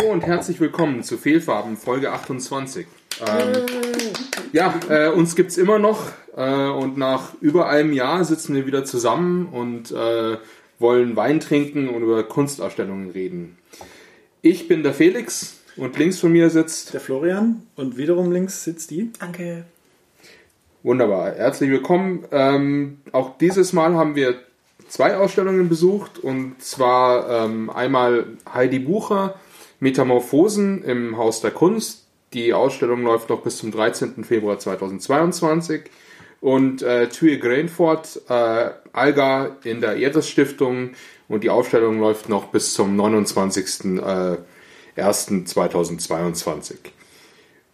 Hallo und herzlich willkommen zu Fehlfarben Folge 28. Ähm, ja, äh, uns gibt's immer noch äh, und nach über einem Jahr sitzen wir wieder zusammen und äh, wollen Wein trinken und über Kunstausstellungen reden. Ich bin der Felix und links von mir sitzt Der Florian und wiederum links sitzt die. Danke. Wunderbar, herzlich willkommen. Ähm, auch dieses Mal haben wir zwei Ausstellungen besucht und zwar ähm, einmal Heidi Bucher Metamorphosen im Haus der Kunst. Die Ausstellung läuft noch bis zum 13. Februar 2022 und äh, Thuy Grainfort äh, Alga in der Erdes Stiftung und die Ausstellung läuft noch bis zum 29. Äh, 1.2022.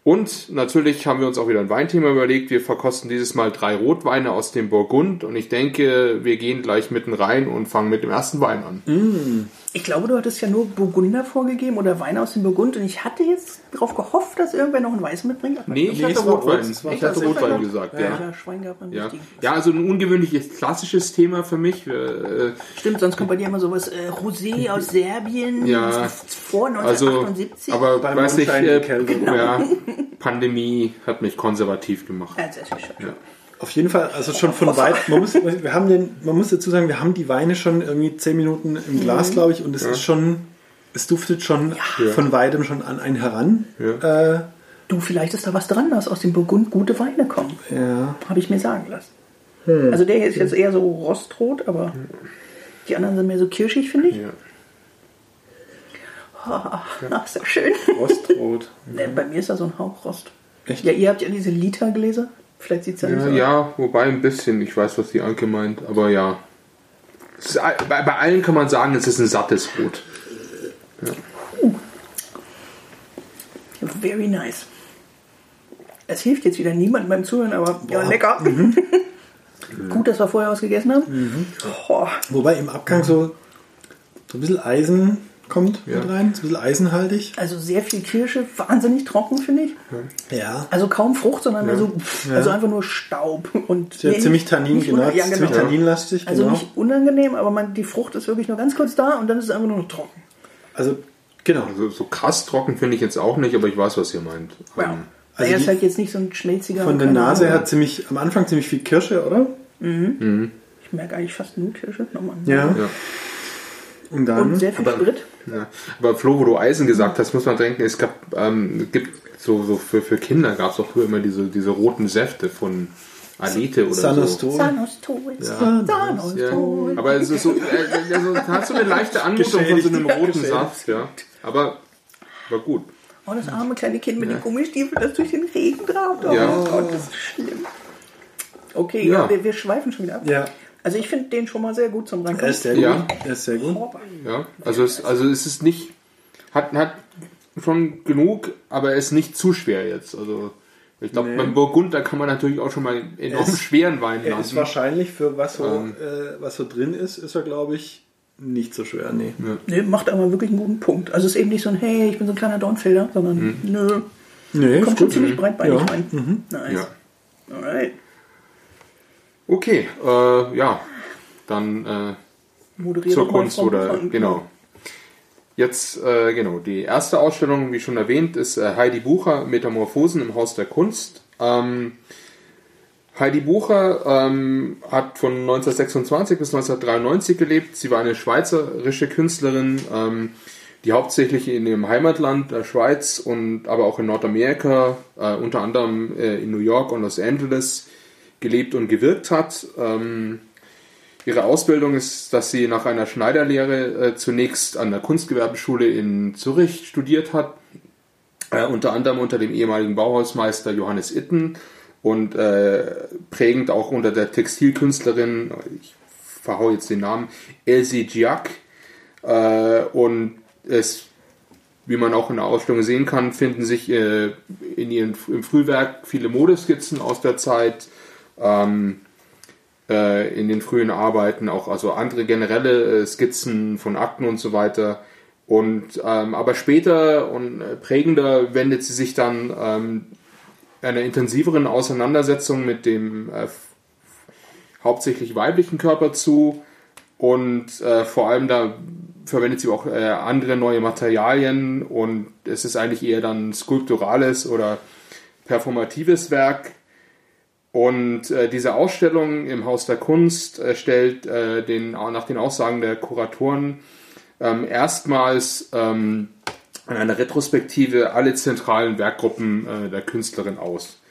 Und natürlich haben wir uns auch wieder ein Weinthema überlegt. Wir verkosten dieses Mal drei Rotweine aus dem Burgund und ich denke, wir gehen gleich mitten rein und fangen mit dem ersten Wein an. Ich glaube, du hattest ja nur Burgunder vorgegeben oder Wein aus dem Burgund und ich hatte jetzt darauf gehofft, dass irgendwer noch einen Weiß mitbringt. Aber Nee, ich hatte Rotwein. Ich hatte Rotwein Rot. gesagt, ja. ja. ja, Schwein gehabt Ja. Ja, also ein ungewöhnliches klassisches Thema für mich. Äh, Stimmt, sonst kommt bei dir immer sowas äh, Rosé aus Serbien Ja. vor also, 1978. aber Beim weiß nicht, Mondschein äh, gekältet. ja, Pandemie hat mich konservativ gemacht. ja, sehr schön. Ja. Auf jeden Fall, also schon von weit. Man muss, wir haben den, man muss dazu sagen, wir haben die Weine schon irgendwie zehn Minuten im Glas, glaube ich, und es ist schon, es duftet schon von weitem schon an einen heran. Ja. Äh, Du, vielleicht ist da was dran, dass aus dem Burgund gute Weine kommen. ja. Habe ich mir sagen lassen. Also der hier ist jetzt eher so rostrot, aber die anderen sind mehr so kirschig, finde ich. Ja. Ach, ist ja schön. Rostrot. Bei mir ist da so ein Hauch Rost. Echt? Ja, ihr habt ja diese Litergläser. Vielleicht sieht es ja nicht so Ja, aus. ja, wobei ein bisschen. Ich weiß, was die Anke meint, aber ja. Ist, bei, bei allen kann man sagen, es ist ein sattes Rot. Very nice. Es hilft jetzt wieder niemandem beim Zuhören, aber ja, lecker. Mhm. Gut, dass wir vorher was gegessen haben. Boah. Wobei im Abgang so, so ein bisschen Eisen kommt Ja. mit rein, so ein bisschen eisenhaltig. Also sehr viel Kirsche, wahnsinnig trocken, finde ich. Ja. Also kaum Frucht, sondern mehr so, pff, also einfach nur Staub. Und Ja, nee, ziemlich Tannin, genau. ja, Ziemlich genau. tanninlastig, Also genau. nicht unangenehm, aber man, die Frucht ist wirklich nur ganz kurz da und dann ist es einfach nur noch trocken. Also, genau. Also so krass trocken finde ich jetzt auch nicht, aber ich weiß, was ihr meint. Ja. Ähm, Also er ist halt jetzt nicht so ein schmelziger. Von der Nase Ahnung. her ziemlich, am Anfang ziemlich viel Kirsche, oder? Ich merke eigentlich fast nur Kirsche. Nochmal. Ja. Ja. Und dann. Und sehr viel Aber- Sprit. Ja. Aber Flo, wo du Eisen gesagt hast, muss man denken, es gab, ähm, es gibt so, so für, für Kinder gab es auch früher immer diese, diese roten Säfte von Alete oder so. Sanostol. Sanostol. Ja. Sanostol. Ja. Aber es ist so, äh, also, es hat so eine leichte Anmutung von so einem roten. Saft, ja. Aber war gut. Oh, das arme kleine Kind mit den Gummistiefeln, das durch den Regen trabt. Oh Ja. Gott, das ist schlimm. Okay, Ja. ja. wir, wir schweifen schon wieder ab. Ja, Also ich finde den schon mal sehr gut zum er Reinkommen. ist sehr gut. Ja. Er ist sehr gut. Ja, also es, also es ist nicht, hat, hat schon genug, aber er ist nicht zu schwer jetzt. Also ich glaube, Nee. beim Burgund, da kann man natürlich auch schon mal einen enorm Er ist- schweren Wein Er ist lassen. wahrscheinlich für was so, Ähm. äh, was so drin ist, ist er, glaube ich, nicht so schwer. Nee. Nee, macht aber wirklich einen guten Punkt. Also es ist eben nicht so ein, hey, ich bin so ein kleiner Dornfelder, sondern Mhm. nö, Nee, kommt schon ziemlich breitbeinig Ja. rein. Nice. Ja. Alright. Okay, äh, ja, dann äh, zur Kunst oder genau. Jetzt, äh, genau, die erste Ausstellung, wie schon erwähnt, ist äh, Heidi Bucher, Metamorphosen im Haus der Kunst. Ähm, Heidi Bucher ähm, hat von 1926 bis 1993 gelebt. Sie war eine schweizerische Künstlerin, ähm, die hauptsächlich in ihrem Heimatland, der Schweiz und aber auch in Nordamerika, äh, unter anderem äh, in New York und Los Angeles, gelebt und gewirkt hat. Ähm, Ihre Ausbildung ist, dass sie nach einer Schneiderlehre äh, zunächst an der Kunstgewerbeschule in Zürich studiert hat, äh, unter anderem unter dem ehemaligen Bauhausmeister Johannes Itten und äh, prägend auch unter der Textilkünstlerin, ich verhau jetzt den Namen, Elsie Giac. Äh, und es, wie man auch in der Ausstellung sehen kann, finden sich äh, in ihren, im Frühwerk viele Modeskizzen aus der Zeit. Ähm, äh, in den frühen Arbeiten auch also andere generelle äh, Skizzen von Akten und so weiter. Und ähm, aber später und äh, prägender wendet sie sich dann ähm, einer intensiveren Auseinandersetzung mit dem äh, hauptsächlich weiblichen Körper zu und äh, vor allem da verwendet sie auch äh, andere neue Materialien und es ist eigentlich eher dann skulpturales oder performatives Werk. Und äh, diese Ausstellung im Haus der Kunst äh, stellt äh, den, nach den Aussagen der Kuratoren ähm, erstmals ähm, in einer Retrospektive alle zentralen Werkgruppen äh, der Künstlerin aus.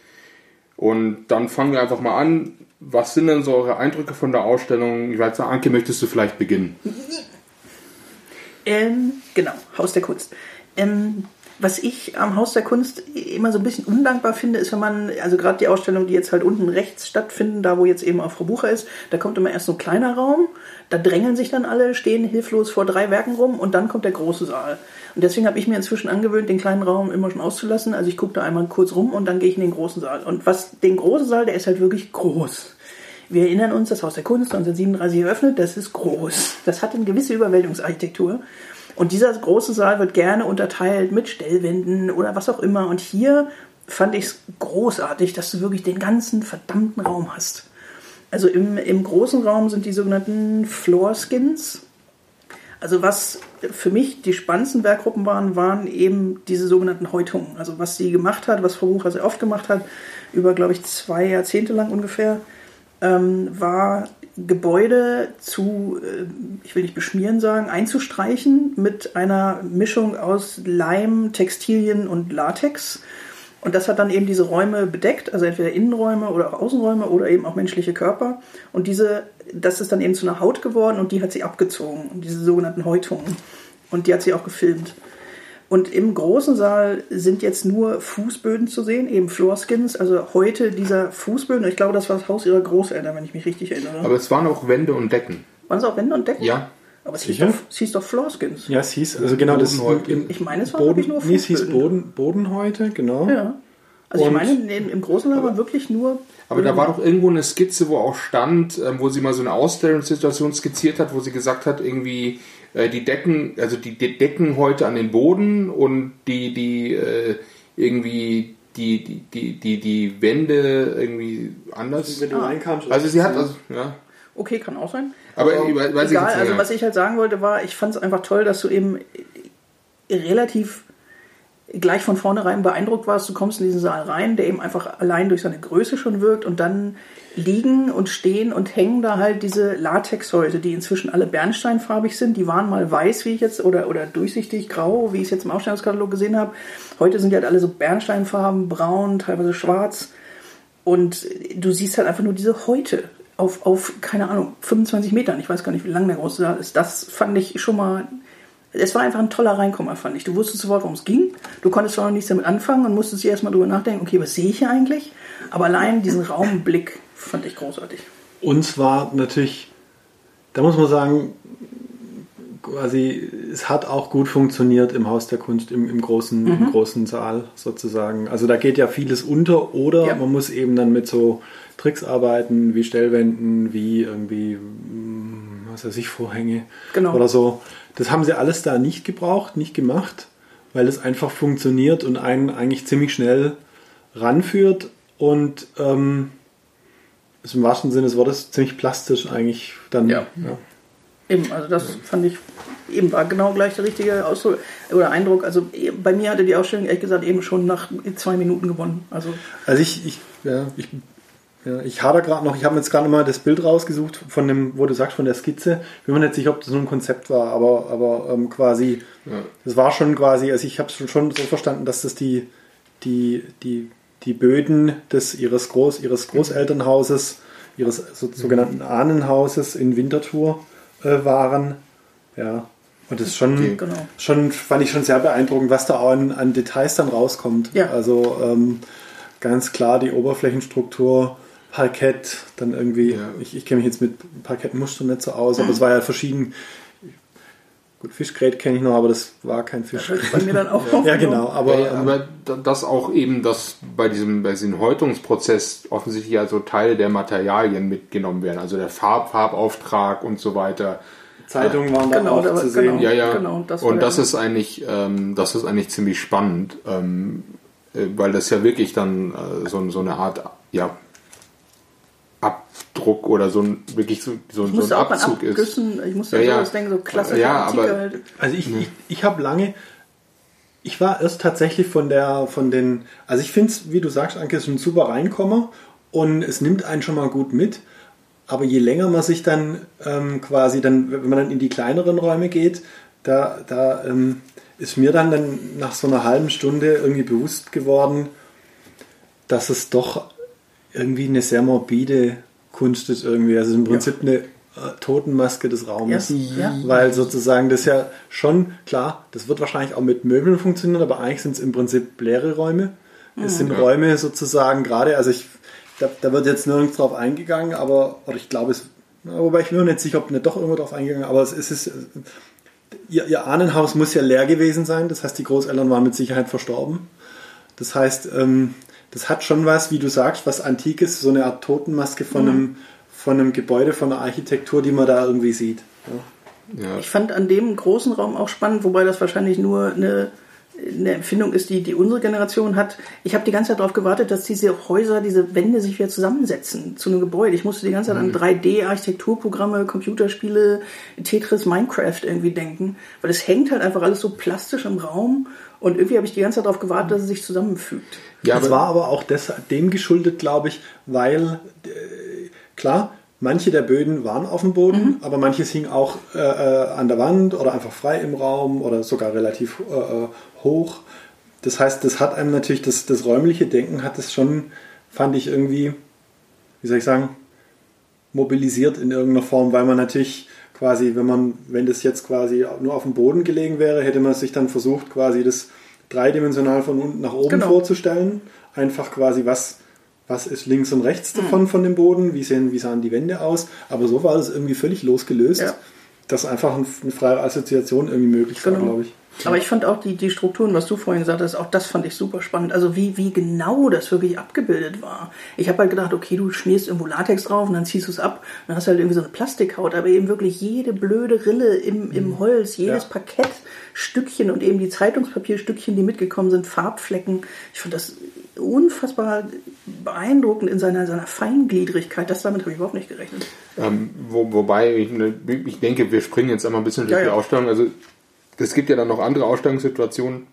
Und dann fangen wir einfach mal an. Was sind denn so eure Eindrücke von der Ausstellung? Ich weiß, Anke, möchtest du vielleicht beginnen? Ähm, genau, Haus der Kunst. Ähm, was ich am Haus der Kunst immer so ein bisschen undankbar finde, ist, wenn man, also gerade die Ausstellung, die jetzt halt unten rechts stattfinden, da wo jetzt eben auch Frau Bucher ist, da kommt immer erst so ein kleiner Raum, da drängeln sich dann alle, stehen hilflos vor drei Werken rum und dann kommt der große Saal. Und deswegen habe ich mir inzwischen angewöhnt, den kleinen Raum immer schon auszulassen. Also ich gucke da einmal kurz rum und dann gehe ich in den großen Saal. Und was den großen Saal, der ist halt wirklich groß. Wir erinnern uns, das Haus der Kunst 1937 eröffnet, das ist groß. Das hat eine gewisse Überwältigungsarchitektur. Und dieser große Saal wird gerne unterteilt mit Stellwänden oder was auch immer. Und hier fand ich es großartig, dass du wirklich den ganzen verdammten Raum hast. Also im, im großen Raum sind die sogenannten Floor Skins. Also was für mich die spannendsten Werkgruppen waren, waren eben diese sogenannten Häutungen. Also was sie gemacht hat, was Frau Bucher sehr oft gemacht hat, über, glaube ich, zwei Jahrzehnte lang ungefähr, ähm, war Gebäude zu, äh, ich will nicht beschmieren sagen, einzustreichen mit einer Mischung aus Leim, Textilien und Latex. Und das hat dann eben diese Räume bedeckt, also entweder Innenräume oder auch Außenräume oder eben auch menschliche Körper. Und diese, das ist dann eben zu einer Haut geworden und die hat sie abgezogen, diese sogenannten Häutungen. Und die hat sie auch gefilmt. Und im großen Saal sind jetzt nur Fußböden zu sehen, eben Floorskins, also heute dieser Fußböden. Ich glaube, das war das Haus ihrer Großeltern, wenn ich mich richtig erinnere. Aber es waren auch Wände und Decken. Waren es auch Wände und Decken? Ja. Aber es hieß doch, es hieß doch Floorskins. Ja, es hieß, also genau, das im, Ich meine, es war Boden, wirklich nur nee, es hieß Fußböden. Boden, Bodenhäute, genau. Ja. Also ich Und- meine, im, im großen Saal war wirklich nur. Aber da war doch irgendwo eine Skizze, wo auch stand, ähm, wo sie mal so eine Ausstellungssituation skizziert hat, wo sie gesagt hat, irgendwie äh, die Decken, also die, die Decken heute an den Boden und die, die äh, irgendwie die, die, die, die, die Wände irgendwie anders. Wenn du reinkamst. Also sie hat, also, ja. Okay, kann auch sein. Aber ich weiß ich Egal, jetzt, also ja. was ich halt sagen wollte, war, ich fand es einfach toll, dass du eben relativ gleich von vornherein beeindruckt warst. Du kommst in diesen Saal rein, der eben einfach allein durch seine Größe schon wirkt und dann liegen und stehen und hängen da halt diese Latexhäute, die inzwischen alle bernsteinfarbig sind. Die waren mal weiß, wie ich jetzt, oder, oder durchsichtig grau, wie ich es jetzt im Ausstellungskatalog gesehen habe. Heute sind die halt alle so Bernsteinfarben, braun, teilweise schwarz. Und du siehst halt einfach nur diese Häute auf, auf, keine Ahnung, 25 Metern. Ich weiß gar nicht, wie lang der große Saal ist. Das fand ich schon mal. Es war einfach ein toller Reinkommer, fand ich. Du wusstest sofort, worum es ging. Du konntest zwar noch nichts damit anfangen und musstest dir erstmal drüber nachdenken, okay, was sehe ich hier eigentlich? Aber allein diesen Raumblick fand ich großartig. Uns war natürlich, da muss man sagen, quasi, es hat auch gut funktioniert im Haus der Kunst, im, im, großen, im großen Saal sozusagen. Also da geht ja vieles unter oder Ja. man muss eben dann mit so Tricks arbeiten, wie Stellwänden, wie irgendwie, mm, was weiß ich, Vorhänge Genau. oder so. Das haben sie alles da nicht gebraucht, nicht gemacht, weil es einfach funktioniert und einen eigentlich ziemlich schnell ranführt und ähm, ist im wahrsten Sinne des Wortes ziemlich plastisch eigentlich dann. Ja. Eben, also das fand ich, eben war genau gleich der richtige Ausdruck oder Eindruck. Also eh, bei mir hatte die Ausstellung ehrlich gesagt eben schon nach zwei Minuten gewonnen. Also Also ich, ich, ja, ich, ja, ich hader gerade noch, ich habe mir jetzt gerade mal das Bild rausgesucht von dem, wo du sagst, von der Skizze. Ich bin mir nicht sicher, ob das nur ein Konzept war, aber, aber ähm, quasi, das war schon quasi, also ich habe es schon so verstanden, dass das die, die, die, die Böden des ihres Groß, ihres Großelternhauses, ihres so, sogenannten Ahnenhauses in Winterthur äh, waren. Ja. Und das ist schon, Okay. Genau. schon, fand ich schon sehr beeindruckend, was da auch an, an Details dann rauskommt. Ja. Also ähm, ganz klar die Oberflächenstruktur, Parkett, dann irgendwie, Ja. ich, ich kenne mich jetzt mit Parkettmustern nicht so aus, aber es war ja verschieden. Gut, Fischgrät kenne ich noch, aber das war kein Fisch. bei mir dann auch. Ja, genau, aber, Ja, ähm, aber da- das auch eben, dass bei diesem, bei diesem Häutungsprozess offensichtlich ja so Teile der Materialien mitgenommen werden, also der Farb, Farbauftrag und so weiter. Zeitungen waren da Genau, auch zu sehen. genau. Ja, ja. Genau, das und das ist eigentlich, ähm, das ist eigentlich ziemlich spannend, ähm, äh, weil das ja wirklich dann äh, so, so eine Art, ja, Ab Druck oder so ein wirklich so, so, ich so ein Abzug ist. Ich musste ja, ja. denken, so klassisch. Ja, aber, halt. Also ich, ich, ich habe lange, ich war erst tatsächlich von der, von den, also ich finde es, wie du sagst, Anke, ist ein super Reinkommer und es nimmt einen schon mal gut mit. Aber je länger man sich dann ähm, quasi, dann, wenn man dann in die kleineren Räume geht, da, da ähm, ist mir dann, dann nach so einer halben Stunde irgendwie bewusst geworden, dass es doch irgendwie eine sehr morbide Kunst ist irgendwie. Also im Prinzip ja. eine äh, Totenmaske des Raumes. Ja. Weil sozusagen das ja schon, klar, das wird wahrscheinlich auch mit Möbeln funktionieren, aber eigentlich sind es im Prinzip leere Räume. Es mhm. sind. Räume sozusagen gerade, also ich, da, da, wird jetzt nirgends drauf eingegangen, aber, oder ich glaube es, wobei ich mir nicht sicher, ob nicht doch irgendwo drauf eingegangen, aber es ist, ihr, ihr Ahnenhaus muss ja leer gewesen sein, das heißt, die Großeltern waren mit Sicherheit verstorben. Das heißt, ähm, das hat schon was, wie du sagst, was Antikes, so eine Art Totenmaske von, mhm. einem, von einem Gebäude, von einer Architektur, die man da irgendwie sieht. Ja. Ja. Ich fand an dem großen Raum auch spannend, wobei das wahrscheinlich nur eine eine Empfindung ist, die, die unsere Generation hat. Ich habe die ganze Zeit darauf gewartet, dass diese Häuser, diese Wände sich wieder zusammensetzen zu einem Gebäude. Ich musste die ganze Zeit an 3D-Architekturprogramme, mhm. Computerspiele, Tetris, Minecraft irgendwie denken, weil es hängt halt einfach alles so plastisch im Raum und irgendwie habe ich die ganze Zeit darauf gewartet, dass es sich zusammenfügt. Ja, es war aber auch des, dem geschuldet, glaube ich, weil äh, klar, Manche der Böden waren auf dem Boden, mhm. aber manches hing auch äh, äh, an der Wand oder einfach frei im Raum oder sogar relativ äh, äh, hoch. Das heißt, das hat einem natürlich, das, das räumliche Denken hat es schon, fand ich irgendwie, wie soll ich sagen, mobilisiert in irgendeiner Form, weil man natürlich quasi, wenn man, wenn das jetzt quasi nur auf dem Boden gelegen wäre, hätte man sich dann versucht, quasi das dreidimensional von unten nach oben genau. vorzustellen. Einfach quasi, was was ist links und rechts davon mhm. von dem Boden, wie, sehen, wie sahen die Wände aus. Aber so war es irgendwie völlig losgelöst, ja. dass einfach eine freie Assoziation irgendwie möglich war, genau. glaube ich. Aber ich fand auch die, die Strukturen, was du vorhin gesagt hast, auch das fand ich super spannend. Also wie, wie genau das wirklich abgebildet war. Ich habe halt gedacht, okay, du schmierst irgendwo Latex drauf und dann ziehst du es ab und dann hast du halt irgendwie so eine Plastikhaut, aber eben wirklich jede blöde Rille im, im mhm. Holz, jedes ja. Parkettstückchen und eben die Zeitungspapierstückchen, die mitgekommen sind, Farbflecken. Ich fand das unfassbar beeindruckend in seiner, seiner Feingliedrigkeit. Das damit habe ich überhaupt nicht gerechnet. Ähm, wo, wobei, ich, ich, denke, wir springen jetzt einmal ein bisschen durch ja, die ja. Ausstellung. Also es gibt ja dann noch andere Ausstellungssituationen,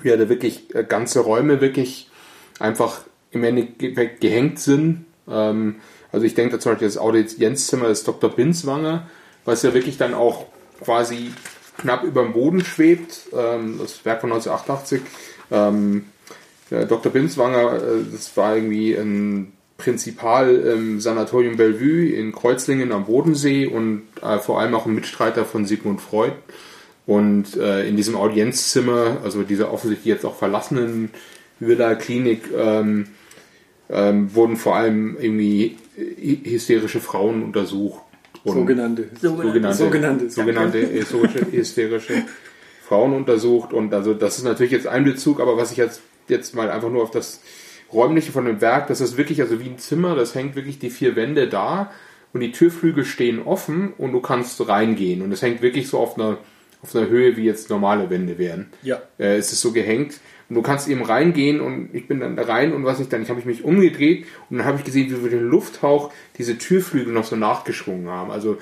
wie ja da wirklich äh, ganze Räume wirklich einfach im Endeffekt gehängt sind. Ähm, also ich denke da zum Beispiel das Audienzzimmer des Dr. Binswanger, was ja wirklich dann auch quasi knapp über dem Boden schwebt. Ähm, das Werk von 1988. Ähm, Dr. Binswanger, äh, das war irgendwie ein Prinzipal im Sanatorium Bellevue in Kreuzlingen am Bodensee und äh, vor allem auch ein Mitstreiter von Sigmund Freud. Und äh, in diesem Audienzzimmer, also dieser offensichtlich jetzt auch verlassenen Villa Klinik, ähm, ähm, wurden vor allem irgendwie hysterische Frauen untersucht. sogenannte. Sogenannte. Sogenannte. Sogenannte hysterische, hysterische Frauen untersucht. Und also das ist natürlich jetzt ein Bezug, aber was ich jetzt, jetzt mal einfach nur auf das Räumliche von dem Werk, das ist wirklich also wie ein Zimmer, das hängt wirklich die vier Wände da und die Türflügel stehen offen und du kannst reingehen. Und es hängt wirklich so auf einer auf einer Höhe, wie jetzt normale Wände wären. Ja. Äh, es ist so gehängt. Und du kannst eben reingehen und ich bin dann da rein und was ich dann, ich habe mich umgedreht und dann habe ich gesehen, wie wir den Lufthauch diese Türflügel noch so nachgeschwungen haben. Also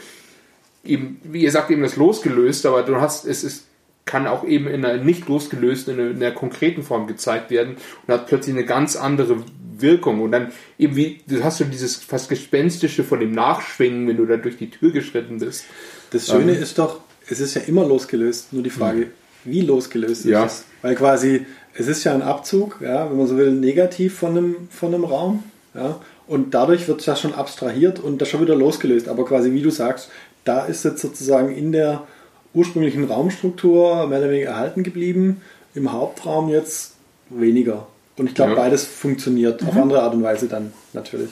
eben, wie ihr sagt, eben das losgelöst, aber du hast, es ist, kann auch eben in einer nicht losgelösten, in einer, in einer konkreten Form gezeigt werden und hat plötzlich eine ganz andere Wirkung. Und dann eben wie, du hast so dieses fast Gespenstische von dem Nachschwingen, wenn du da durch die Tür geschritten bist. Das Schöne ähm, ist doch, es ist ja immer losgelöst, nur die Frage, mhm. wie losgelöst ja. ist es? Weil quasi, es ist ja ein Abzug, ja, wenn man so will, negativ von einem, von einem Raum. Ja, und dadurch wird es ja schon abstrahiert und das schon wieder losgelöst. Aber quasi, wie du sagst, da ist jetzt sozusagen in der ursprünglichen Raumstruktur mehr oder weniger erhalten geblieben, im Hauptraum jetzt weniger. Und ich glaube, ja. beides funktioniert mhm. auf andere Art und Weise dann natürlich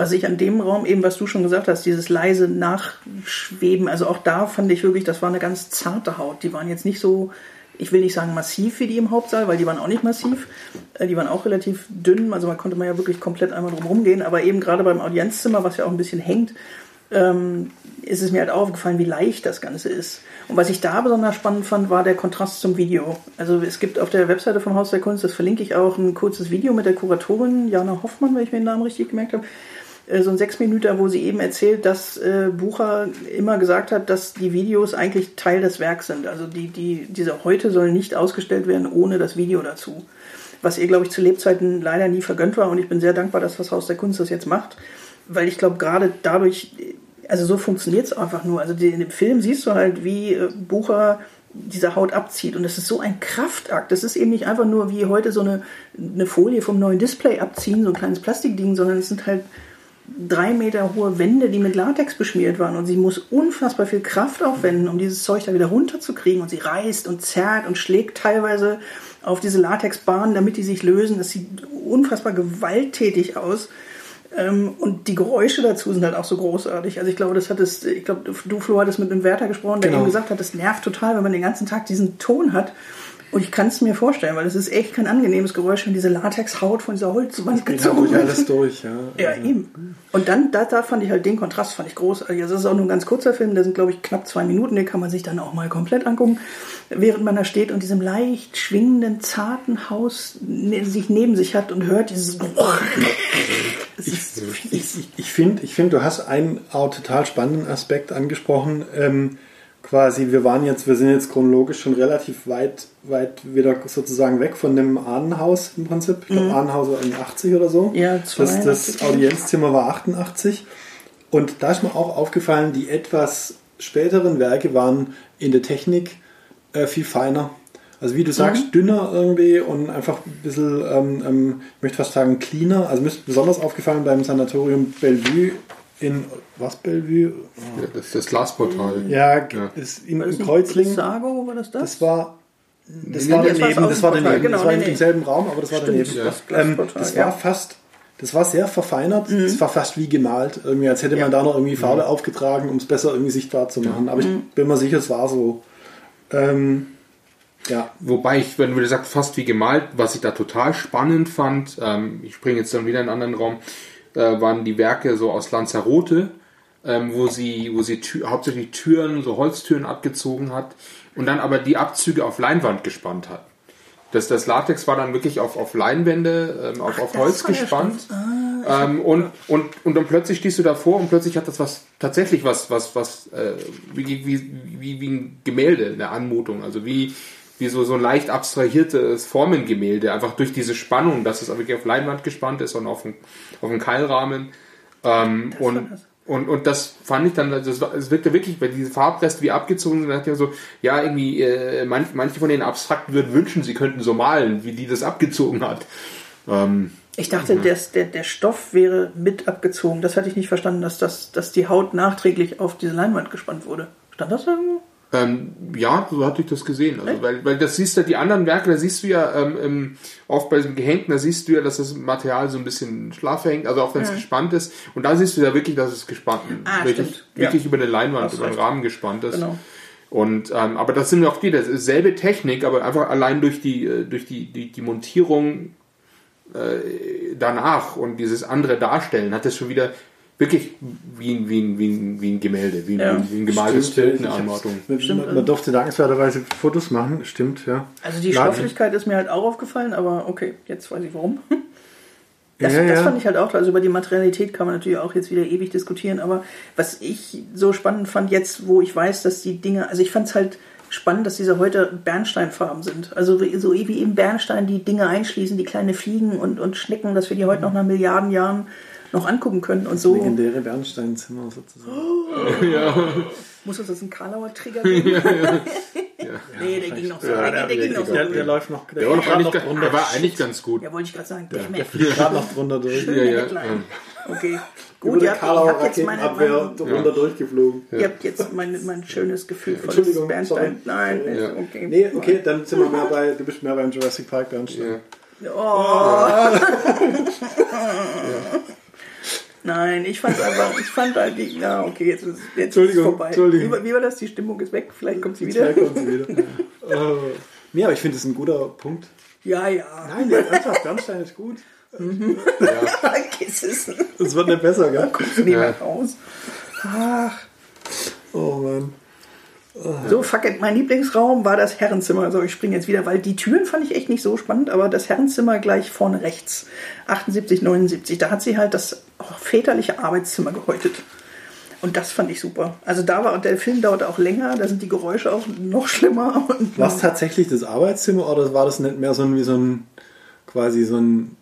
was ich an dem Raum eben, was du schon gesagt hast, dieses leise Nachschweben, also auch da fand ich wirklich, das war eine ganz zarte Haut. Die waren jetzt nicht so, ich will nicht sagen massiv wie die im Hauptsaal, weil die waren auch nicht massiv. Äh, die waren auch relativ dünn, also man konnte man ja wirklich komplett einmal drum rumgehen, aber eben gerade beim Audienzzimmer, was ja auch ein bisschen hängt, ähm, ist es mir halt aufgefallen, wie leicht das Ganze ist. Und was ich da besonders spannend fand, war der Kontrast zum Video. Also es gibt auf der Webseite vom Haus der Kunst, das verlinke ich auch, ein kurzes Video mit der Kuratorin Jana Hoffmann, wenn ich mir den Namen richtig gemerkt habe, so ein Sechsminüter, wo sie eben erzählt, dass äh, Bucher immer gesagt hat, dass die Videos eigentlich Teil des Werks sind. Also die, die, diese heute sollen nicht ausgestellt werden ohne das Video dazu. Was ihr, glaube ich, zu Lebzeiten leider nie vergönnt war. Und ich bin sehr dankbar, dass das Haus der Kunst das jetzt macht. Weil ich glaube, gerade dadurch, also so funktioniert es einfach nur. Also in dem Film siehst du halt, wie äh, Bucher diese Haut abzieht. Und das ist so ein Kraftakt. Das ist eben nicht einfach nur wie heute so eine, eine Folie vom neuen Display abziehen, so ein kleines Plastikding, sondern es sind halt drei Meter hohe Wände, die mit Latex beschmiert waren. Und sie muss unfassbar viel Kraft aufwenden, um dieses Zeug da wieder runterzukriegen. Und sie reißt und zerrt und schlägt teilweise auf diese Latexbahnen, damit die sich lösen. Das sieht unfassbar gewalttätig aus. Ähm, und die Geräusche dazu sind halt auch so großartig. Also ich glaube, das hat es, ich glaube, du Flo hattest mit einem Wärter gesprochen, der genau. eben gesagt hat, das nervt total, wenn man den ganzen Tag diesen Ton hat. Und ich kann es mir vorstellen, weil es ist echt kein angenehmes Geräusch, wenn diese Latexhaut von dieser Holzwand gezogen wird. alles durch, ja. Ja, eben. Und dann, da, da fand ich halt den Kontrast, fand ich großartig. Also das ist auch nur ein ganz kurzer Film, der sind, glaube ich, knapp zwei Minuten, den kann man sich dann auch mal komplett angucken, während man da steht und diesem leicht schwingenden, zarten Haus ne, sich neben sich hat und hört dieses... ich, ich, ich finde, ich find, du hast einen auch total spannenden Aspekt angesprochen, ähm, quasi, wir waren jetzt, wir sind jetzt chronologisch schon relativ weit, weit wieder sozusagen weg von dem Ahnenhaus im Prinzip. Ich glaube, mhm. Ahnenhaus war in 80 oder so. Ja, das, das Audienzzimmer war 88. Und da ist mir auch aufgefallen, die etwas späteren Werke waren in der Technik äh, viel feiner. Also wie du sagst, mhm. dünner irgendwie und einfach ein bisschen, ähm, ähm, ich möchte fast sagen, cleaner. Also mir ist besonders aufgefallen beim Sanatorium Bellevue in was Bellevue? Ja, das ist das Glasportal. Ja, ja. Ist in, in Kreuzlingen. Sago, war das das? Das war das nee, war daneben, das war daneben. Genau, das war nee, im selben Raum, aber das war Stimmt, daneben. Das, ähm, das war fast, das war sehr verfeinert. Mhm. Das war fast wie gemalt, irgendwie, als hätte man da noch irgendwie Farbe mhm. aufgetragen, um es besser irgendwie sichtbar zu machen. Aber mhm. ich bin mir sicher, es war so. Ähm, ja. Wobei ich, wenn du sagst, fast wie gemalt, was ich da total spannend fand, ähm, ich springe jetzt dann wieder in einen anderen Raum, äh, waren die Werke so aus Lanzarote, ähm, wo sie, wo sie tü hauptsächlich Türen, so Holztüren abgezogen hat und dann aber die Abzüge auf Leinwand gespannt hat. Das, das Latex war dann wirklich auf, auf Leinwände, ähm, auf, Ach, auf Holz gespannt. Ah, ähm, und, und, und dann plötzlich stehst du davor und plötzlich hat das was tatsächlich was, was, was, äh, wie, wie, wie, wie ein Gemälde, eine Anmutung. Also wie, wie so, so ein leicht abstrahiertes Formengemälde, einfach durch diese Spannung, dass es wirklich auf Leinwand gespannt ist und auf dem, auf Keilrahmen. Ähm, und, und, und das fand ich dann, das war, es wirkte wirklich, weil diese Farbreste wie abgezogen sind, hat ja so, ja, irgendwie, äh, manch, manche von den Abstrakten würden wünschen, sie könnten so malen, wie die das abgezogen hat. Ähm, ich dachte, ja. das, der, der Stoff wäre mit abgezogen. Das hatte ich nicht verstanden, dass, das, dass die Haut nachträglich auf diese Leinwand gespannt wurde. Stand das irgendwo? Ähm, ja, so hatte ich das gesehen. Also, weil, weil das siehst du, die anderen Werke, da siehst du ja ähm, oft bei diesem Gehängten, da siehst du ja, dass das Material so ein bisschen schlaff hängt, also auch wenn es ja. gespannt ist. Und da siehst du ja wirklich, dass es gespannt ah, wirklich, wirklich ja. über eine Leinwand, über den Rahmen gespannt ist. Genau. Und ähm, aber das sind auch die, das ist selbe Technik, aber einfach allein durch die, äh, durch die, die, die Montierung äh, danach und dieses andere Darstellen hat das schon wieder wirklich wie ein, wie ein, wie ein, wie ein Gemälde, wie, ja. wie ein gemaltes Bild, eine Anordnung. Man, man durfte dankenswerterweise Fotos machen, stimmt, ja. Also die Stofflichkeit ist mir halt auch aufgefallen, aber okay, jetzt weiß ich warum. Das, ja, das fand ich halt auch, also über die Materialität kann man natürlich auch jetzt wieder ewig diskutieren, aber was ich so spannend fand jetzt, wo ich weiß, dass die Dinge, also ich fand es halt spannend, dass diese heute Bernsteinfarben sind. Also so wie eben Bernstein die Dinge einschließen, die kleine Fliegen und, und Schnecken, dass wir die heute noch nach Milliarden Jahren noch angucken können und so. Legendäre Bernsteinzimmer sozusagen. Oh. ja. Muss uns das ein Karlauer Trigger geben? ja, ja. ja. Nee, der ging noch so. Ja, der, der, ging noch so. Der, der, läuft noch. Der, der, war, eigentlich, drunter. der war eigentlich ganz gut. Ja, wollte ich gerade sagen. Der, der fliegt gerade noch drunter durch. Ja, ja. Okay. Gut, ihr habt jetzt meine, Abwehr drunter durchgeflogen. Ihr habt jetzt mein, mein schönes Gefühl von Bernstein. Nein, ja. okay. Nee, okay, dann sind wir mehr bei, du bist mehr beim Jurassic Park Bernstein. Oh. ja. Nein, ich fand einfach, ich fand halt die, ja, okay, jetzt ist jetzt Entschuldigung, ist vorbei. Entschuldigung. Wie, wie, war das? Die Stimmung ist weg, vielleicht kommt sie wieder. Vielleicht kommt sie wieder. uh, ja, aber ich finde, das ist ein guter Punkt. Ja, ja. Nein, der ernsthaft, Bernstein ist gut. Mhm. Ja. das wird nicht besser, gell? Kommst du nicht ja. mehr raus. Ach. Oh Mann. So, fuck it. Mein Lieblingsraum war das Herrenzimmer. Also ich springe jetzt wieder, weil die Türen fand ich echt nicht so spannend, aber das Herrenzimmer gleich vorne rechts. 78, 79. Da hat sie halt das auch väterliche Arbeitszimmer gehäutet. Und das fand ich super. Also da war der Film dauerte auch länger, da sind die Geräusche auch noch schlimmer. War es tatsächlich das Arbeitszimmer oder war das nicht mehr so ein, wie so ein quasi so ein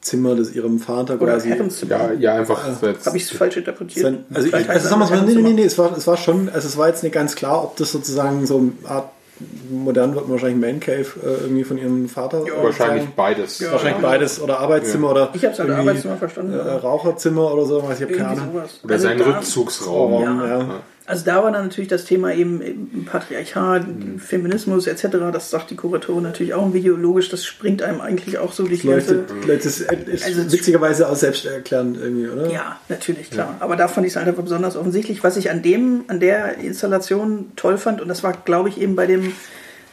Zimmer des ihrem Vater Oder quasi? Herrenzimmer. Ja, ja einfach. Habe ich es falsch interpretiert? Sein, also, ich, also sagen wir es mal, nee, nee, nee, es war, es war schon, also es war jetzt nicht ganz klar, ob das sozusagen so eine Art, modern wird man wahrscheinlich Man Cave äh, irgendwie von ihrem Vater. äh, Wahrscheinlich sein. beides. Wahrscheinlich beides oder Arbeitszimmer oder Ich hab's irgendwie, Arbeitszimmer verstanden. Äh, Raucherzimmer oder so, weiß ich habe keine Ahnung. Oder Also sein Rückzugsraum. Ja. Ja. Also da war dann natürlich das Thema eben, eben Patriarchat, Mhm. Feminismus etc. Das sagt die Kuratorin natürlich auch im Video. Logisch, das springt einem eigentlich auch so durch die. Leute, das ist, ist Also- witzigerweise auch selbsterklärend irgendwie, oder? Ja, natürlich, klar. Aber da fand ich es einfach besonders offensichtlich. Was ich an dem, an der Installation toll fand, und das war, glaube ich, eben bei dem,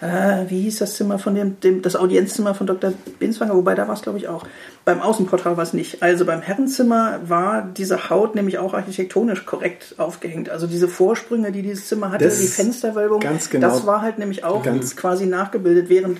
äh, wie hieß das Zimmer von dem, dem das Audienzzimmer von Dr. Binswanger, wobei da war es, glaube ich, auch. Beim Außenportal war es nicht. Also beim Herrenzimmer war diese Haut nämlich auch architektonisch korrekt aufgehängt. Also diese Vorsprünge, die dieses Zimmer hatte, Das- die Fensterwölbung, genau. das war halt nämlich auch Ganz- quasi nachgebildet, während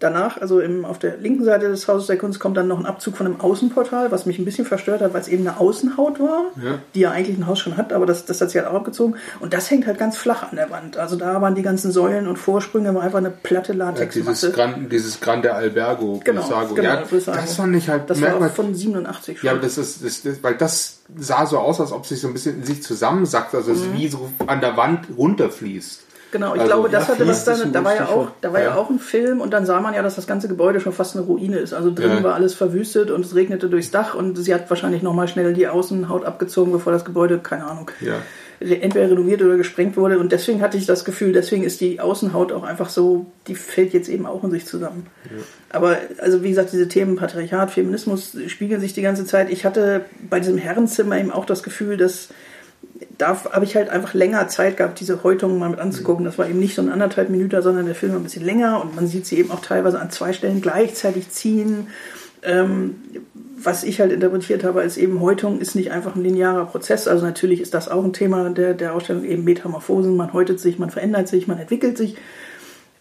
danach, also im, auf der linken Seite des Hauses der Kunst, kommt dann noch ein Abzug von einem Außenportal, was mich ein bisschen verstört hat, weil es eben eine Außenhaut war, Ja. die ja eigentlich ein Haus schon hat, aber das, das hat sie halt auch abgezogen. Und das hängt halt ganz flach an der Wand. Also da waren die ganzen Säulen und Vorsprünge, war einfach eine platte Ja, Latexmasse. dieses, Gran, dieses Grande Albergo, Genau, Brissago. genau, ja, das fand ich halt das war auch von 87 schon. Ja, aber das ist, das, das, weil das sah so aus, als ob sich so ein bisschen in sich zusammensackt, also es wie so an der Wand runterfließt. Genau, ich Also, glaube, das ja, hatte was dann, ein da war ja auch, da war ja. Ja. auch ein Film und dann sah man ja, dass das ganze Gebäude schon fast eine Ruine ist. Also drinnen Ja. war alles verwüstet und es regnete durchs Dach und sie hat wahrscheinlich nochmal schnell die Außenhaut abgezogen, bevor das Gebäude, keine Ahnung, entweder renoviert oder gesprengt wurde. Und deswegen hatte ich das Gefühl, deswegen ist die Außenhaut auch einfach so, die fällt jetzt eben auch in sich zusammen. Aber also wie gesagt, diese Themen Patriarchat, Feminismus spiegeln sich die ganze Zeit. Ich hatte bei diesem Herrenzimmer eben auch das Gefühl, dass da habe ich halt einfach länger Zeit gehabt, diese Häutungen mal mit anzugucken. Das war eben nicht so ein anderthalb Minuten, sondern der Film war ein bisschen länger und man sieht sie eben auch teilweise an zwei Stellen gleichzeitig ziehen. Ähm, was ich halt interpretiert habe als eben Häutung ist nicht einfach ein linearer Prozess. Also natürlich ist das auch ein Thema der, der Ausstellung, eben Metamorphosen. Man häutet sich, man verändert sich, man entwickelt sich.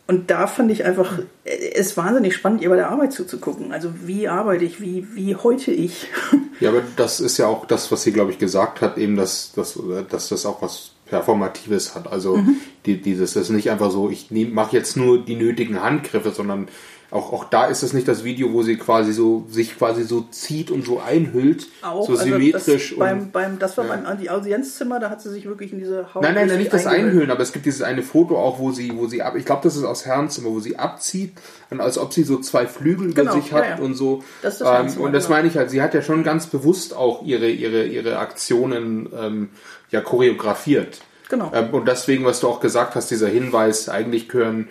Und da fand ich einfach äh, es wahnsinnig spannend, ihr bei der Arbeit zuzugucken. Also wie arbeite ich, wie, wie häute ich? Ja, aber das ist ja auch das, was sie, glaube ich, gesagt hat, eben, dass, dass, dass das auch was Performatives hat. Also die, dieses, das ist nicht einfach so, ich mache jetzt nur die nötigen Handgriffe, sondern auch, auch da ist es nicht das Video, wo sie quasi so sich quasi so zieht und so einhüllt, Auch, so also symmetrisch das, beim, beim, das war ja. beim die Audienzzimmer, da hat sie sich wirklich in diese Haut. Nein, nein, nein, nicht das. Einhüllen, aber es gibt dieses eine Foto auch, wo sie, wo sie ab, ich glaube, das ist aus Herrenzimmer, wo sie abzieht, und als ob sie so zwei Flügel über Genau, sich hat ja, und so. Das ist das ähm, und das genau. meine ich halt, sie hat ja schon ganz bewusst auch ihre, ihre, ihre Aktionen ähm, ja choreografiert. Genau. Ähm, und deswegen, was du auch gesagt hast, dieser Hinweis, eigentlich gehören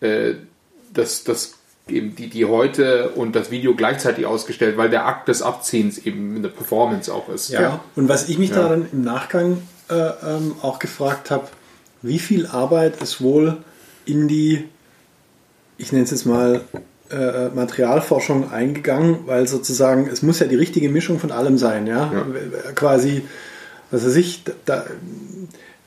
äh, das, das eben die, die heute und das Video gleichzeitig ausgestellt, weil der Akt des Abziehens eben eine Performance auch ist. Ja. Und was ich mich Ja. da dann im Nachgang äh, ähm, auch gefragt habe, wie viel Arbeit ist wohl in die, ich nenne es jetzt mal, äh, Materialforschung eingegangen, weil sozusagen, es muss ja die richtige Mischung von allem sein, ja. Ja. Quasi, was weiß ich, da,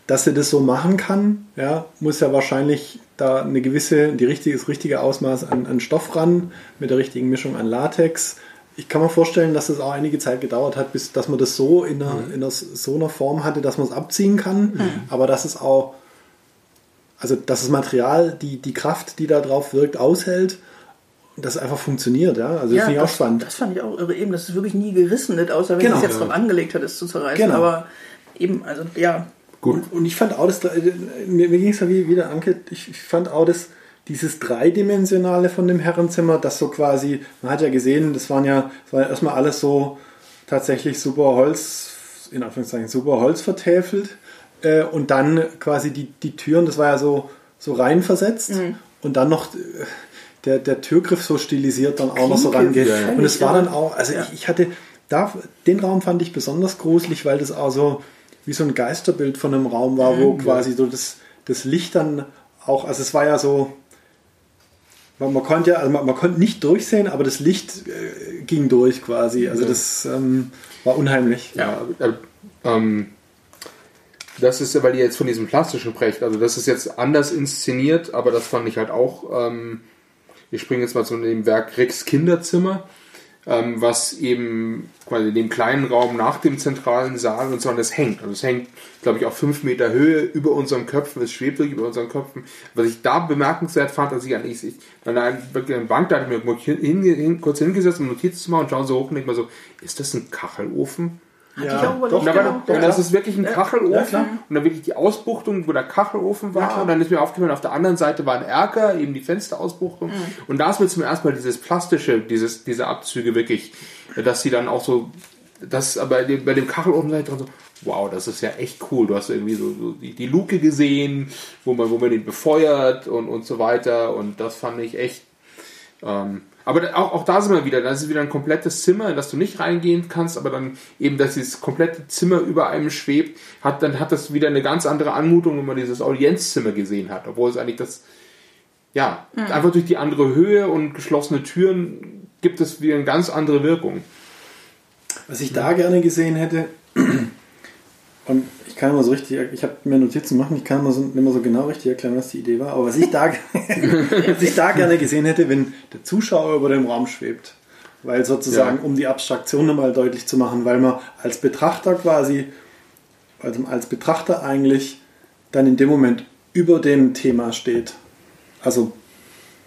dass sie das so machen kann, ja, muss ja wahrscheinlich da eine gewisse, die richtige, das richtige Ausmaß an, an Stoff ran, mit der richtigen Mischung an Latex. Ich kann mir vorstellen, dass es auch einige Zeit gedauert hat, bis dass man das so in, einer, in einer, so einer Form hatte, dass man es abziehen kann, aber dass es auch, also dass das Material die, die Kraft, die da drauf wirkt, aushält und das einfach funktioniert, ja. Also das finde ich auch spannend. Das fand ich auch irre. Eben, dass es wirklich nie gerissen wird, außer wenn Genau. es jetzt Ja. drauf angelegt hat, es zu zerreißen. Genau. Aber eben, also ja, Gut. Und, und ich fand auch, das, mir, mir ging es ja wie, wie der Anke, ich, ich fand auch das, dieses Dreidimensionale von dem Herrenzimmer, das so quasi, man hat ja gesehen, das waren ja, das war ja erstmal alles so tatsächlich super Holz, in Anführungszeichen super Holz vertäfelt. Äh, und dann quasi die, die Türen, das war ja so, so rein versetzt. Und dann noch äh, der, der Türgriff so stilisiert dann auch noch so Klinke, rangeht. ja, ja. Und es war dann auch, also Ja. ich, ich hatte, da, den Raum fand ich besonders gruselig, weil das auch so wie so ein Geisterbild von einem Raum war, wo quasi so das, das Licht dann auch, also es war ja so, man, konnte ja, also man, man konnte nicht durchsehen, aber das Licht äh, ging durch quasi. Also das ähm, war unheimlich. Ja, äh, ähm, das ist, ja, weil ihr jetzt von diesem plastischen sprecht, also das ist jetzt anders inszeniert, aber das fand ich halt auch, ähm, ich springe jetzt mal zu dem Werk Rex Kinderzimmer. Ähm, was eben quasi in dem kleinen Raum nach dem zentralen Saal und so und das hängt. Und es hängt, glaube ich, auf fünf Meter Höhe über unseren Köpfen, es schwebt wirklich über unseren Köpfen. Was ich da bemerkenswert fand, dass ich eigentlich, ich, an einer Bank, da hatte ich mir hin, hin, kurz hingesetzt, um Notizen zu machen und schauen so hoch und denke mal so, ist das ein Kachelofen? Hatte ja, ich auch doch, genau. Und das ist wirklich ein Kachelofen ja, und dann wirklich die Ausbuchtung, wo der Kachelofen war. Ja, und dann ist mir aufgefallen, auf der anderen Seite war ein Erker, eben die Fensterausbuchtung. Mhm. Und da ist mir zum ersten Mal dieses plastische, dieses, diese Abzüge wirklich, dass sie dann auch so, das aber bei dem Kachelofen seid dran so, wow, das ist ja echt cool. Du hast irgendwie so, so die, die, Luke gesehen, wo man, wo man den befeuert und, und so weiter. Und das fand ich echt. Ähm, aber auch, auch da sind wir wieder, da ist wieder ein komplettes Zimmer, in das du nicht reingehen kannst, aber dann eben, dass dieses komplette Zimmer über einem schwebt, hat, dann hat das wieder eine ganz andere Anmutung, wenn man dieses Audienzzimmer gesehen hat, obwohl es eigentlich das, ja, mhm. einfach durch die andere Höhe und geschlossene Türen gibt es wieder eine ganz andere Wirkung. Was ich da gerne gesehen hätte, und kann immer so richtig, ich habe mir Notizen machen, ich kann immer so, nicht mehr so genau richtig erklären, was die Idee war, aber was ich da, was ich da gerne gesehen hätte, wenn der Zuschauer über dem Raum schwebt, weil sozusagen, ja. um die Abstraktion nochmal deutlich zu machen, weil man als Betrachter quasi, also als Betrachter eigentlich dann in dem Moment über dem Thema steht. Also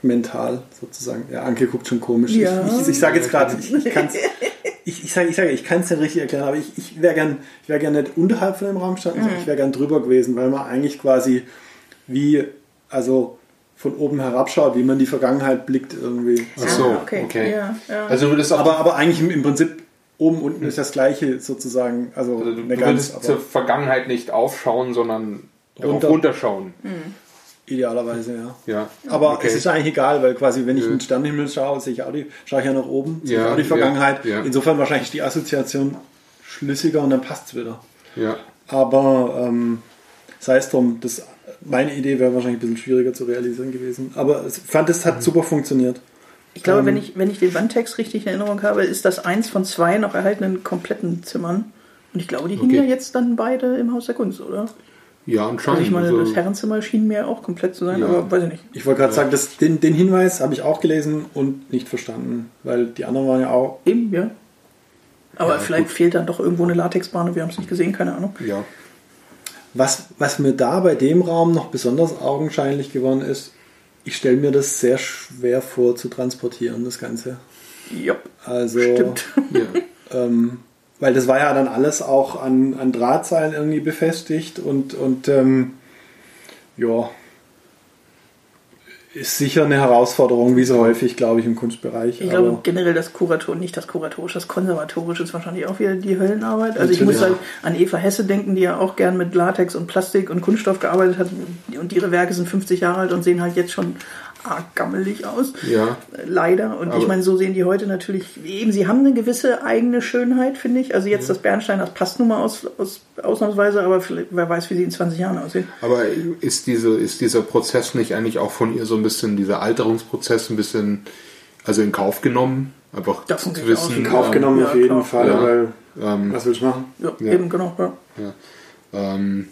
mental sozusagen. Ja, Anke guckt schon komisch. Ja. Ich, ich, ich sage jetzt gerade, ich, ich kann es ich, ich sage, ich, sag, ich kann es nicht richtig erklären, aber ich, ich wäre gern, wär gern nicht unterhalb von dem Raum gestanden, mhm. ich wäre gern drüber gewesen, weil man eigentlich quasi wie, also von oben herabschaut, wie man die Vergangenheit blickt irgendwie. Ach so, ah, okay. okay. Ja, ja. Also das aber, aber eigentlich im, im Prinzip oben unten ist das gleiche sozusagen. Also, also du, du ganz, zur Vergangenheit nicht aufschauen, sondern runter. runterschauen. Mhm. Idealerweise, ja. ja. Aber okay. es ist eigentlich egal, weil quasi, wenn ich in den Sternenhimmel schaue, sehe ich auch die, schaue ich ja nach oben, sehe ja, ich auch die Vergangenheit. Ja, ja. Insofern wahrscheinlich die Assoziation schlüssiger und dann passt es wieder. Ja. Aber ähm, sei es drum, das, meine Idee wäre wahrscheinlich ein bisschen schwieriger zu realisieren gewesen. Aber ich fand, es hat mhm. super funktioniert. Ich glaube, ähm, wenn, ich, wenn ich den Wandtext richtig in Erinnerung habe, ist das eins von zwei noch erhaltenen kompletten Zimmern. Und ich glaube, die okay. hingen ja jetzt dann beide im Haus der Kunst, oder? Ja, anscheinend. Also ich meine, das Herrenzimmer schien mir auch komplett zu sein, ja. aber weiß ich nicht. Ich wollte gerade ja. sagen, das, den, den Hinweis habe ich auch gelesen und nicht verstanden, weil die anderen waren ja auch. Eben, ja. Aber ja, vielleicht gut. fehlt dann doch irgendwo eine Latexbahn und wir haben es nicht gesehen, keine Ahnung. Ja. Was, was mir da bei dem Raum noch besonders augenscheinlich geworden ist, ich stelle mir das sehr schwer vor zu transportieren, das Ganze. Ja. Also, Stimmt. Ja. ähm, weil das war ja dann alles auch an, an Drahtseilen irgendwie befestigt und, und ähm, ja, ist sicher eine Herausforderung, wie so häufig, glaube ich, im Kunstbereich. Ich glaube generell das Kurator, nicht das Kuratorische, das Konservatorische ist wahrscheinlich auch wieder die Höllenarbeit. Also ich muss halt an Eva Hesse denken, die ja auch gern mit Latex und Plastik und Kunststoff gearbeitet hat und ihre Werke sind 50 Jahre alt und sehen halt jetzt schon arg gammelig aus. Ja. Leider. Und Aber ich meine, so sehen die heute natürlich eben, sie haben eine gewisse eigene Schönheit, finde ich. Also jetzt ja. das Bernstein, das passt nun mal aus, aus, ausnahmsweise, aber wer weiß, wie sie in 20 Jahren aussehen. Aber ist, diese, ist dieser Prozess nicht eigentlich auch von ihr so ein bisschen, dieser Alterungsprozess ein bisschen, also in Kauf genommen? Einfach Davon zu wissen. In Kauf genommen ähm, auf jeden klar. Fall, ja. weil, ähm, was willst du machen? Ja, eben, genau. Ja. Ähm,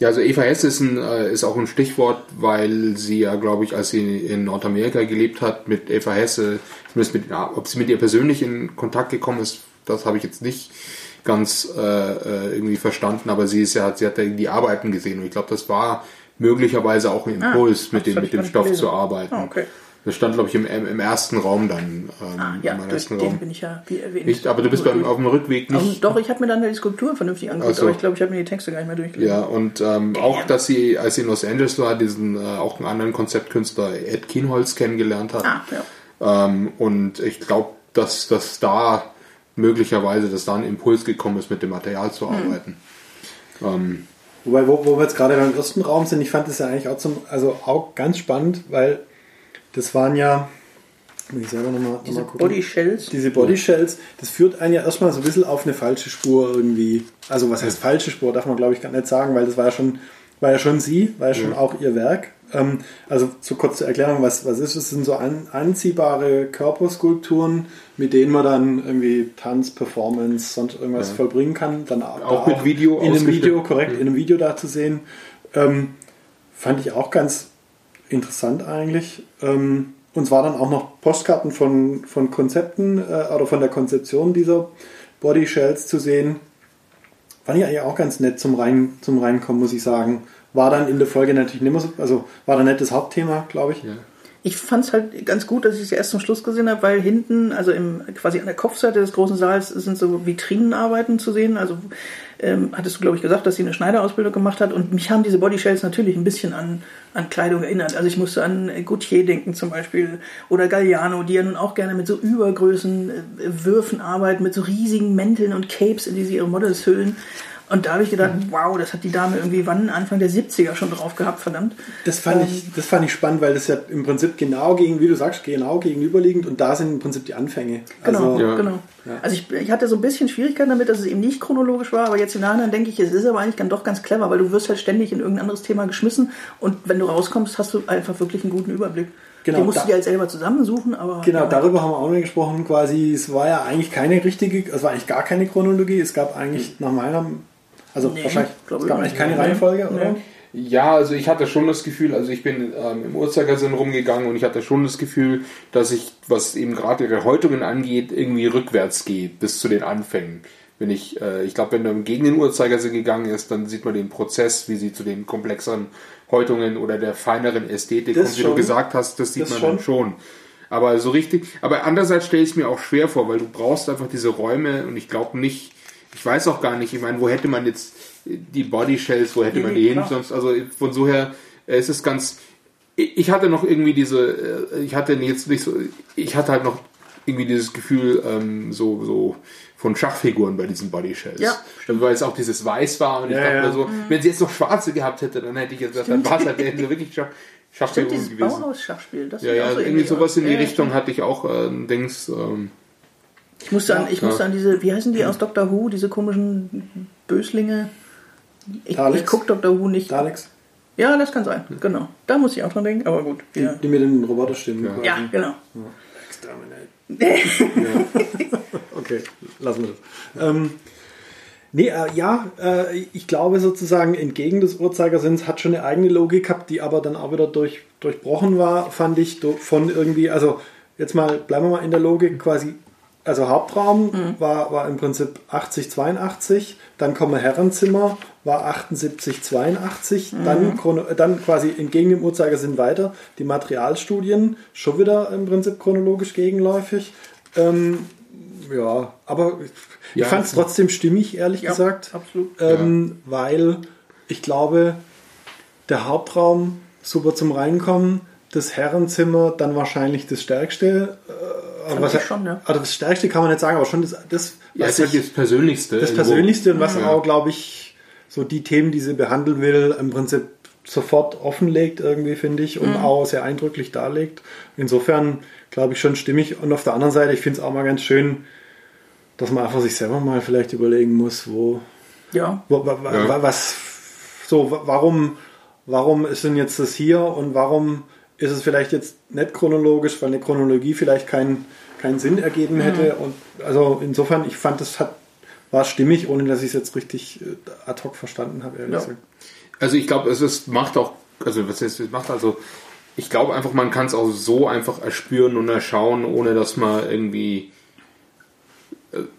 ja, also Eva Hess ist, ein, äh, ist auch ein Stichwort, weil sie ja, glaube ich, als sie in Nordamerika gelebt hat, mit Eva Hesse, zumindest mit, ob sie mit ihr persönlich in Kontakt gekommen ist, das habe ich jetzt nicht ganz äh, äh irgendwie verstanden, aber sie ist ja, sie hat ja die Arbeiten gesehen und ich glaube, das war möglicherweise auch ein ah, Impuls, ah, mit dem, mit dem Stoff gelesen. zu arbeiten. Ah, okay. Das stand, glaube ich, im, im ersten Raum dann. Ähm, ah, ja, durch den Raum. bin ich ja, wie erwähnt. Nicht, aber du bist beim, auf dem Rückweg nicht. Also, doch, ich habe mir dann die Skulptur vernünftig angeguckt, so. aber ich glaube, ich habe mir die Texte gar nicht mehr durchgelesen. Ja, und ähm, auch, dass sie, als sie in Los Angeles war, diesen äh, auch einen anderen Konzeptkünstler Ed Kienholz kennengelernt hat. Ah, ja. Ähm, und ich glaube, dass, dass da möglicherweise, dass da ein Impuls gekommen ist, mit dem Material zu mhm. arbeiten. Mhm. Ähm, Wobei, wo, wo wir jetzt gerade beim ersten Raum sind, ich fand das ja eigentlich auch zum, also auch ganz spannend, weil das waren ja, muss ich selber nochmal Diese noch Body Shells. Diese Body Shells, das führt einen ja erstmal so ein bisschen auf eine falsche Spur irgendwie. Also was heißt falsche Spur, darf man glaube ich gar nicht sagen, weil das war ja schon, war ja schon sie, war ja schon ja. auch ihr Werk. Ähm, also zu kurz zur Erklärung, was, was ist es? sind so an, anziehbare Körperskulpturen, mit denen man dann irgendwie Tanz, Performance, sonst irgendwas ja. vollbringen kann. Dann auch, auch mit Video in einem Video, korrekt, ja. in einem Video da zu sehen. Ähm, fand ich auch ganz interessant eigentlich. Ähm, uns war dann auch noch Postkarten von, von Konzepten äh, oder von der Konzeption dieser Body Shells zu sehen. Fand ich eigentlich auch ganz nett zum, Rein, zum Reinkommen, muss ich sagen. War dann in der Folge natürlich nicht mehr so, also war dann nicht das Hauptthema, glaube ich. Ja. Ich fand es halt ganz gut, dass ich es erst zum Schluss gesehen habe, weil hinten, also im, quasi an der Kopfseite des großen Saals, sind so Vitrinenarbeiten zu sehen. Also ähm, hattest du, glaube ich, gesagt, dass sie eine Schneiderausbildung gemacht hat. Und mich haben diese Bodyshells natürlich ein bisschen an, an Kleidung erinnert. Also ich musste an Gautier denken zum Beispiel oder Galliano, die ja nun auch gerne mit so Übergrößen äh, Würfen arbeiten, mit so riesigen Mänteln und Capes, in die sie ihre Models hüllen. Und da habe ich gedacht, mhm. wow, das hat die Dame irgendwie wann Anfang der 70er schon drauf gehabt, verdammt. Das fand, ähm, ich, das fand ich spannend, weil das ja im Prinzip genau gegen, wie du sagst, genau gegenüberliegend und da sind im Prinzip die Anfänge. Genau, also, ja. genau. Ja. Also ich, ich hatte so ein bisschen Schwierigkeiten damit, dass es eben nicht chronologisch war, aber jetzt im Nachhinein denke ich, es ist aber eigentlich dann doch ganz clever, weil du wirst halt ständig in irgendein anderes Thema geschmissen und wenn du rauskommst, hast du einfach wirklich einen guten Überblick. Genau, Den musst da, du dir halt selber zusammensuchen, aber. Genau, ja. darüber haben wir auch noch gesprochen, quasi, es war ja eigentlich keine richtige, es war eigentlich gar keine Chronologie, es gab eigentlich nach meiner also nee, wahrscheinlich es gab eigentlich keine Reihenfolge, oder? Ja, also ich hatte schon das Gefühl, also ich bin ähm, im Uhrzeigersinn rumgegangen und ich hatte schon das Gefühl, dass ich, was eben gerade ihre Häutungen angeht, irgendwie rückwärts gehe bis zu den Anfängen. Wenn ich, äh, ich glaube, wenn man gegen den Uhrzeigersinn gegangen ist, dann sieht man den Prozess, wie sie zu den komplexeren Häutungen oder der feineren Ästhetik kommt, wie du gesagt hast, das sieht das man schon. dann schon. Aber so richtig, aber andererseits stelle ich es mir auch schwer vor, weil du brauchst einfach diese Räume und ich glaube nicht, ich weiß auch gar nicht, ich meine, wo hätte man jetzt die Body Shells, wo hätte man die hin? Sonst, also von so her äh, ist es ganz. Ich hatte noch irgendwie diese, äh, ich hatte jetzt nicht so, ich hatte halt noch irgendwie dieses Gefühl, ähm, so, so von Schachfiguren bei diesen Body Shells. Ja. Weil es auch dieses Weiß war und ich dachte ja. so, mhm. wenn sie jetzt noch schwarze gehabt hätte, dann hätte ich jetzt gesagt, dann war es halt, wirklich Schach, Schachfiguren Stimmt, gewesen. Bauhaus-Schachspiel, das ja, ja, irgendwie sowas in die Richtung hatte ich auch äh, Dings. Ähm, ich musste, an, ich musste an diese, wie heißen die aus Dr. Who, diese komischen Böslinge? Ich, ich gucke Dr. Who nicht. Daleks? Ja, das kann sein, genau. Da muss ich auch dran denken, aber gut. Die, ja. die mit den Roboterstimmen. Ja, ja genau. Ja. ja. okay, lassen wir das. Ähm, nee, äh, ja, äh, ich glaube sozusagen entgegen des Uhrzeigersinns hat schon eine eigene Logik gehabt, die aber dann auch wieder durch, durchbrochen war, fand ich, von irgendwie, also jetzt mal, bleiben wir mal in der Logik, quasi also Hauptraum mhm. war, war im Prinzip 80, 82, dann kommen Herrenzimmer, war 78, 82, mhm. dann, dann quasi entgegen dem Uhrzeigersinn weiter, die Materialstudien, schon wieder im Prinzip chronologisch gegenläufig. Ähm, ja, aber ich ja, fand es trotzdem stimmig, ehrlich ja, gesagt. Absolut. Ähm, ja. Weil ich glaube, der Hauptraum super zum Reinkommen, das Herrenzimmer dann wahrscheinlich das stärkste. Äh, aber was, schon, ja. Also das Stärkste kann man nicht sagen, aber schon das, das ja, was ist halt das Persönlichste. Das Persönlichste und was ja. auch, glaube ich, so die Themen, die sie behandeln will, im Prinzip sofort offenlegt irgendwie, finde ich, und mhm. auch sehr eindrücklich darlegt. Insofern, glaube ich, schon stimmig. Und auf der anderen Seite, ich finde es auch mal ganz schön, dass man einfach sich selber mal vielleicht überlegen muss, wo, ja. Wo, ja. was, so, warum, warum ist denn jetzt das hier und warum ist es vielleicht jetzt nicht chronologisch, weil eine Chronologie vielleicht keinen keinen Sinn ergeben hätte. Mhm. Und also insofern, ich fand, das hat, war stimmig, ohne dass ich es jetzt richtig äh, ad hoc verstanden habe, ehrlich ja. gesagt. Also ich glaube, es ist, macht auch, also was heißt, es macht also, ich glaube einfach, man kann es auch so einfach erspüren und erschauen, ohne dass man irgendwie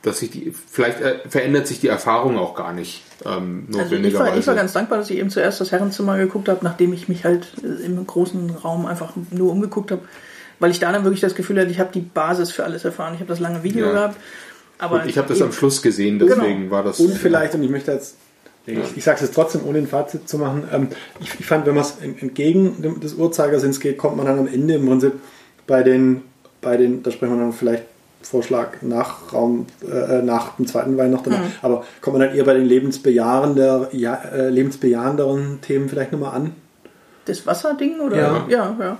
dass sich die, vielleicht äh, verändert sich die Erfahrung auch gar nicht. Ähm, also ich war, ich war ganz dankbar, dass ich eben zuerst das Herrenzimmer geguckt habe, nachdem ich mich halt äh, im großen Raum einfach nur umgeguckt habe, weil ich da dann wirklich das Gefühl hatte, ich habe die Basis für alles erfahren. Ich habe das lange Video ja. gehabt. Aber und ich habe das am Schluss gesehen, deswegen genau. war das. Und vielleicht, und ich möchte jetzt, ich, ich sage es jetzt trotzdem, ohne ein Fazit zu machen, ähm, ich, ich, fand, wenn man es entgegen des Uhrzeigersinns geht, kommt man dann am Ende im Prinzip bei den, bei den, da sprechen wir dann vielleicht Vorschlag nach Raum, äh, nach dem zweiten Weihnachten. Mhm. Aber kommt man dann eher bei den lebensbejahender, ja, äh, lebensbejahenderen Themen vielleicht nochmal an? Das Wasserding oder? Ja, ja. ja.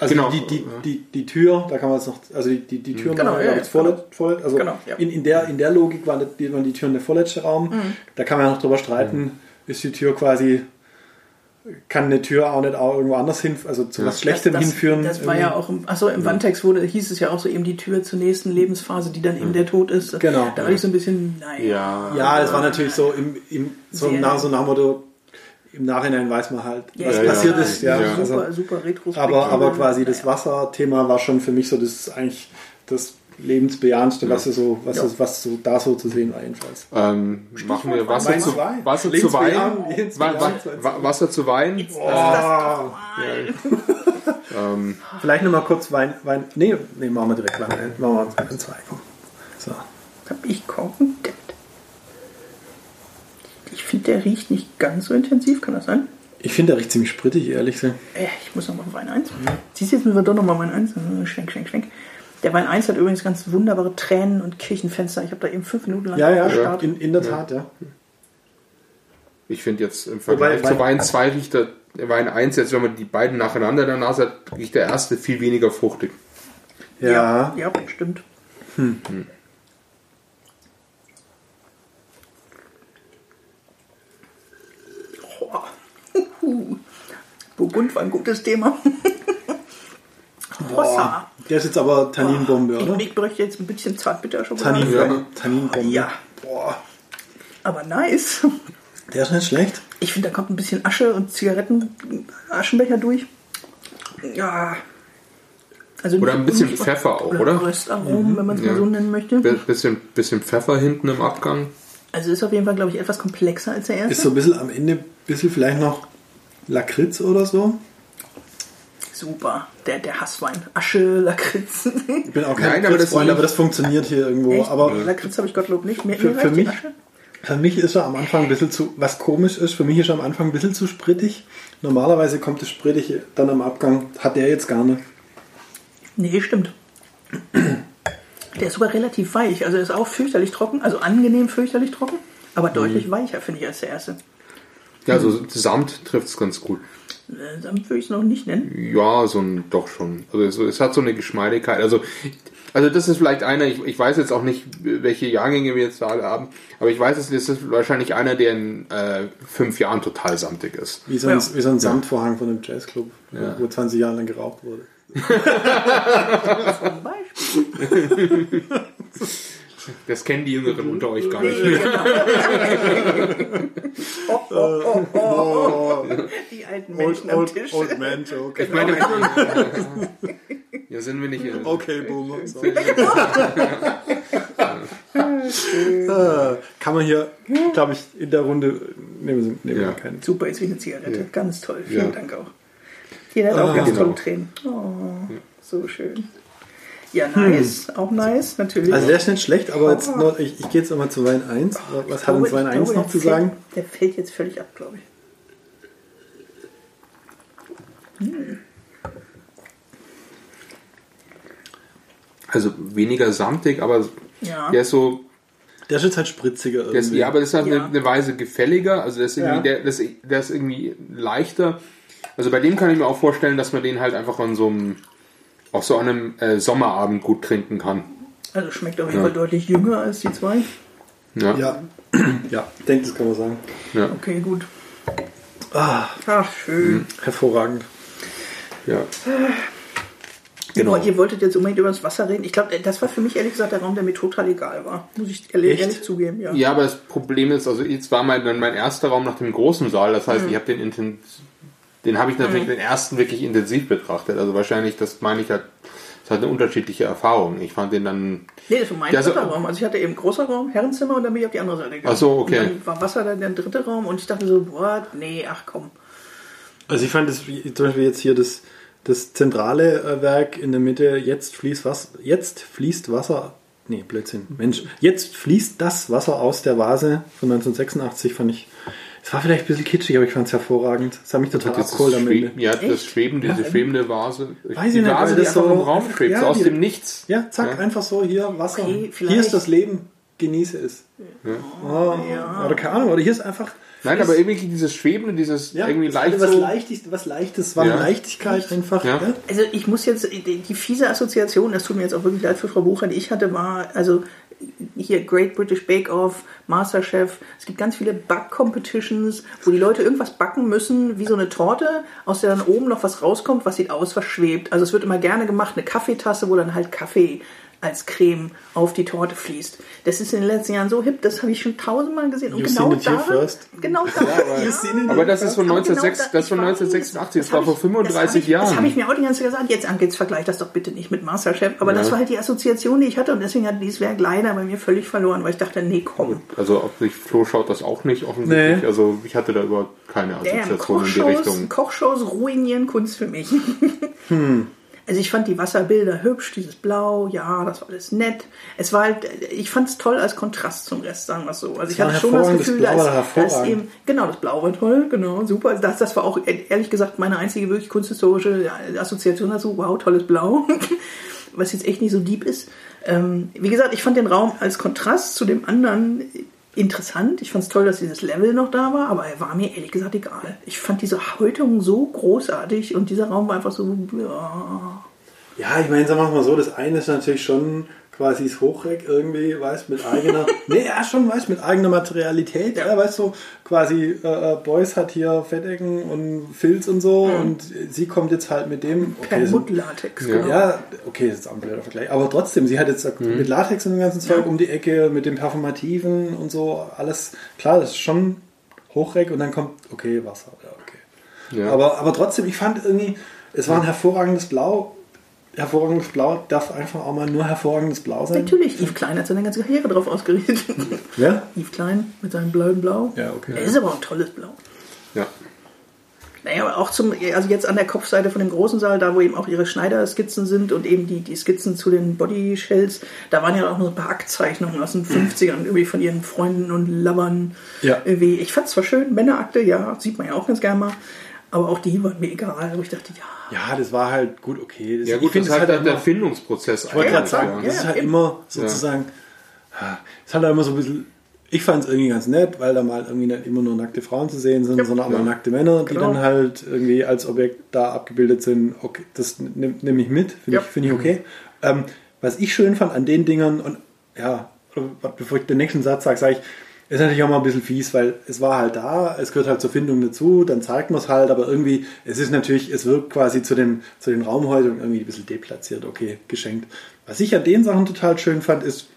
Also genau. die, die, die, die Tür, da kann man jetzt noch, also die, die, die Türen genau, waren, ja, ja, vorlet, vorlet, also genau, ja. in, in, der, in der Logik waren die, waren die Türen der vorletzte Raum. Mhm. Da kann man ja noch drüber streiten, mhm. ist die Tür quasi kann eine Tür auch nicht auch irgendwo anders hin, also zu ja. was Schlechtem das, hinführen. Das war ja auch, im, achso, im Wandtext wurde, hieß es ja auch so eben die Tür zur nächsten Lebensphase, die dann eben der Tod ist. Genau. Da war ich so ein bisschen, nein. Ja, ja es war natürlich so im, im so nach so nach Motto, im Nachhinein weiß man halt, Ja, was ja, passiert ja, ist. Ja, ja. Super, Also, super Retrospektive. aber, aber quasi das. Wasserthema war schon für mich so das eigentlich das lebensbejahendste, was, so, was, Ja. so, was so da so zu sehen war jedenfalls. Ähm, machen wir Wasser Wein zu, Wein. Wasser zu Wein. Wa- wa- wa- Wasser zu Wein. Äh, ähm, Vielleicht nochmal kurz Wein, Wein. Nee, nee, machen wir direkt Wein. ein. Machen wir uns Wein zwei. Komm. So. Hab ich Korken entdeckt. Ich finde, der riecht nicht ganz so intensiv, kann das sein? Ich finde, der riecht ziemlich sprittig, ehrlich gesagt. Äh, ich muss noch mal Wein 1. Siehst du, jetzt müssen wir doch noch mal Wein 1. Schwenk, schwenk, schwenk. Der Wein 1 hat übrigens ganz wunderbare Tränen und Kirchenfenster. Ich habe da eben fünf Minuten lang Ja, ja, gestarrt. in, in der Tat, ja. ich finde jetzt im Vergleich Wobei- zu Wein 2 riecht der Wein 1, jetzt wenn man die beiden nacheinander in der Nase hat, riecht der erste viel weniger fruchtig. Ja. ja, stimmt. Oh. Burgund war ein gutes Thema. Hossa. Der ist jetzt aber Tanninbombe, oder? Ich, ich bräuchte jetzt ein bisschen Zartbitterschokolade. Tannin, Ja. Tanninbombe. Ja. Boah, Aber nice. der ist nicht schlecht. Ich finde, da kommt ein bisschen Asche und Zigaretten, Aschenbecher durch. Ja. Also Oder ein bisschen Pfeffer auch, oder? Röstaromen, wenn man es Ja. mal so nennen möchte. Bi- Bisschen, bisschen Pfeffer hinten im Abgang. Also ist auf jeden Fall, glaube ich, etwas komplexer als der erste. Ist so ein bisschen am Ende, ein bisschen vielleicht noch Lakritz oder so. Super. Der, der Hasswein. Asche, Lakritz. Ich bin auch kein Nein, aber das ist- aber das funktioniert hier irgendwo. Echt? Aber Lakritz habe ich Gottlob nicht. Mir, Für- mir für mich- Asche. für mich ist er am Anfang ein bisschen zu, was komisch ist, für mich ist er am Anfang ein bisschen zu sprittig. Normalerweise kommt das Sprittige dann am Abgang, hat der jetzt gar nicht. Nee, stimmt. Der ist sogar relativ weich. Also er ist auch fürchterlich trocken. Also angenehm fürchterlich trocken. Aber deutlich Mhm. weicher, finde ich, als der erste. Ja, also Samt trifft es ganz gut. Äh, Dann würde ich es noch nicht nennen. Ja, so ein, doch schon. Also es, es hat so eine Geschmeidigkeit. Also, also das ist vielleicht einer, ich, ich weiß jetzt auch nicht, welche Jahrgänge wir jetzt da alle haben, aber ich weiß, es das ist wahrscheinlich einer, der in äh, fünf Jahren total samtig ist. Wie so ein, Ja. wie so ein Samtvorhang von einem Jazzclub, wo 20 Jahre lang geraucht wurde. Zum Beispiel. Das kennen die Jüngeren unter euch gar nicht. Genau. oh, oh, oh, oh. Die alten Menschen am Tisch. man joke. Ich meine, ja, sind wir nicht. äh, Okay, Boomer. Äh, Kann man hier, glaube ich, in der Runde nehmen wir, nehmen Ja. wir keinen. Super, ist wie eine Zigarette. Ja. Ganz toll. Vielen Ja. Dank auch. Jeder hat auch Ah, ganz genau. tolle Tränen. Oh, so schön. Ja, nice. Auch nice, natürlich. Also der ist nicht schlecht, aber jetzt noch, ich, ich gehe jetzt nochmal zu Wein 1. Was hat uns Wein glaube, 1 noch zu fällt- sagen? Der fällt jetzt völlig ab, glaube ich. Also weniger samtig, aber Ja. der ist so, Der ist jetzt halt spritziger der ist, irgendwie. ja, aber das ist halt Ja. eine, eine Weise gefälliger. Also der ist irgendwie, Ja. der, das, der ist irgendwie leichter. Also bei dem kann ich mir auch vorstellen, dass man den halt einfach an so einem, auch so an einem äh, Sommerabend gut trinken kann. Also schmeckt auf jeden Fall deutlich jünger als die zwei. Ja. ja. ja, ich denke, das kann man sagen. Ja. Okay, gut. Ah, Ach, schön. hervorragend. ja. Genau. Genau. ihr wolltet jetzt unbedingt über das Wasser reden. Ich glaube, das war für mich ehrlich gesagt der Raum, der mir total egal war. Muss ich ehrlich, ehrlich zugeben, ja. Ja, aber das Problem ist, also jetzt war mein, mein erster Raum nach dem großen Saal, das Mhm. heißt, ich habe den inten den habe ich natürlich den ersten wirklich intensiv betrachtet. Also wahrscheinlich, das meine ich halt, das hat eine unterschiedliche Erfahrung. Ich fand den dann, Nee, das war mein dritter Raum. Also ich hatte eben großer Raum, Herrenzimmer und dann bin ich auf die andere Seite gegangen. Ach so, okay. Und dann war Wasser dann der dritte Raum und ich dachte so, what? Nee, ach komm. Also ich fand das wie- zum Beispiel jetzt hier das, das zentrale äh, Werk in der Mitte, jetzt fließt Wasser, jetzt fließt Wasser, nee, Blödsinn, Mensch, jetzt fließt das Wasser aus der Vase von 1986, fand ich, es war vielleicht ein bisschen kitschig, aber ich fand es hervorragend. Es hat mich total abgeholt am Ende. ja, das Echt? Schweben, diese schwebende Vase. Weiß die ich nicht, Vase, die das einfach so- im Raum schwebt, ja, so aus die- dem Nichts. Ja, zack, Ja. einfach so hier Wasser. Okay, hier ist das Leben, genieße es. Oh, Oder keine Ahnung, oder hier ist einfach. Nein, aber irgendwie dieses Schwebende, dieses Ja, irgendwie leicht was so. Leichtes, was Leichtes, war Ja. eine Leichtigkeit einfach. Ja. Ja. Also ich muss jetzt, die, die fiese Assoziation, das tut mir jetzt auch wirklich leid für Frau Bucher, die ich hatte, war, also hier Great British Bake Off, Masterchef, es gibt ganz viele Back-Competitions, wo die Leute irgendwas backen müssen, wie so eine Torte, aus der dann oben noch was rauskommt, was sieht aus, was schwebt. Also es wird immer gerne gemacht, eine Kaffeetasse, wo dann halt Kaffee als Creme auf die Torte fließt. Das ist in den letzten Jahren so hip, das habe ich schon tausendmal gesehen. Und genau da, genau da. Ja, aber, aber, das ist von, 1906, genau das von 1986, das, war vor 35 das Jahren. Das habe ich mir auch die ganze Zeit gesagt. Jetzt, Anke, jetzt vergleich das doch bitte nicht mit Masterchef. Aber ja. das war halt die Assoziation, die ich hatte und deswegen hat dieses Werk leider bei mir völlig verloren, weil ich dachte, nee, komm. Also auf sich Flo schaut das auch nicht offensichtlich. Nee. Also ich hatte da überhaupt keine Assoziation in die Richtung. Kochshows ruinieren Kunst für mich. Hm. Also ich fand die Wasserbilder hübsch, dieses Blau, ja, das war alles nett. Es war halt, ich fand es toll als Kontrast zum Rest, sagen wir es so. Also ich hatte schon das Gefühl, das dass, dass eben, genau, das Blau war toll, genau, super. Das, das war auch ehrlich gesagt meine einzige wirklich kunsthistorische Assoziation dazu. Wow, tolles Blau. Was jetzt echt nicht so deep ist. Ähm, wie gesagt, ich fand den Raum als Kontrast zu dem anderen interessant. Ich fand es toll, dass dieses Level noch da war, aber er war mir ehrlich gesagt egal. Ich fand diese Häutung so großartig und dieser Raum war einfach so. Ja, ja ich meine, sagen wir mal so, das eine ist natürlich schon quasi das Hochreck irgendwie, weißt mit eigener, nee, ja schon, weißt mit eigener Materialität, ja, weißt du, quasi äh, äh, Boys hat hier Fettecken und Filz und so mhm. und sie kommt jetzt halt mit dem, okay, Kein Mutlatex, ja. genau. Ja, okay, das ist auch ein blöder Vergleich, aber trotzdem, sie hat jetzt mhm. mit Latex und dem ganzen Zeug ja. um die Ecke, mit dem Performativen und so, alles, klar, das ist schon Hochreck und dann kommt, okay, Wasser, ja, okay. Ja. Aber, aber trotzdem, ich fand irgendwie, es war ein hervorragendes Blau, hervorragendes Blau darf einfach auch mal nur hervorragendes Blau sein. Natürlich, Yves Klein hat seine ganze Karriere drauf ausgerichtet. Ja? Yves Klein mit seinem blauen Blau. Ja, okay. Er ist aber auch ein tolles Blau. Ja. Naja, aber auch zum, also jetzt an der Kopfseite von dem großen Saal, da wo eben auch ihre Schneiderskizzen sind und eben die, die Skizzen zu den Bodyshells, da waren ja auch noch ein paar Aktzeichnungen aus den 50ern, irgendwie von ihren Freunden und Lovern. Ja. Irgendwie. Ich fand es zwar schön, Männerakte, ja, sieht man ja auch ganz gerne mal, aber auch die waren mir egal, wo ich dachte, ja, ja, das war halt gut, okay. Das, ja, gut, das ist halt, halt der Findungsprozess. Ich wollte gerade sagen, das ist halt immer sozusagen, ja. ist halt immer so ein bisschen, ich fand es irgendwie ganz nett, weil da mal irgendwie nicht immer nur nackte Frauen zu sehen sind, ja, sondern auch mal nackte Männer, die genau. dann halt irgendwie als Objekt da abgebildet sind. Okay, das nehme nehm ich mit, finde ja. ich, find ich okay. Ähm, was ich schön fand an den Dingern, und ja, bevor ich den nächsten Satz sage, sage ich, ist natürlich auch mal ein bisschen fies, weil es war halt da, es gehört halt zur Findung dazu, dann zeigt man es halt, aber irgendwie, es ist natürlich, es wirkt quasi zu, dem, zu den Raumhäusern irgendwie ein bisschen deplatziert, okay, geschenkt. Was ich an den Sachen total schön fand, ist,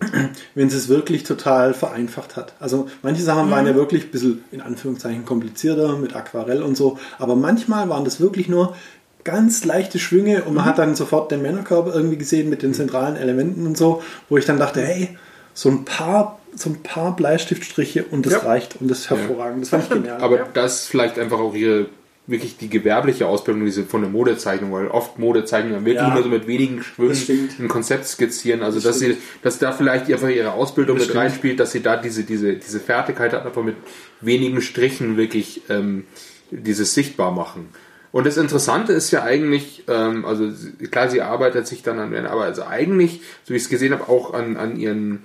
wenn sie es wirklich total vereinfacht hat. Also manche Sachen mhm. waren ja wirklich ein bisschen in Anführungszeichen komplizierter mit Aquarell und so, aber manchmal waren das wirklich nur ganz leichte Schwünge und man mhm. hat dann sofort den Männerkörper irgendwie gesehen mit den zentralen Elementen und so, wo ich dann dachte, hey, so ein paar so ein paar Bleistiftstriche und das ja. reicht und das ist hervorragend. Ja. Das fand ich genial. Aber ja. das ist vielleicht einfach auch ihre wirklich die gewerbliche Ausbildung diese von der Modezeichnung, weil oft Modezeichnungen wirklich ja, nur so mit wenigen Schwüngen ein Konzept skizzieren. Also das dass stimmt. sie, dass da vielleicht einfach ihre Ausbildung das mit stimmt. reinspielt, dass sie da diese diese diese Fertigkeit hat, einfach mit wenigen Strichen wirklich ähm, dieses sichtbar machen. Und das Interessante ist ja eigentlich, ähm, also klar, sie arbeitet sich dann an, aber also eigentlich, so wie ich es gesehen habe, auch an, an ihren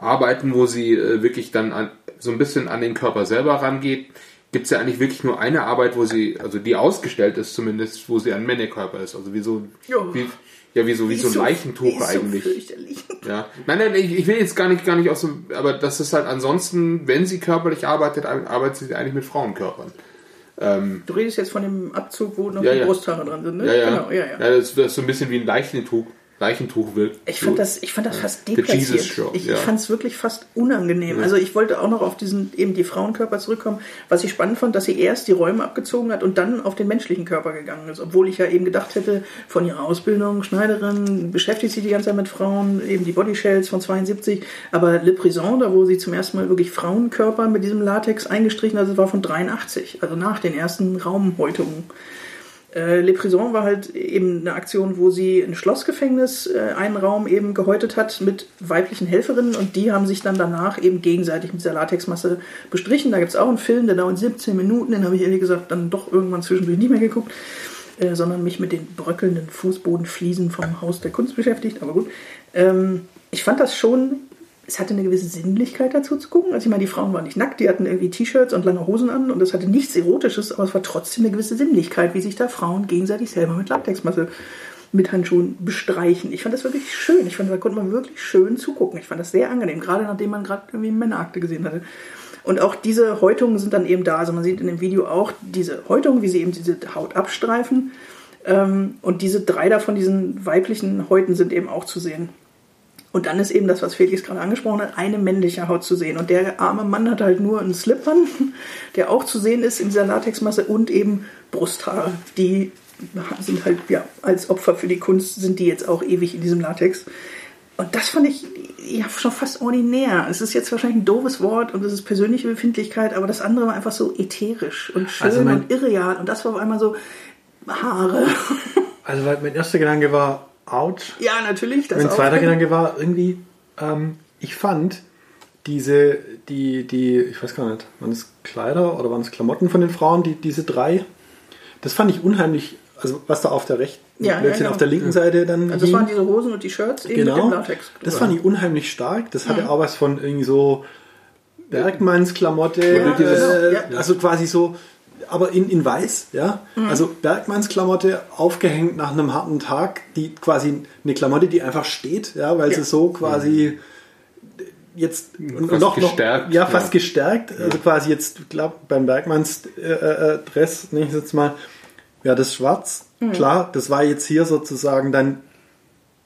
Arbeiten, wo sie äh, wirklich dann an, so ein bisschen an den Körper selber rangeht, gibt es ja eigentlich wirklich nur eine Arbeit, wo sie, also die ausgestellt ist zumindest, wo sie ein Männerkörper ist. Also wie so, wie, ja, wie so, wie so ein Leichentuch so eigentlich. Fürchterlich. Ja. Nein, nein, ich, ich will jetzt gar nicht, gar nicht aus dem, aber das ist halt ansonsten, wenn sie körperlich arbeitet, arbeitet sie eigentlich mit Frauenkörpern. Ähm, du redest jetzt von dem Abzug, wo noch ja, die ja. Brusthaare dran sind, ne? Ja, ja. Genau, ja, ja. ja das, das ist so ein bisschen wie ein Leichentuch. Leichentuch wirkt. Ich fand das, ich fand das fast deplatziert. Show, ich, ja. ich fand es wirklich fast unangenehm. Ja. Also ich wollte auch noch auf diesen eben die Frauenkörper zurückkommen. Was ich spannend fand, dass sie erst die Räume abgezogen hat und dann auf den menschlichen Körper gegangen ist. Obwohl ich ja eben gedacht hätte, von ihrer Ausbildung, Schneiderin, beschäftigt sie die ganze Zeit mit Frauen, eben die Bodyshells von 72. Aber Le Prison, da wo sie zum ersten Mal wirklich Frauenkörper mit diesem Latex eingestrichen hat, das war von 83. Also nach den ersten Raumhäutungen. Äh, Le Prison war halt eben eine Aktion, wo sie ein Schlossgefängnis äh, einen Raum eben gehäutet hat mit weiblichen Helferinnen und die haben sich dann danach eben gegenseitig mit dieser Latexmasse bestrichen. Da gibt es auch einen Film, der dauert 17 Minuten, den habe ich ehrlich gesagt dann doch irgendwann zwischendurch nicht mehr geguckt, äh, sondern mich mit den bröckelnden Fußbodenfliesen vom Haus der Kunst beschäftigt. Aber gut, ähm, ich fand das schon es hatte eine gewisse Sinnlichkeit dazu zu gucken. Also ich meine, die Frauen waren nicht nackt, die hatten irgendwie T-Shirts und lange Hosen an und es hatte nichts Erotisches, aber es war trotzdem eine gewisse Sinnlichkeit, wie sich da Frauen gegenseitig selber mit Latexmasse mit Handschuhen bestreichen. Ich fand das wirklich schön. Ich fand, da konnte man wirklich schön zugucken. Ich fand das sehr angenehm, gerade nachdem man gerade irgendwie Männerakte gesehen hatte. Und auch diese Häutungen sind dann eben da. Also man sieht in dem Video auch diese Häutungen, wie sie eben diese Haut abstreifen. Ähm, und diese drei davon, diesen weiblichen Häuten, sind eben auch zu sehen. Und dann ist eben das, was Felix gerade angesprochen hat, eine männliche Haut zu sehen. Und der arme Mann hat halt nur einen Slip an, der auch zu sehen ist in dieser Latexmasse und eben Brusthaare. Die sind halt, ja, als Opfer für die Kunst sind die jetzt auch ewig in diesem Latex. Und das fand ich ja schon fast ordinär. Es ist jetzt wahrscheinlich ein doofes Wort und es ist persönliche Befindlichkeit, aber das andere war einfach so ätherisch und schön also und irreal. Und das war auf einmal so Haare. Also mein erster Gedanke war, ouch. Ja, natürlich. Das mein zweiter Gedanke war irgendwie, ähm, ich fand diese, die, die, ich weiß gar nicht, waren es Kleider oder waren es Klamotten von den Frauen, die, diese drei, das fand ich unheimlich, also was da auf der rechten, ja, ja genau. auf der linken Seite dann. Also das waren diese Hosen und die Shirts eben genau, mit dem Latex. Das fand ich unheimlich stark. Das hatte mhm. auch was von irgendwie so Bergmanns Klamotte, ja, äh, also quasi so aber in, in weiß, ja. Mhm. Also Bergmanns Klamotte aufgehängt nach einem harten Tag, die quasi eine Klamotte, die einfach steht, ja, weil ja. sie so quasi mhm. jetzt fast noch, gestärkt, noch ja, fast ja. gestärkt, also quasi jetzt, glaube beim Bergmanns äh, äh, Dress, nenne ich jetzt mal, ja, das Schwarz, mhm. klar, das war jetzt hier sozusagen dann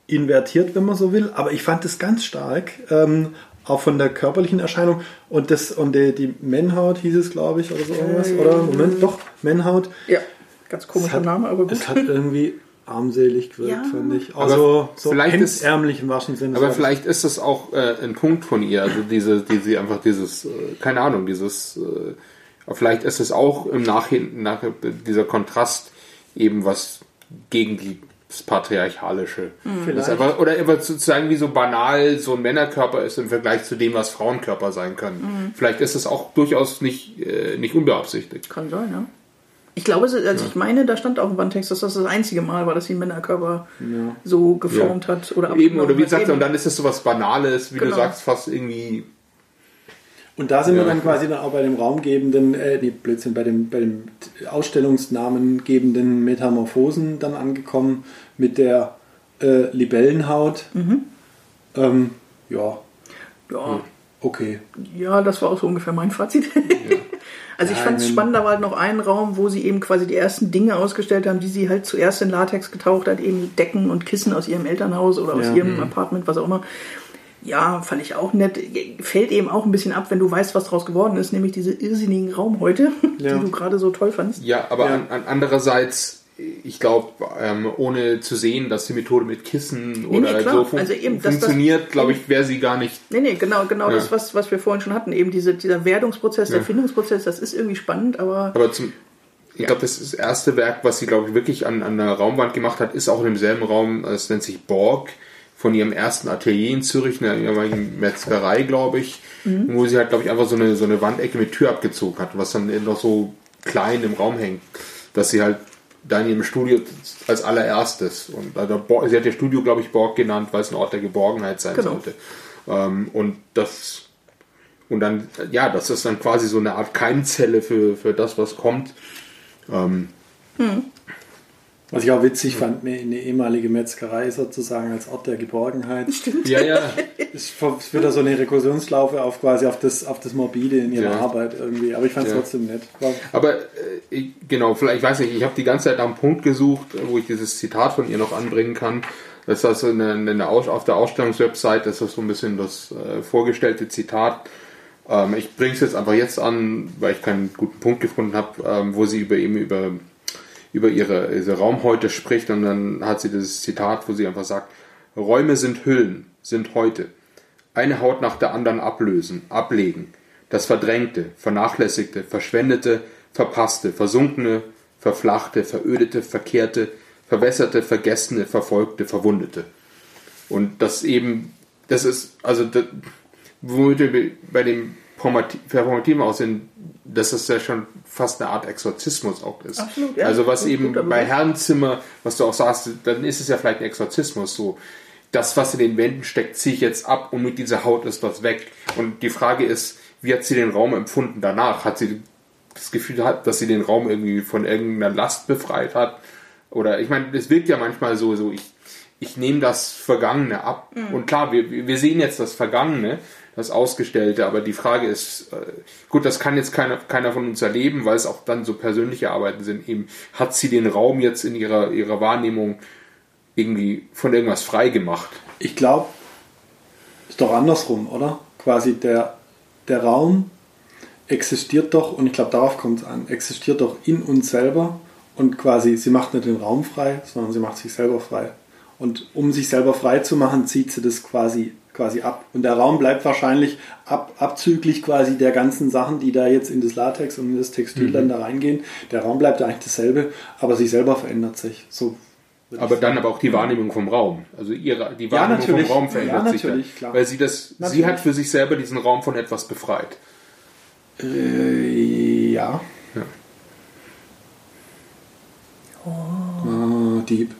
invertiert, wenn man so will, aber ich fand das ganz stark, ähm, auch von der körperlichen Erscheinung. Und das und die, die Männhaut hieß es, glaube ich, oder so irgendwas. Äh, oder Moment, doch, Männhaut. Ja, ganz komischer hat, Name, aber gut. Es hat irgendwie armselig gewirkt, ja. fand ich. Also so vielleicht ist, ärmlich im wahrsten Sinne. Aber vielleicht ist das auch äh, ein Punkt von ihr, also diese, die sie einfach dieses, äh, keine Ahnung, dieses, äh, vielleicht ist es auch im Nachhinein, nach, dieser Kontrast eben was gegen die das Patriarchalische. Mhm. Das einfach, oder einfach sozusagen wie so banal so ein Männerkörper ist im Vergleich zu dem, was Frauenkörper sein können. Mhm. Vielleicht ist es auch durchaus nicht, äh, nicht unbeabsichtigt. Kann sein, ja. Ich glaube, also ja. ich meine, da stand auch im Wandtext, dass das das einzige Mal war, dass sie Männerkörper ja. so geformt ja. hat. Oder eben, oder wie gesagt, und dann ist es so was Banales, wie genau. du sagst, fast irgendwie und da sind ja. wir dann quasi dann auch bei dem raumgebenden, äh, nee, Blödsinn, bei dem, bei dem Ausstellungsnamengebenden Metamorphosen dann angekommen mit der äh, Libellenhaut. Mhm. Ähm, ja. Ja. Hm, okay. Ja, das war auch so ungefähr mein Fazit. Ja. Also ich fand es spannend, da war halt noch ein Raum, wo sie eben quasi die ersten Dinge ausgestellt haben, die sie halt zuerst in Latex getaucht hat, eben Decken und Kissen aus ihrem Elternhaus oder aus ja. ihrem mhm. Apartment, was auch immer. Ja, fand ich auch nett. Fällt eben auch ein bisschen ab, wenn du weißt, was draus geworden ist, nämlich diese irrsinnigen Raumhäute, ja. die du gerade so toll fandst. Ja, aber ja. An, an andererseits, ich glaube, ähm, ohne zu sehen, dass die Methode mit Kissen nee, oder nee, so fun also eben, funktioniert, glaube ich, wäre sie gar nicht. Nee, nee, genau, genau ja. das, was, was wir vorhin schon hatten. Eben diese, dieser Werdungsprozess, der Findungsprozess, das ist irgendwie spannend, aber. Aber zum, ich ja. glaube, das, das erste Werk, was sie, glaube ich, wirklich an, an einer Raumwand gemacht hat, ist auch in demselben Raum, es nennt sich Borg von ihrem ersten Atelier in Zürich, einer ehemaligen Metzgerei, glaube ich, mhm. wo sie halt, glaube ich, einfach so eine, so eine Wandecke mit Tür abgezogen hat, was dann noch so klein im Raum hängt, dass sie halt da in ihrem Studio als allererstes und also, sie hat ihr Studio, glaube ich, Borg genannt, weil es ein Ort der Geborgenheit sein genau. sollte. Ähm, und das und dann, ja, das ist dann quasi so eine Art Keimzelle für, für das, was kommt. Ähm, hm. Was ich auch witzig fand, eine, ehemalige Metzgerei sozusagen als Ort der Geborgenheit. Stimmt. Ja, ja. Es wird da so eine Rekursionslaufe auf quasi auf das, auf das Morbide in ihrer ja. Arbeit irgendwie. Aber ich fand es ja. trotzdem nett. War Aber äh, genau, vielleicht, ich weiß nicht, ich habe die ganze Zeit am Punkt gesucht, wo ich dieses Zitat von ihr noch anbringen kann. Das ist also eine, eine Aus, auf der Ausstellungswebsite, das ist so ein bisschen das äh, vorgestellte Zitat. Ähm, ich bringe es jetzt einfach jetzt an, weil ich keinen guten Punkt gefunden habe, ähm, wo sie über eben über über ihre, ihre Raumhäute spricht und dann hat sie dieses Zitat, wo sie einfach sagt, Räume sind Hüllen, sind heute. Eine Haut nach der anderen ablösen, ablegen. Das Verdrängte, Vernachlässigte, Verschwendete, Verpasste, Versunkene, Verflachte, Verödete, Verkehrte, Verwässerte, Vergessene, Verfolgte, Verwundete. Und das eben, das ist, also, das, womit wir bei dem Performativen aussehen, dass das ja schon fast eine Art Exorzismus auch ist. Absolut, ja. Also was eben gut, bei Herrenzimmer, was du auch sagst, dann ist es ja vielleicht ein Exorzismus so. Das, was in den Wänden steckt, ziehe ich jetzt ab und mit dieser Haut ist das weg. Und die Frage ist, wie hat sie den Raum empfunden danach? Hat sie das Gefühl gehabt, dass sie den Raum irgendwie von irgendeiner Last befreit hat? Oder ich meine, es wirkt ja manchmal so, so ich, ich nehme das Vergangene ab. Mhm. Und klar, wir, wir sehen jetzt das Vergangene, das Ausgestellte. Aber die Frage ist, äh, gut, das kann jetzt keiner, keiner von uns erleben, weil es auch dann so persönliche Arbeiten sind. Eben hat sie den Raum jetzt in ihrer, ihrer Wahrnehmung irgendwie von irgendwas frei gemacht. Ich glaube, ist doch andersrum, oder? Quasi der, der Raum existiert doch, und ich glaube, darauf kommt es an, existiert doch in uns selber und quasi, sie macht nicht den Raum frei, sondern sie macht sich selber frei. Und um sich selber frei zu machen, zieht sie das quasi, quasi ab. Und der Raum bleibt wahrscheinlich ab, abzüglich quasi der ganzen Sachen, die da jetzt in das Latex und in das Textil mhm. dann da reingehen. Der Raum bleibt eigentlich dasselbe, aber sie selber verändert sich. So aber dann aber auch die Wahrnehmung vom Raum. Also ihre, die Wahrnehmung ja, vom Raum verändert ja, sich dann, klar. Weil sie das, natürlich. sie hat für sich selber diesen Raum von etwas befreit. Äh, ja. ja. Oh. oh, Dieb.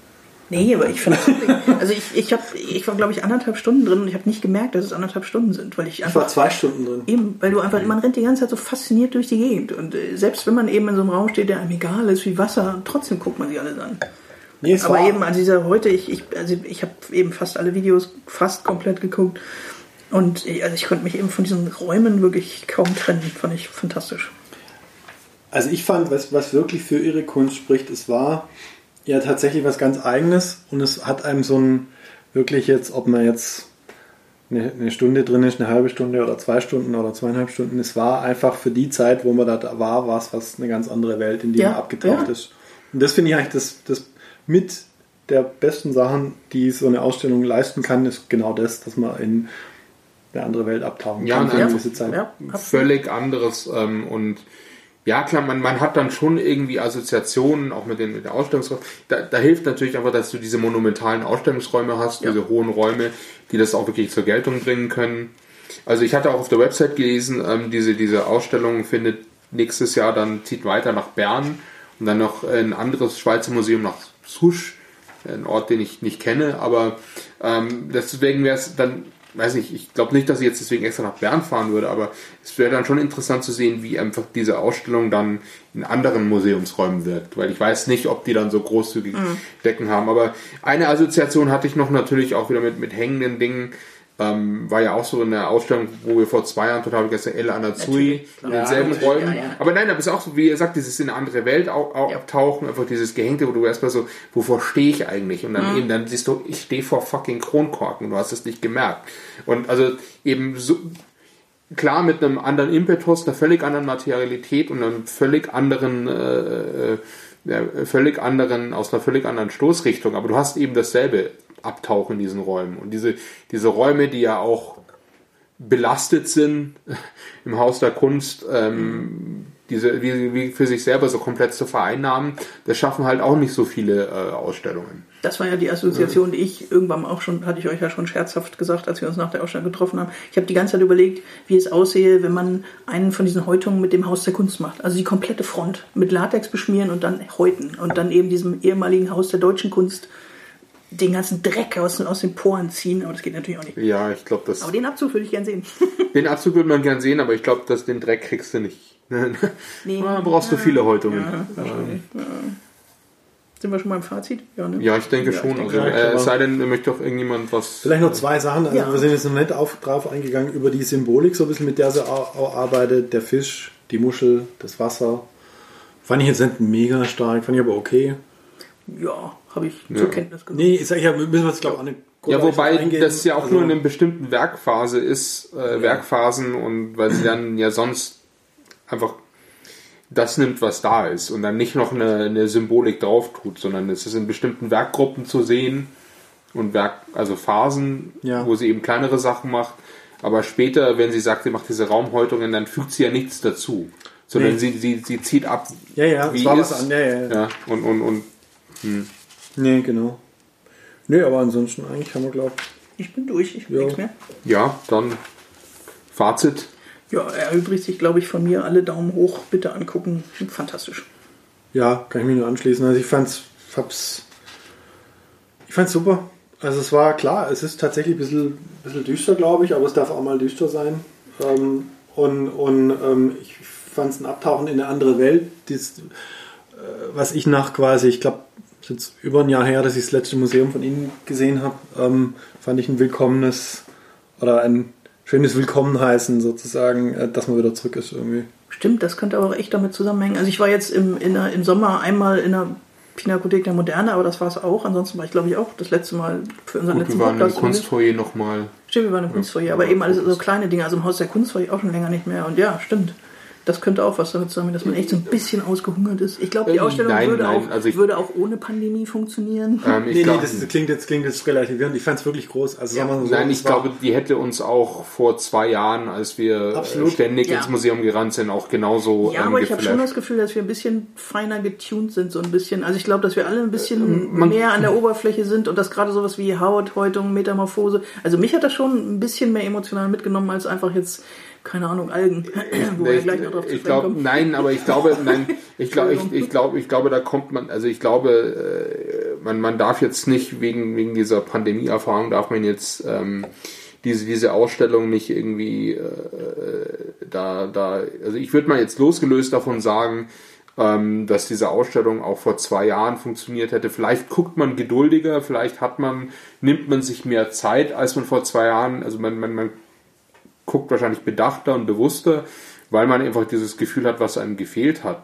Nee, aber ich finde also ich, ich, hab, ich war glaube ich anderthalb Stunden drin und ich habe nicht gemerkt, dass es anderthalb Stunden sind, weil ich einfach. Ich war zwei Stunden drin. Eben, weil du einfach, man rennt die ganze Zeit so fasziniert durch die Gegend und äh, selbst wenn man eben in so einem Raum steht, der einem egal ist wie Wasser, trotzdem guckt man sie alle an. Nee, aber eben, also dieser heute, ich, ich, also ich habe eben fast alle Videos fast komplett geguckt und ich, also ich konnte mich eben von diesen Räumen wirklich kaum trennen, fand ich fantastisch. Also ich fand, was, was wirklich für ihre Kunst spricht, es war ja tatsächlich was ganz Eigenes und es hat einem so ein wirklich jetzt, ob man jetzt eine, eine, Stunde drin ist, eine halbe Stunde oder zwei Stunden oder zweieinhalb Stunden, es war einfach für die Zeit, wo man da war, war es was eine ganz andere Welt, in die ja, man abgetaucht ja. ist. Und das finde ich eigentlich das, das mit der besten Sachen, die so eine Ausstellung leisten kann, ist genau das, dass man in eine andere Welt abtauchen ja, kann. Ja, Zeit. Ja, völlig anderes ähm, und ja, klar, man, man hat dann schon irgendwie Assoziationen, auch mit den, mit den Ausstellungsräumen. Da, da hilft natürlich einfach, dass du diese monumentalen Ausstellungsräume hast, ja. diese hohen Räume, die das auch wirklich zur Geltung bringen können. Also ich hatte auch auf der Website gelesen, ähm, diese, diese Ausstellung findet nächstes Jahr dann, zieht weiter nach Bern und dann noch ein anderes Schweizer Museum nach Susch, ein Ort, den ich nicht kenne, aber ähm, deswegen wäre es dann, weiß nicht, ich glaube nicht, dass ich jetzt deswegen extra nach Bern fahren würde, aber es wäre dann schon interessant zu sehen, wie einfach diese Ausstellung dann in anderen Museumsräumen wirkt, weil ich weiß nicht, ob die dann so großzügig mhm. Decken haben. Aber eine Assoziation hatte ich noch natürlich auch wieder mit, mit hängenden Dingen. Ähm, war ja auch so eine Ausstellung, wo wir vor zwei Jahren total vergessen, El Anazui in denselben ja, Räumen. Ja, ja. Aber nein, aber es ist auch so, wie ihr sagt, dieses in eine andere Welt abtauchen, einfach dieses Gehängte, wo du erstmal so, wovor stehe ich eigentlich? Und dann mhm. eben, dann siehst du, ich stehe vor fucking Kronkorken, du hast es nicht gemerkt. Und also eben so, klar mit einem anderen Impetus, einer völlig anderen Materialität und einem völlig anderen äh, äh ja, völlig anderen, aus einer völlig anderen Stoßrichtung, aber du hast eben dasselbe Abtauchen in diesen Räumen. Und diese, diese Räume, die ja auch belastet sind im Haus der Kunst, ähm, diese, wie, wie für sich selber so komplett zu vereinnahmen, das schaffen halt auch nicht so viele äh, Ausstellungen. Das war ja die Assoziation, die ich irgendwann auch schon, hatte ich euch ja schon scherzhaft gesagt, als wir uns nach der Ausstellung getroffen haben. Ich habe die ganze Zeit überlegt, wie es aussehe, wenn man einen von diesen Häutungen mit dem Haus der Kunst macht. Also die komplette Front mit Latex beschmieren und dann häuten und dann eben diesem ehemaligen Haus der deutschen Kunst den ganzen Dreck aus, aus den Poren ziehen, aber das geht natürlich auch nicht. Ja, ich glaube, das. Aber den Abzug würde ich gern sehen. den Abzug würde man gern sehen, aber ich glaube, dass den Dreck kriegst du nicht. nee, da brauchst du viele Häutungen. Ja, wahrscheinlich. Ja. Sind wir schon beim Fazit? Ja, ne? ja ich denke ja, schon. Ich denke, also, äh, es sei denn, möchte doch irgendjemand was. Vielleicht noch zwei Sachen. Also, Wir sind jetzt noch nicht auf, drauf eingegangen über die Symbolik, so ein bisschen mit der sie auch, auch arbeitet. Der Fisch, die Muschel, das Wasser. Fand ich jetzt nicht mega stark, fand ich aber okay. Ja, habe ich ja. zur Kenntnis genommen. Nee, ich sage ja, müssen wir es glaube ich auch nicht ja, wobei das ja auch also, nur in einer bestimmten Werkphase ist, äh, ja. Werkphasen und weil sie dann ja sonst einfach das nimmt, was da ist und dann nicht noch eine, eine Symbolik drauf tut, sondern es ist in bestimmten Werkgruppen zu sehen und Werk, also Phasen, ja. wo sie eben kleinere Sachen macht. Aber später, wenn sie sagt, sie macht diese Raumhäutungen, dann fügt sie ja nichts dazu, sondern nee. sie, sie, sie zieht ab, ja, ja, wie war ist. Was an. Ja, ja, ja. ja und, und, und hm. Nee, genau. Nee, aber ansonsten eigentlich haben wir, glaube ich. bin durch, ich ja. nichts mehr. Ja, dann Fazit. Ja, erübrigt sich, glaube ich, von mir alle Daumen hoch. Bitte angucken. Fantastisch. Ja, kann ich mich nur anschließen. Also ich fand's, hab's, ich fand's super. Also es war klar, es ist tatsächlich ein bisschen, bisschen düster, glaube ich, aber es darf auch mal düster sein. Ähm, und und ähm, ich fand es ein Abtauchen in eine andere Welt. Dies, äh, was ich nach quasi, ich glaube, ist jetzt über ein Jahr her, dass ich das letzte Museum von Ihnen gesehen habe, ähm, fand ich ein willkommenes oder ein schönes Willkommen heißen, sozusagen, äh, dass man wieder zurück ist irgendwie. Stimmt, das könnte aber auch echt damit zusammenhängen. Also ich war jetzt im, in der, im Sommer einmal in der Pinakothek der Moderne, aber das war es auch. Ansonsten war ich, glaube ich, auch das letzte Mal für unseren Gut, letzten wir waren im Podcast. Kunstfoyer nochmal. Stimmt, wir waren im Kunstfoyer, aber eben alles so kleine Dinge. Also im Haus der Kunst war ich auch schon länger nicht mehr. Und ja, stimmt. Das könnte auch was damit zusammen, dass man echt so ein bisschen ausgehungert ist. Ich glaube, die Ähm, Ausstellung nein, würde, nein, auch, also ich- würde auch ohne Pandemie funktionieren. Ähm, ich nee, glaub, nee, das klingt jetzt, klingt jetzt relativierend. Ich fand es wirklich groß. Also sagen wir mal so, Nein, ich war- glaube, die hätte uns auch vor zwei Jahren, als wir Absolut. äh, ständig Ja. ins Museum gerannt sind, auch genauso Ja, ähm, aber ich habe schon das Gefühl, dass wir ein bisschen feiner getuned sind, so ein bisschen. Also ich glaube, dass wir alle ein bisschen Ähm, man- mehr an der Oberfläche sind und dass gerade sowas wie Haut-Häutung, Metamorphose. Also mich hat das schon ein bisschen mehr emotional mitgenommen als einfach jetzt, keine Ahnung, Algen, wo wir ich, gleich noch drauf ich glaube, kommen. nein, aber ich glaube, nein, ich glaube, ich, ich glaube, ich glaube, da kommt man, also ich glaube, äh, man, man darf jetzt nicht wegen, wegen dieser Pandemieerfahrung darf man jetzt ähm, diese, diese Ausstellung nicht irgendwie äh, da, da, also ich würde mal jetzt losgelöst davon sagen, ähm, dass diese Ausstellung auch vor zwei Jahren funktioniert hätte. Vielleicht guckt man geduldiger, vielleicht hat man, nimmt man sich mehr Zeit, als man vor zwei Jahren, also man, man, man guckt wahrscheinlich bedachter und bewusster, weil man einfach dieses Gefühl hat, was einem gefehlt hat.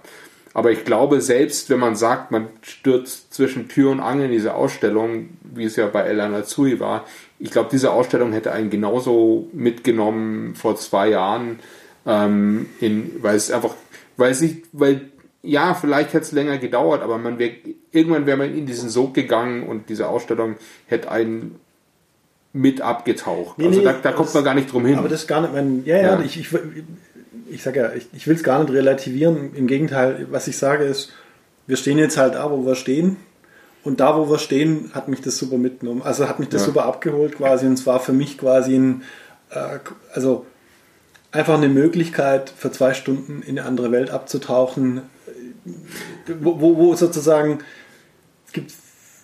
Aber ich glaube, selbst wenn man sagt, man stürzt zwischen Tür und Angel in diese Ausstellung, wie es ja bei Elana Zui war, ich glaube, diese Ausstellung hätte einen genauso mitgenommen vor zwei Jahren, ähm, in, weil es einfach, weil es nicht, weil ja, vielleicht hätte es länger gedauert, aber man wär, irgendwann wäre man in diesen Sog gegangen und diese Ausstellung hätte einen mit abgetaucht. Nee, also nee, da, da kommt das- man gar nicht drum hin. Aber das ist gar nicht mein. Ja, ja, Ja. ich, ich, ich sage ja, ich, ich will es gar nicht relativieren. Im Gegenteil, was ich sage ist, wir stehen jetzt halt da, wo wir stehen. Und da, wo wir stehen, hat mich das super mitgenommen. Also hat mich das Ja. super abgeholt quasi. Und es war für mich quasi ein, äh, also einfach eine Möglichkeit, für zwei Stunden in eine andere Welt abzutauchen, wo, wo, wo sozusagen es gibt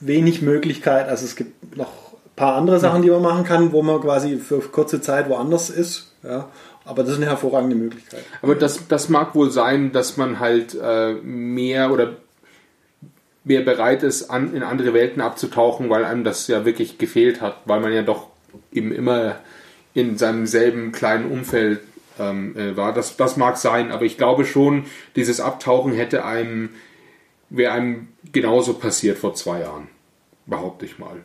wenig Möglichkeit, also es gibt noch paar andere Sachen, die man machen kann, wo man quasi für kurze Zeit woanders ist. Ja. Aber das ist eine hervorragende Möglichkeit. Aber das, das mag wohl sein, dass man halt äh, mehr oder mehr bereit ist, an, in andere Welten abzutauchen, weil einem das ja wirklich gefehlt hat, weil man ja doch eben immer in seinem selben kleinen Umfeld ähm, äh, war. Das, das mag sein, aber ich glaube schon, dieses Abtauchen hätte einem, wäre einem genauso passiert vor zwei Jahren. Behaupte ich mal.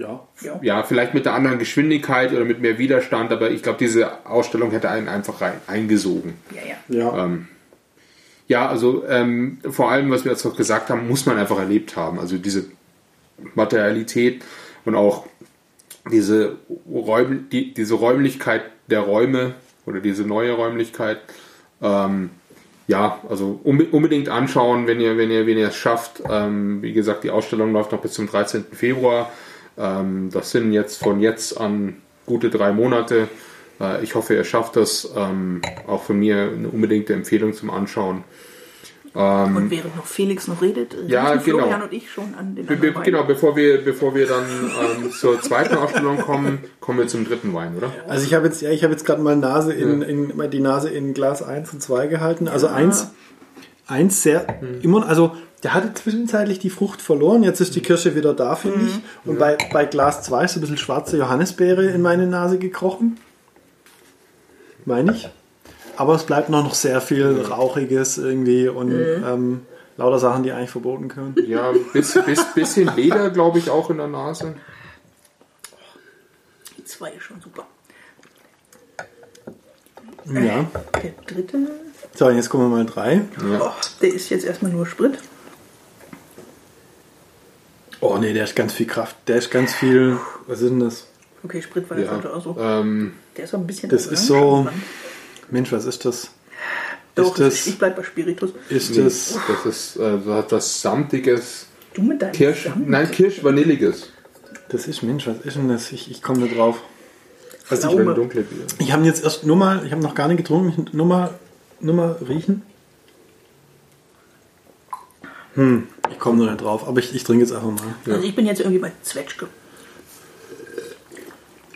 Ja. Ja. Ja, vielleicht mit einer anderen Geschwindigkeit oder mit mehr Widerstand, aber ich glaube, diese Ausstellung hätte einen einfach rein, eingesogen. Ja, ja. Ja. Ähm, ja, also ähm, vor allem, was wir jetzt noch gesagt haben, muss man einfach erlebt haben. Also diese Materialität und auch diese, Räum, die, diese Räumlichkeit der Räume oder diese neue Räumlichkeit. Ähm, ja, also unbe- unbedingt anschauen, wenn ihr, wenn ihr, wenn ihr es schafft. Ähm, wie gesagt, die Ausstellung läuft noch bis zum 13. Februar. Ähm, das sind jetzt von jetzt an gute drei Monate. Äh, ich hoffe, ihr schafft das. Ähm, auch von mir eine unbedingte Empfehlung zum Anschauen. Und während noch Felix noch redet, Ähm, Ja, genau. Florian und ich schon an den Be be genau, bevor wir, bevor wir dann ähm, zur zweiten Ausstellung kommen, kommen wir zum dritten Wein, oder? Also ich habe jetzt, ja, ich habe jetzt gerade mal Nase in, in, mal die Nase in Glas 1 und 2 gehalten. Also eins, eins sehr immer, also der hatte zwischenzeitlich die Frucht verloren, jetzt ist die Kirsche wieder da, finde ich. Und bei, bei Glas 2 ist so ein bisschen schwarze Johannisbeere in meine Nase gekrochen. Meine ich. Aber es bleibt noch, noch sehr viel Rauchiges irgendwie und ähm, lauter Sachen, die eigentlich verboten können. Ja, bis, bis, bisschen Leder, glaube ich, auch in der Nase. Die zwei ist schon super. Ja. Der dritte, So, jetzt kommen wir mal drei. oh, der ist jetzt erstmal nur Sprit. Oh nee, der ist ganz viel Kraft. Der ist ganz viel. Was ist denn das? Okay, Sprit war der Ja, ja. auch so. ähm, Der ist auch ein bisschen Das ist so- Mensch, was ist das? Doch, ist das- ich bleib bei Spiritus. Ist nee, das. das ist äh, so was samtiges Du mit deinem Kirsch, Samt? nein, Kirsch-Vanilliges. Das ist Mensch, was ist denn das? Ich, ich komme nicht drauf. Also ich, ich habe jetzt erst nur mal, ich habe noch gar nicht getrunken, nur mal, nur mal riechen. Hm, ich komme noch nicht drauf, aber ich, ich trinke jetzt einfach mal. Also ich bin jetzt irgendwie bei Zwetschge.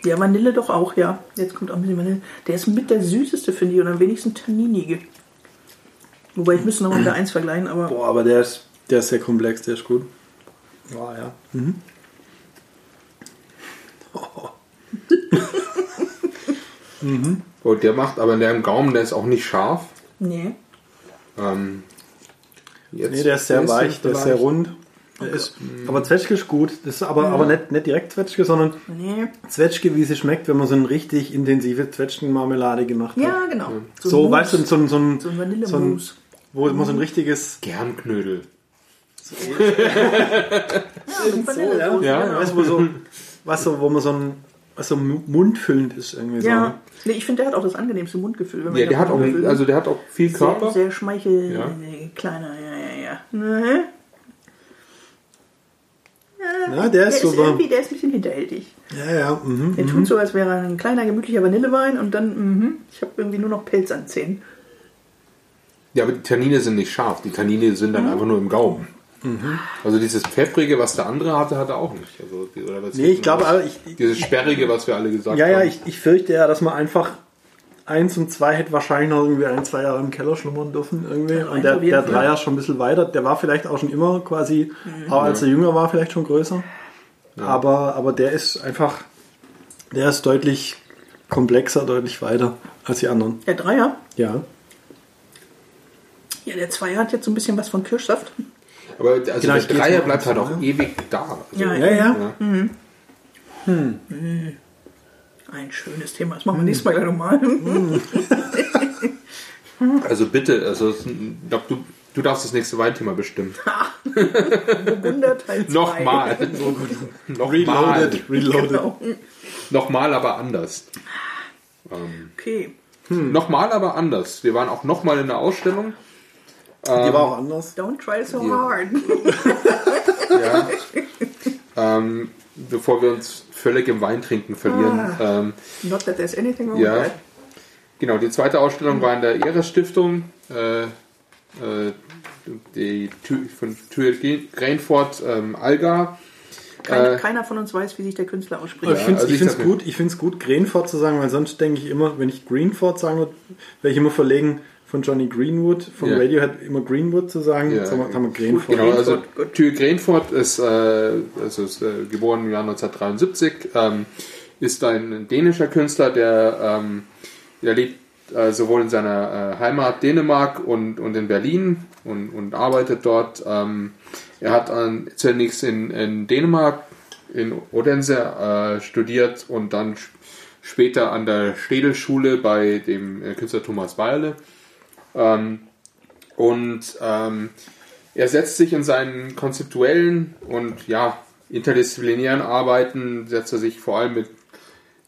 Ja, Vanille doch auch, ja. Jetzt kommt auch ein bisschen Vanille. Der ist mit der süßeste, finde ich, und am wenigsten tanninige. Wobei ich müsste nochmal mit der 1 vergleichen, aber Boah, aber der ist, der ist sehr komplex, der ist gut. Boah, ja. Mhm. Mhm. Und der macht, aber der im Gaumen, der ist auch nicht scharf. Nee. Ähm, jetzt nee, der ist sehr weich, der ist sehr rund. Der ist, aber Zwetschge ist gut. Das ist aber, ja. aber nicht, nicht direkt Zwetschge, sondern nee. Zwetschge, wie sie schmeckt, wenn man so eine richtig intensive Zwetschgenmarmelade gemacht hat. Ja, genau. So, so weißt du, so, so, so ein, so ein Vanillemousse. So wo man so ein richtiges. Gernknödel. So. ja, so, ja. ja. Weißt du, wo, so, was so, wo man so ein was so mundfüllend ist irgendwie so. Ja, nee, ich finde, der hat auch das angenehmste Mundgefühl. ja, der hat auch, also der hat auch viel Körper. Sehr, sehr schmeichel, ja. kleiner, ja, ja, ja. Mhm. Ja, der, der ist, ist irgendwie, der ist ein bisschen hinterhältig. Ja, ja. Mhm, der tut mhm. so, als wäre er ein kleiner, gemütlicher Vanillewein und dann, mhm, ich habe irgendwie nur noch Pelz an Zähnen. Ja, aber die Tannine sind nicht scharf. Die Tannine sind dann mhm. einfach nur im Gaumen. Mhm. Also dieses Pfeffrige, was der andere hatte, hat er auch nicht. Also, oder was nee, ich glaube, aber ich, dieses Sperrige, was wir alle gesagt ja, haben. Ja, ja, ich, ich fürchte ja, dass man einfach eins und zwei hätte wahrscheinlich noch irgendwie ein, zwei Jahre im Keller schlummern dürfen irgendwie. Ja, und der, der Dreier schon ein bisschen weiter. Der war vielleicht auch schon immer quasi, mhm. auch als er jünger war, vielleicht schon größer. Ja. Aber, aber der ist einfach, der ist deutlich komplexer, deutlich weiter als die anderen. Der Dreier? Ja. Ja, der Zweier hat jetzt so ein bisschen was von Kirschsaft. Aber also genau, der Dreier bleibt halt auch ewig da. Also, ja, ja, ja. ja. Mhm. Hm. Ein schönes Thema. Das machen wir hm. nächstes Mal gleich nochmal. Hm. also bitte, also glaub, du, du darfst das nächste Weinthema bestimmen. Burgunder Teil 2. Nochmal. Nochmal. Reloaded. Reloaded. Genau. Nochmal, aber anders. Ähm, okay. Hm. Nochmal, aber anders. Wir waren auch nochmal in der Ausstellung. Die ähm, war auch anders. Don't try so yeah. hard. ja. Ähm, bevor wir uns völlig im Weintrinken verlieren. Ah, ähm, not that there's anything wrong ja. Genau, die zweite Ausstellung war in der Eres-Stiftung. Äh, äh, die von Tür Grainford ähm, Alga. Keiner, äh, keiner, von uns weiß, wie sich der Künstler ausspricht. Ja, ich finde es also gut, ich gut, Grainford zu sagen, weil sonst denke ich immer, wenn ich Greenford sagen würde, werde ich immer verlegen, von Johnny Greenwood, von ja. Radiohead immer Greenwood zu sagen. Ja. Jetzt haben wir, haben wir Grainford. Genau, also Tür Grainford ist, äh, also ist äh, geboren im Jahr 1973, ähm, ist ein dänischer Künstler, der, ähm, der lebt äh, sowohl in seiner äh, Heimat Dänemark und, und in Berlin und, und arbeitet dort. Ähm, er hat an, zunächst in, in Dänemark in Odense äh, studiert und dann später an der Städelschule bei dem äh, Künstler Thomas Weile ähm, und ähm, er setzt sich in seinen konzeptuellen und ja, interdisziplinären Arbeiten, setzt er sich vor allem mit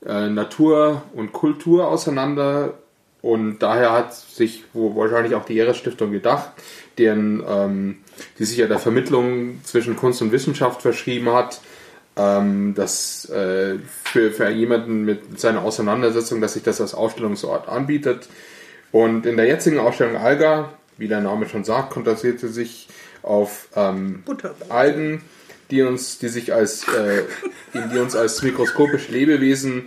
äh, Natur und Kultur auseinander. Und daher hat sich wahrscheinlich auch die Ehres-Stiftung gedacht, deren, ähm, die sich ja der Vermittlung zwischen Kunst und Wissenschaft verschrieben hat, ähm, dass äh, für, für jemanden mit seiner Auseinandersetzung, dass sich das als Ausstellungsort anbietet, und in der jetzigen Ausstellung Alga, wie der Name schon sagt, konzentrierte sich auf ähm, Algen, die uns, die sich als, äh, die uns als mikroskopische Lebewesen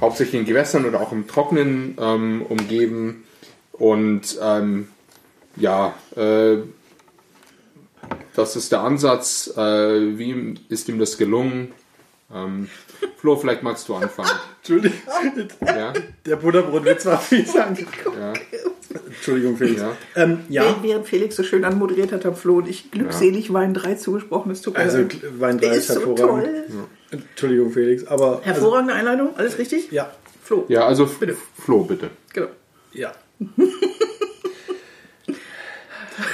hauptsächlich in Gewässern oder auch im Trockenen ähm, umgeben. Und ähm, ja, äh, das ist der Ansatz. Äh, wie ist ihm das gelungen? Ähm, Flo, vielleicht magst du anfangen. Entschuldigung. Ja? Der Butterbrotwitz war fies ja. Entschuldigung, Felix. Ja. Ähm, ja. Während Felix so schön anmoderiert hat, haben Flo und ich glückselig ja. Wein 3 zugesprochen. Tut also Wein 3 ist, ist hervorragend. So Entschuldigung, Felix. Aber, Hervorragende also, Einleitung, alles richtig? Ja. Flo. Ja, also bitte. Flo, bitte. Genau. Ja.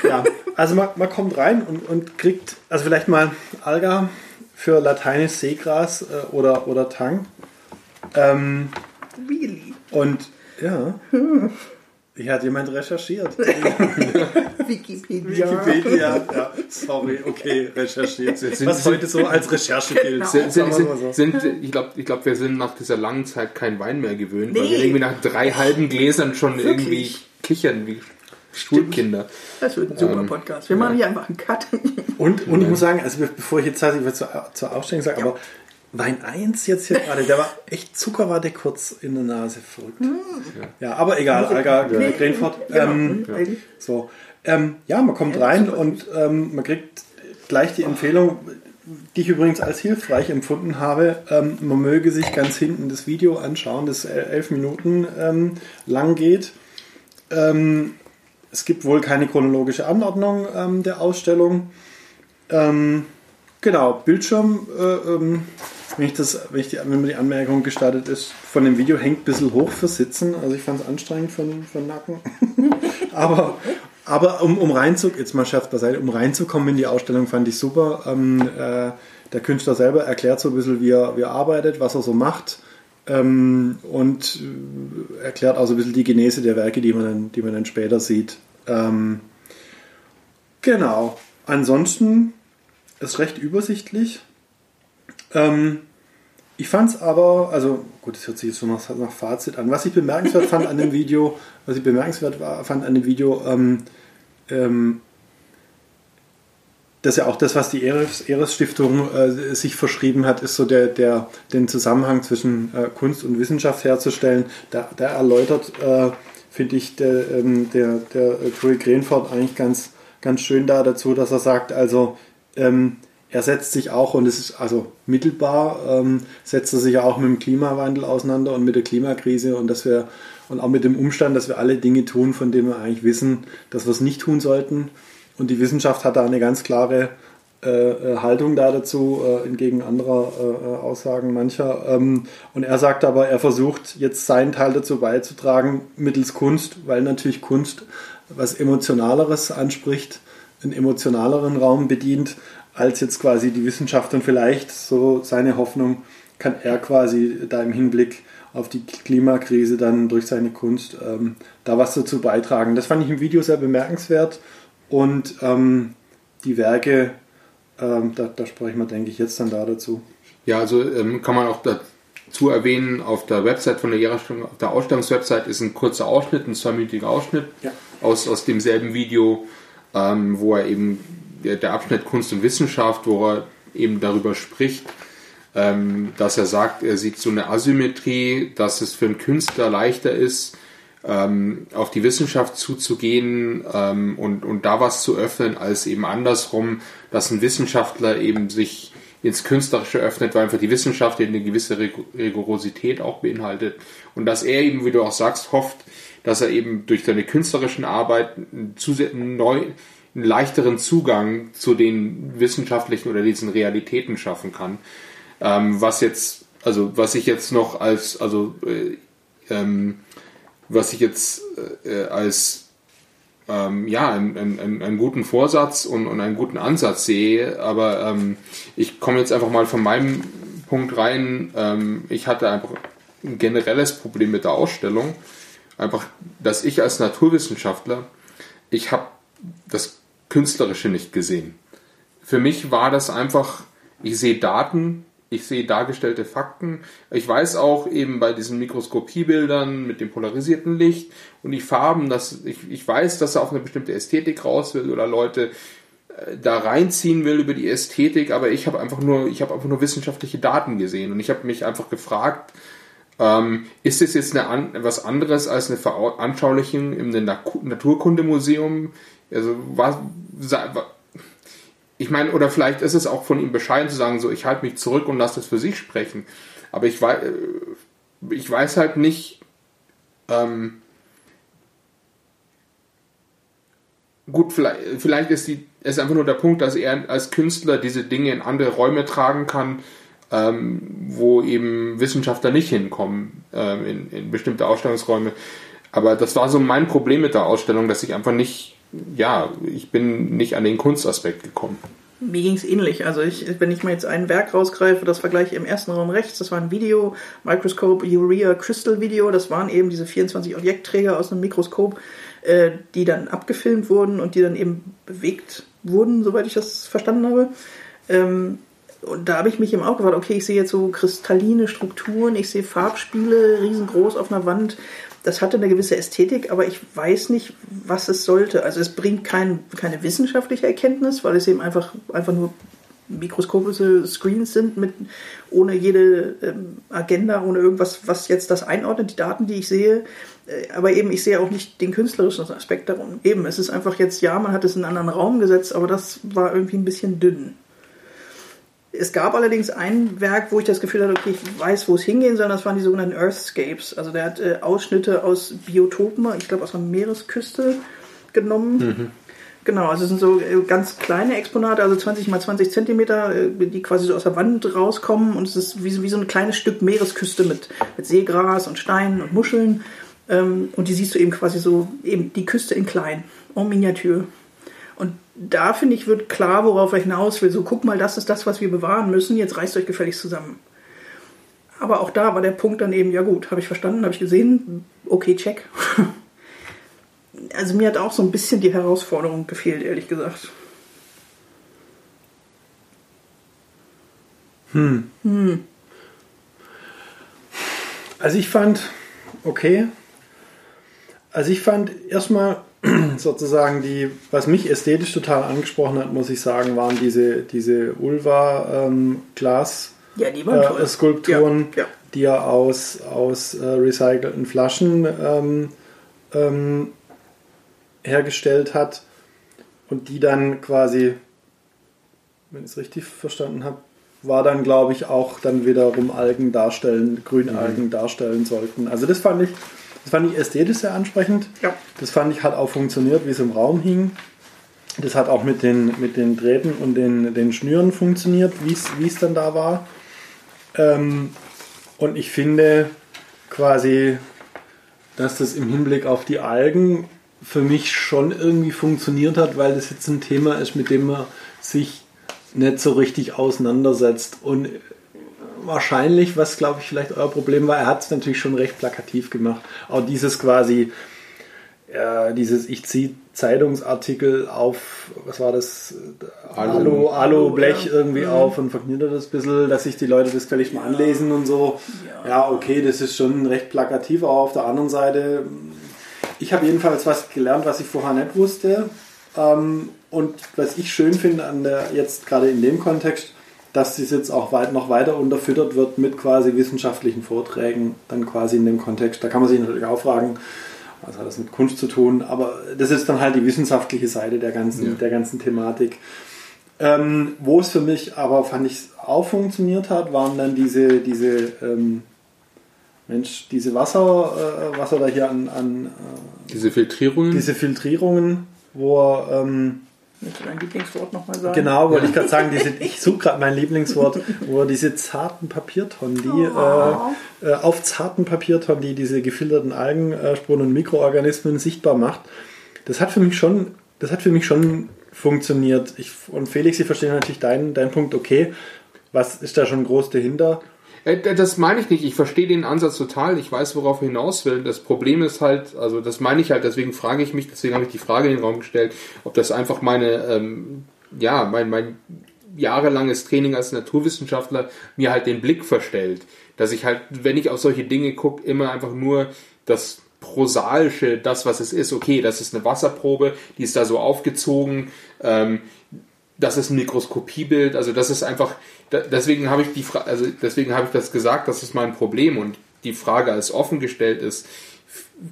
ja, also man, man kommt rein und, und kriegt, also vielleicht mal Alga, für lateinisch Seegras äh, oder, oder Tang. Ähm, really? Und ja. Hier hat jemand recherchiert. Wikipedia. Wikipedia, ja. Sorry, okay, recherchiert. Sind, Was heute so als Recherche gilt. Genau. Sind, sind, sind, ich glaube, ich glaub, wir sind nach dieser langen Zeit kein Wein mehr gewöhnt, nee. weil wir irgendwie nach drei halben Gläsern schon Wirklich? irgendwie kichern wie Schulkinder. Das wird ein super ähm, Podcast. Wir machen hier einfach einen Cut. Und, und ich muss sagen, also bevor ich jetzt tatsächlich zur, zur Ausstellung sage, ja. aber Wein 1 jetzt hier gerade, der war echt Zucker war der kurz in der Nase verrückt. Hm. Ja, aber egal, Alga, ja. Grenfort. Ähm, ja. So. Ähm, ja, man kommt rein und ähm, man kriegt gleich die Empfehlung, die ich übrigens als hilfreich empfunden habe, ähm, man möge sich ganz hinten das Video anschauen, das elf Minuten ähm, lang geht. Ähm, es gibt wohl keine chronologische Anordnung ähm, der Ausstellung. Ähm, genau, Bildschirm, äh, ähm, wenn, ich das, wenn, ich die, wenn mir die Anmerkung gestartet ist, von dem Video hängt ein bisschen hoch für Sitzen. Also ich fand es anstrengend für, für den Nacken. aber aber um, um reinzukommen, jetzt mal Scherz beiseite, um reinzukommen in die Ausstellung fand ich super. Ähm, äh, der Künstler selber erklärt so ein bisschen, wie er, wie er arbeitet, was er so macht ähm, und äh, erklärt auch so ein bisschen die Genese der Werke, die man dann, die man dann später sieht. Ähm, genau. Ansonsten ist recht übersichtlich. Ähm, ich fand es aber, also gut, das hört sich jetzt schon nach, nach, Fazit an. Was ich bemerkenswert fand an dem Video, was ich bemerkenswert war, fand an dem Video, ähm, ähm, dass ja auch das, was die Eres-Stiftung äh, sich verschrieben hat, ist so der, der den Zusammenhang zwischen äh, Kunst und Wissenschaft herzustellen. Da, da erläutert, äh, finde ich, der, ähm, der, der Tory Grenford eigentlich ganz, ganz schön da dazu, dass er sagt, also ähm, er setzt sich auch, und es ist also mittelbar, ähm, setzt er sich auch mit dem Klimawandel auseinander und mit der Klimakrise und dass wir und auch mit dem Umstand, dass wir alle Dinge tun, von denen wir eigentlich wissen, dass wir es nicht tun sollten. Und die Wissenschaft hat da eine ganz klare äh, äh Haltung da dazu, äh, entgegen anderer äh, äh, Aussagen mancher. Ähm, und er sagt aber, er versucht jetzt seinen Teil dazu beizutragen mittels Kunst, weil natürlich Kunst was Emotionaleres anspricht, einen emotionaleren Raum bedient als jetzt quasi die Wissenschaft und vielleicht so seine Hoffnung kann er quasi da im Hinblick auf die Klimakrise dann durch seine Kunst ähm, da was dazu beitragen. Das fand ich im Video sehr bemerkenswert und ähm, die Werke, ähm, da, da sprechen wir, denke ich, jetzt dann da dazu. Ja, also ähm, kann man auch dazu erwähnen, auf der Website von der Jahresstellung, auf der Ausstellungswebsite ist ein kurzer Ausschnitt, ein zweiminütiger Ausschnitt ja. aus, aus demselben Video, ähm, wo er eben der, der Abschnitt Kunst und Wissenschaft, wo er eben darüber spricht, ähm, dass er sagt, er sieht so eine Asymmetrie, dass es für einen Künstler leichter ist, ähm, auf die Wissenschaft zuzugehen ähm, und, und da was zu öffnen, als eben andersrum, dass ein Wissenschaftler eben sich ins Künstlerische öffnet, weil einfach die Wissenschaft eine gewisse Rigorosität auch beinhaltet. Und dass er eben, wie du auch sagst, hofft, dass er eben durch seine künstlerischen Arbeit neu, einen leichteren Zugang zu den wissenschaftlichen oder diesen Realitäten schaffen kann. Ähm, was jetzt, also was ich jetzt noch als, also äh, ähm, was ich jetzt äh, als ähm, ja, einen, einen, einen guten Vorsatz und, und einen guten Ansatz sehe, aber ähm, ich komme jetzt einfach mal von meinem Punkt rein. Ähm, ich hatte einfach ein generelles Problem mit der Ausstellung. Einfach, dass ich als Naturwissenschaftler, ich habe das Künstlerische nicht gesehen. Für mich war das einfach, ich sehe Daten, ich sehe dargestellte Fakten. Ich weiß auch eben bei diesen Mikroskopiebildern mit dem polarisierten Licht und die Farben, dass ich, ich weiß, dass er auf eine bestimmte Ästhetik raus will oder Leute äh, da reinziehen will über die Ästhetik, aber ich habe einfach nur, ich habe einfach nur wissenschaftliche Daten gesehen und ich habe mich einfach gefragt, ähm, ist es jetzt eine, was anderes als eine Veranschaulichung im Naturkundemuseum? Also was, ich meine, oder vielleicht ist es auch von ihm bescheiden zu sagen, so ich halte mich zurück und lasse das für sich sprechen. Aber ich weiß, äh, ich weiß halt nicht, ähm, gut, vielleicht, vielleicht ist, die, ist einfach nur der Punkt, dass er als Künstler diese Dinge in andere Räume tragen kann, ähm, wo eben Wissenschaftler nicht hinkommen, ähm, in, in bestimmte Ausstellungsräume. Aber das war so mein Problem mit der Ausstellung, dass ich einfach nicht ja, ich bin nicht an den Kunstaspekt gekommen. Mir ging es ähnlich. Also ich, wenn ich mal jetzt ein Werk rausgreife, das vergleiche im ersten Raum rechts, das war ein Video, Microscope Urea Crystal Video, das waren eben diese 24 Objektträger aus einem Mikroskop, äh, die dann abgefilmt wurden und die dann eben bewegt wurden, soweit ich das verstanden habe. Ähm, und da habe ich mich eben auch gefragt, okay, ich sehe jetzt so kristalline Strukturen, ich sehe Farbspiele riesengroß auf einer Wand das hatte eine gewisse Ästhetik, aber ich weiß nicht, was es sollte. Also es bringt kein, keine wissenschaftliche Erkenntnis, weil es eben einfach, einfach nur mikroskopische Screens sind mit ohne jede ähm, Agenda, ohne irgendwas, was jetzt das einordnet, die Daten, die ich sehe. Äh, aber eben, ich sehe auch nicht den künstlerischen Aspekt darum. Eben, es ist einfach jetzt, ja, man hat es in einen anderen Raum gesetzt, aber das war irgendwie ein bisschen dünn. Es gab allerdings ein Werk, wo ich das Gefühl hatte, okay, ich weiß, wo es hingehen soll. Das waren die sogenannten Earthscapes. Also der hat äh, Ausschnitte aus Biotopen, ich glaube aus der Meeresküste genommen. Mhm. Genau, also es sind so äh, ganz kleine Exponate, also 20 mal 20 Zentimeter, äh, die quasi so aus der Wand rauskommen und es ist wie, wie so ein kleines Stück Meeresküste mit, mit Seegras und Steinen und Muscheln. Ähm, und die siehst du eben quasi so, eben die Küste in klein, en Miniatur. Da finde ich, wird klar, worauf er hinaus will. So, guck mal, das ist das, was wir bewahren müssen, jetzt reißt euch gefälligst zusammen. Aber auch da war der Punkt dann eben, ja gut, habe ich verstanden, habe ich gesehen, okay, check. also mir hat auch so ein bisschen die Herausforderung gefehlt, ehrlich gesagt. Hm. Hm. Also ich fand, okay, also ich fand erstmal sozusagen die, was mich ästhetisch total angesprochen hat, muss ich sagen, waren diese, diese Ulva-Glas. Ähm, ja, die äh, Skulpturen, ja, ja. die er aus, aus äh, recycelten Flaschen ähm, ähm, hergestellt hat und die dann quasi, wenn ich es richtig verstanden habe, war dann, glaube ich, auch dann wiederum Algen darstellen, Grünalgen mhm. darstellen sollten. Also das fand ich, das fand ich ästhetisch sehr ansprechend. Ja. Das fand ich hat auch funktioniert, wie es im Raum hing. Das hat auch mit den, mit den Drähten und den, den Schnüren funktioniert, wie es dann da war. Ähm, und ich finde quasi, dass das im Hinblick auf die Algen für mich schon irgendwie funktioniert hat, weil das jetzt ein Thema ist, mit dem man sich nicht so richtig auseinandersetzt. Und wahrscheinlich, was glaube ich vielleicht euer Problem war, er hat es natürlich schon recht plakativ gemacht. Auch dieses quasi, äh, dieses ich ziehe Zeitungsartikel auf, was war das, Alu, Alu Blech irgendwie ja. auf und verknittert das ein bisschen, dass sich die Leute das vielleicht mal anlesen und so. Ja. ja, okay, das ist schon recht plakativ, aber auf der anderen Seite ich habe jedenfalls was gelernt, was ich vorher nicht wusste. Ähm, und was ich schön finde an der, jetzt gerade in dem Kontext, dass das jetzt auch weit, noch weiter unterfüttert wird mit quasi wissenschaftlichen Vorträgen, dann quasi in dem Kontext. Da kann man sich natürlich auch fragen, was hat das mit Kunst zu tun, aber das ist dann halt die wissenschaftliche Seite der ganzen, ja. der ganzen Thematik. Ähm, wo es für mich aber, fand ich, auch funktioniert hat, waren dann diese, diese ähm, Mensch, diese Wasser, äh, was er da hier an, an äh, diese Filtrierungen, diese Filtrierungen, wo er ähm, Willst du dein Lieblingswort nochmal sagen? Genau, wollte ich gerade sagen, diese, ich suche gerade mein Lieblingswort, wo diese zarten Papiertonnen, die oh. äh, äh, auf zarten Papiertonnen, die diese gefilterten Algenspuren und Mikroorganismen sichtbar macht. Das hat für mich schon, das hat für mich schon funktioniert. Ich, und Felix, ich verstehe natürlich deinen, deinen Punkt, okay, was ist da schon groß dahinter? Äh, das meine ich nicht. Ich verstehe den Ansatz total. Ich weiß, worauf er hinaus will. Das Problem ist halt, also das meine ich halt, deswegen frage ich mich, deswegen habe ich die Frage in den Raum gestellt, ob das einfach meine, ähm, ja, mein, mein jahrelanges Training als Naturwissenschaftler mir halt den Blick verstellt. Dass ich halt, wenn ich auf solche Dinge gucke, immer einfach nur das Prosaische, das, was es ist, okay, das ist eine Wasserprobe, die ist da so aufgezogen, ähm, das ist ein Mikroskopiebild, also das ist einfach, deswegen habe ich die also deswegen habe ich das gesagt, das ist mein Problem und die Frage als offen gestellt ist,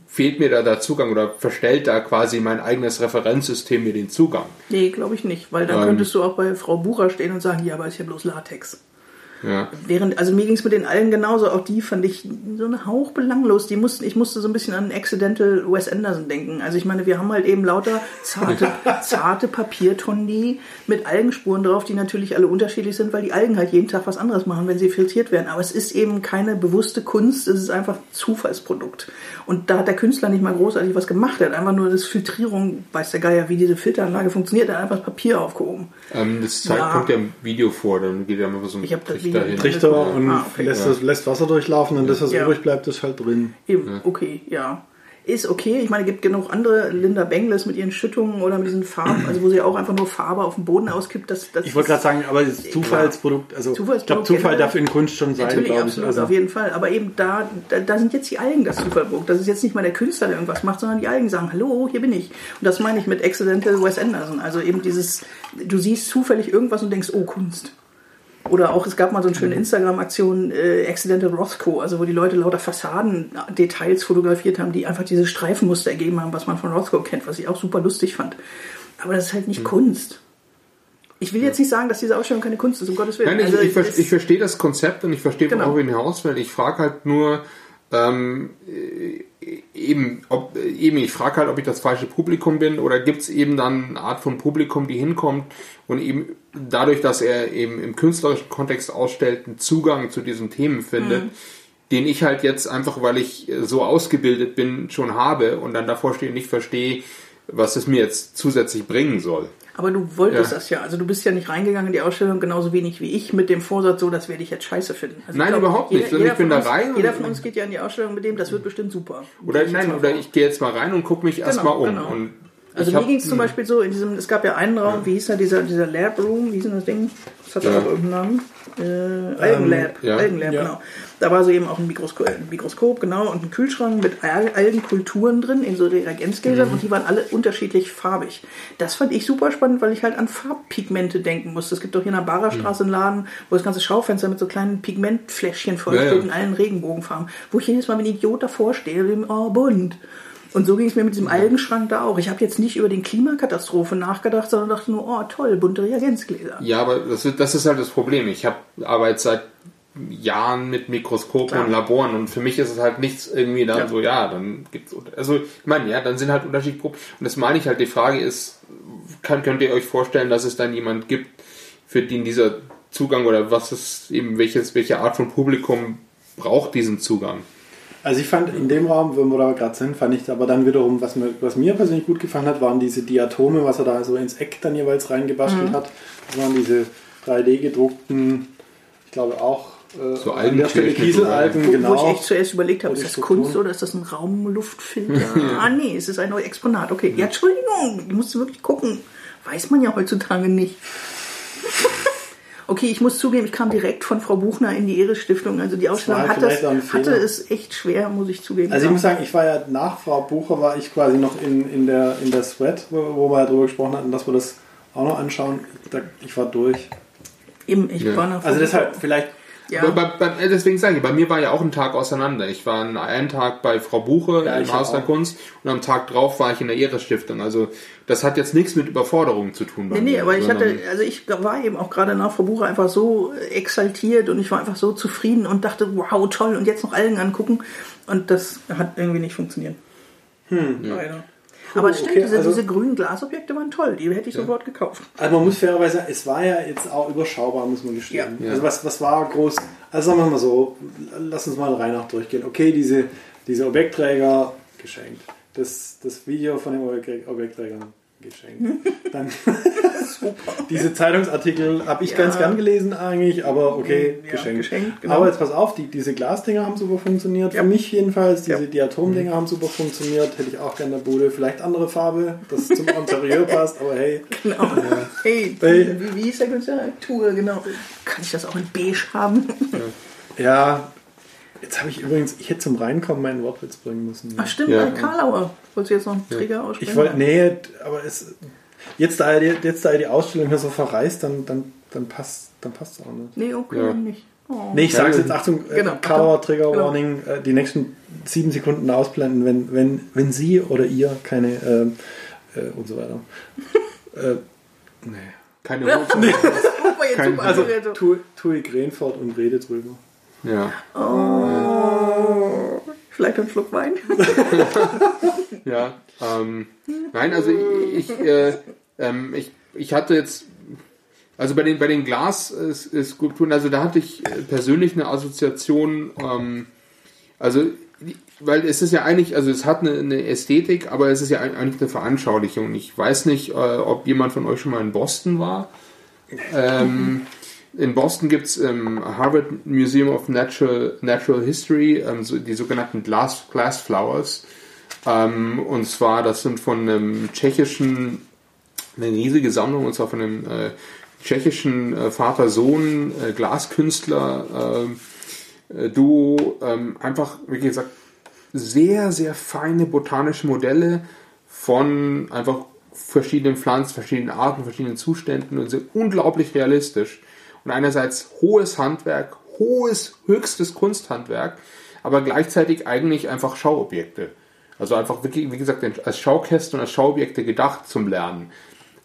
fehlt mir da der Zugang oder verstellt da quasi mein eigenes Referenzsystem mir den Zugang? Nee, glaube ich nicht, weil dann ähm, könntest du auch bei Frau Bucher stehen und sagen, ja, aber ist ja bloß Latex. Ja. Während, also mir ging es mit den allen genauso, auch die fand ich so eine Hauch belanglos. Die mussten, ich musste so ein bisschen an Accidental Wes Anderson denken. Also ich meine, wir haben halt eben lauter zarte, zarte Papiertonnen mit Algenspuren drauf, die natürlich alle unterschiedlich sind, weil die Algen halt jeden Tag was anderes machen, wenn sie filtriert werden. Aber es ist eben keine bewusste Kunst, es ist einfach Zufallsprodukt. Und da hat der Künstler nicht mal großartig was gemacht. Er hat einfach nur das Filtrierung, weiß der Geier, wie diese Filteranlage funktioniert, er hat einfach das Papier aufgehoben. Ähm, das zeigt, ja. kommt ja im Video vor, dann geht ja mal so ein ich das hin. Trichter und ah, okay. lässt, das, lässt Wasser durchlaufen und das, was ja. übrig bleibt, ist halt drin. Eben, okay, ja ist okay. Ich meine, es gibt genug andere, Linda Bengles mit ihren Schüttungen oder mit diesen Farben, also wo sie auch einfach nur Farbe auf den Boden auskippt. Das, das ich wollte gerade sagen, aber das Zufallsprodukt, also Zufallsprodukt ich glaube, Zufall darf in Kunst schon sein, Natürlich, absolut, also. auf jeden Fall. Aber eben da, da, da, sind jetzt die Algen das Zufallprodukt. Das ist jetzt nicht mal der Künstler, der irgendwas macht, sondern die Algen sagen, hallo, hier bin ich. Und das meine ich mit Accidental Wes Anderson. Also eben dieses, du siehst zufällig irgendwas und denkst, oh, Kunst. Oder auch, es gab mal so eine schöne Instagram-Aktion, äh, Accidental Rothko, also wo die Leute lauter Fassaden-Details fotografiert haben, die einfach diese Streifenmuster ergeben haben, was man von Rothko kennt, was ich auch super lustig fand. Aber das ist halt nicht mhm. Kunst. Ich will jetzt nicht sagen, dass diese Ausstellung keine Kunst ist, um Gottes Willen. Nein, ich, Also, ich, ver- es- ich verstehe das Konzept und ich verstehe, Genau. wir hinaus will. Ich frage halt nur, ähm, äh, eben, ob, äh, eben, ich frage halt, ob ich das falsche Publikum bin oder gibt es eben dann eine Art von Publikum, die hinkommt und eben dadurch, dass er eben im künstlerischen Kontext ausstellt, einen Zugang zu diesen Themen findet, den ich halt jetzt einfach, weil ich äh, so ausgebildet bin, schon habe und dann davor stehe und nicht verstehe, was es mir jetzt zusätzlich bringen soll. Aber du wolltest Ja. das ja. Also du bist ja nicht reingegangen in die Ausstellung genauso wenig wie ich mit dem Vorsatz, so das werde ich jetzt scheiße finden. Also Nein, glaub, überhaupt nicht. Jeder, Ich bin von da uns, rein Jeder von uns geht ja in die Ausstellung mit dem, das wird bestimmt super. Oder ich nein, oder ich gehe jetzt mal rein und gucke mich erstmal um. genau. Und Also ich mir ging es zum Beispiel so, in diesem, es gab ja einen Raum, wie hieß da dieser, dieser Lab Room, wie hieß denn das Ding? Das hatte Ja. auch irgendeinen Namen. Äh, Algenlab, ja. Algenlab, Ja. genau. Da war so eben auch ein Mikroskop, ein Mikroskop, genau, und ein Kühlschrank mit Al Algenkulturen drin in so Reagenzgläsern und die waren alle unterschiedlich farbig. Das fand ich super spannend, weil ich halt an Farbpigmente denken musste. Es gibt doch hier in der Barerstraße einen Laden, wo das ganze Schaufenster mit so kleinen Pigmentfläschchen voll Ja, ja. steht in allen Regenbogenfarben. Wo ich jedes Mal wie ein Idiot davor stehe oh, bunt. Und so ging es mir mit diesem Algenschrank da auch. Ich habe jetzt nicht über den Klimakatastrophe nachgedacht, sondern dachte nur, oh toll, bunte Reagenzgläser. Ja, aber das ist, das ist halt das Problem. Ich habe arbeite seit Jahren mit Mikroskopen Klar. und Laboren und für mich ist es halt nichts irgendwie dann Ja. so, ja, dann gibt's also ich meine, ja, dann sind halt unterschiedliche Proben. Und das meine ich halt, die Frage ist, kann, könnt ihr euch vorstellen, dass es dann jemand gibt, für den dieser Zugang oder was ist eben welches, welche Art von Publikum braucht diesen Zugang? Also ich fand in dem Raum, wo wir da gerade sind, fand ich aber dann wiederum, was mir, was mir persönlich gut gefallen hat, waren diese Diatome, was er da so ins Eck dann jeweils reingebastelt hat. Das waren diese 3D gedruckten, ich glaube auch äh, So an der Stelle Wo, genau. wo ich echt zuerst überlegt habe, ist das Kunst oder ist das ein Raumluftfilter? ah nee, es ist ein neues Exponat. Okay, ja, Entschuldigung, ich musste wirklich gucken. Weiß man ja heutzutage nicht. Okay, ich muss zugeben, ich kam direkt von Frau Buchner in die Eres Stiftung. Also die Ausstellung war hat vielleicht das, auch ein Fehler. hatte es echt schwer, muss ich zugeben. Also ich muss sagen, ich war ja nach Frau Bucher, war ich quasi noch in, in, der, in der Sweat, wo, wo wir ja drüber gesprochen hatten, dass wir das auch noch anschauen. Da, ich war durch. Eben, ich Ja. war nach Also deshalb vielleicht ja. Bei, bei, äh, deswegen sage ich, bei mir war ja auch ein Tag auseinander. Ich war an einen Tag bei Frau Buche Ja, im Haus der. Kunst und am Tag drauf war ich in der Ehre-Stiftung. Also das hat jetzt nichts mit Überforderung zu tun. Nee, nee, mir, aber ich hatte, also ich war eben auch gerade nach Frau Bucher einfach so exaltiert und ich war einfach so zufrieden und dachte, wow, toll, und jetzt noch Algen angucken. Und das hat irgendwie nicht funktioniert. Leider. Aber es stimmt, okay, diese, also- diese grünen Glasobjekte waren toll, die hätte ich sofort gekauft. Also man muss fairerweise sagen, es war ja jetzt auch überschaubar, muss man gestehen. Ja. Also was, was war groß? Also sagen wir mal so, lass uns mal rein nach durchgehen. Okay, diese, diese Objektträger geschenkt. Das, das Video von den Objekt- Objektträgern geschenkt. Dann diese Zeitungsartikel habe ich Ja. ganz gern gelesen eigentlich, aber okay, Ja, geschenkt. geschenkt, genau. Aber jetzt pass auf, die, diese Glasdinger haben super funktioniert. Ja. Für mich jedenfalls, diese Ja. Diatomdinger haben super funktioniert. Hätte ich auch gerne in der Bude. Vielleicht andere Farbe, das zum Interieur passt, aber hey. Genau. Hey, Hey. Wie, wie hieß der? Tour, genau. Kann ich das auch in beige haben? Ja, jetzt habe ich übrigens, ich hätte zum Reinkommen meinen Wortwitz bringen müssen. Ach stimmt, Ja. Karlauer. Wolltest du jetzt noch einen Trigger aussprechen? Ich wollte, nee, aber es, jetzt da, ihr die- jetzt da ihr die Ausstellung hier so verreist, dann, dann, dann passt dann passt auch nicht. Nee, okay, Ja. nicht. Oh. Nee, ich sag's jetzt, Achtung, äh, Genau, Karlauer. Trigger Genau. Warning, äh, die nächsten sieben Sekunden ausblenden, wenn, wenn, wenn Sie oder ihr keine ähm, äh, und so weiter. äh, nee. keine Ja. Kein- super Also tue Grenfort und rede drüber. Ja. Oh. Vielleicht ein Schluck Wein. Ja, ähm, nein, also ich, ich, äh, ähm, ich, ich hatte jetzt, also bei den, bei den Glasskulpturen, also da hatte ich äh, persönlich eine Assoziation, ähm, also, weil es ist ja eigentlich, also es hat eine, eine Ästhetik, aber es ist ja eigentlich eine Veranschaulichung. Ich weiß nicht, äh, ob jemand von euch schon mal in Boston war. Ähm, in Boston gibt es im Harvard Museum of Natural, Natural History ähm, so, die sogenannten Glass, Glass Flowers. Ähm, und zwar, das sind von einem tschechischen, eine riesige Sammlung, und zwar von einem äh, tschechischen äh, Vater-Sohn, äh, Glaskünstler, äh, äh, Duo. Ähm, einfach, wie gesagt, sehr, sehr feine botanische Modelle von einfach verschiedenen Pflanzen, verschiedenen Arten, verschiedenen Zuständen und sind unglaublich realistisch. Und einerseits hohes Handwerk, hohes, höchstes Kunsthandwerk, aber gleichzeitig eigentlich einfach Schauobjekte. Also einfach wirklich, wie gesagt, als Schaukästen und als Schauobjekte gedacht zum Lernen.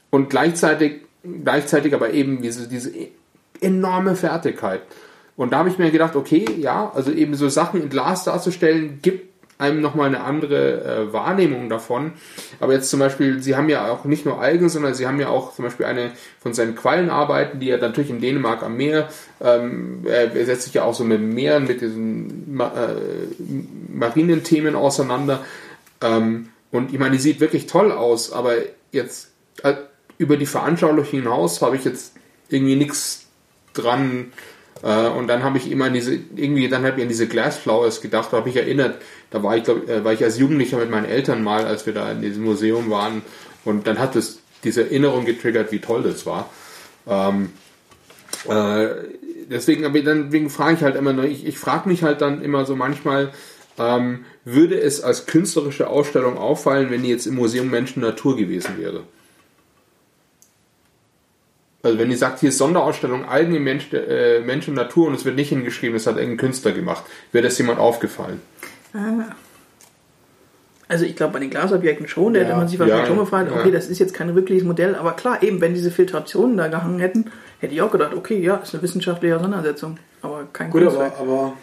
Und gleichzeitig gleichzeitig aber eben diese, diese enorme Fertigkeit. Und da habe ich mir gedacht, okay, ja, also eben so Sachen in Glas darzustellen, gibt einem nochmal eine andere äh, Wahrnehmung davon. Aber jetzt zum Beispiel, sie haben ja auch nicht nur Algen, sondern sie haben ja auch zum Beispiel eine von seinen Quallenarbeiten, die er natürlich in Dänemark am Meer, ähm, er, setzt sich ja auch so mit Meeren, mit diesen Ma äh, marinen Themen auseinander. Ähm, und ich meine, die sieht wirklich toll aus, aber jetzt äh, über die Veranschaulichung hinaus habe ich jetzt irgendwie nichts dran. Äh, und dann habe ich immer an diese, irgendwie, dann habe ich an diese Glassflowers gedacht, da habe ich erinnert, da war ich, glaube äh, war ich als Jugendlicher mit meinen Eltern mal, als wir da in diesem Museum waren. Und dann hat es diese Erinnerung getriggert, wie toll das war. Ähm, äh, deswegen, aber dann, deswegen frage ich halt immer, ich, ich frage mich halt dann immer so manchmal, ähm, würde es als künstlerische Ausstellung auffallen, wenn die jetzt im Museum Menschen Natur gewesen wäre? Also wenn ihr sagt, hier ist Sonderausstellung Algen im Mensch, äh, Mensch und Natur und es wird nicht hingeschrieben, das hat irgendein Künstler gemacht, wäre das jemand aufgefallen? Ah. Also ich glaube bei den Glasobjekten schon, da ja. hätte man sich wahrscheinlich ja, schon gefragt, okay, ja. das ist jetzt kein wirkliches Modell, aber klar, eben, wenn diese Filtrationen da gehangen hätten, hätte ich auch gedacht, okay, ja, ist eine wissenschaftliche Auseinandersetzung, aber kein Gut, aber, aber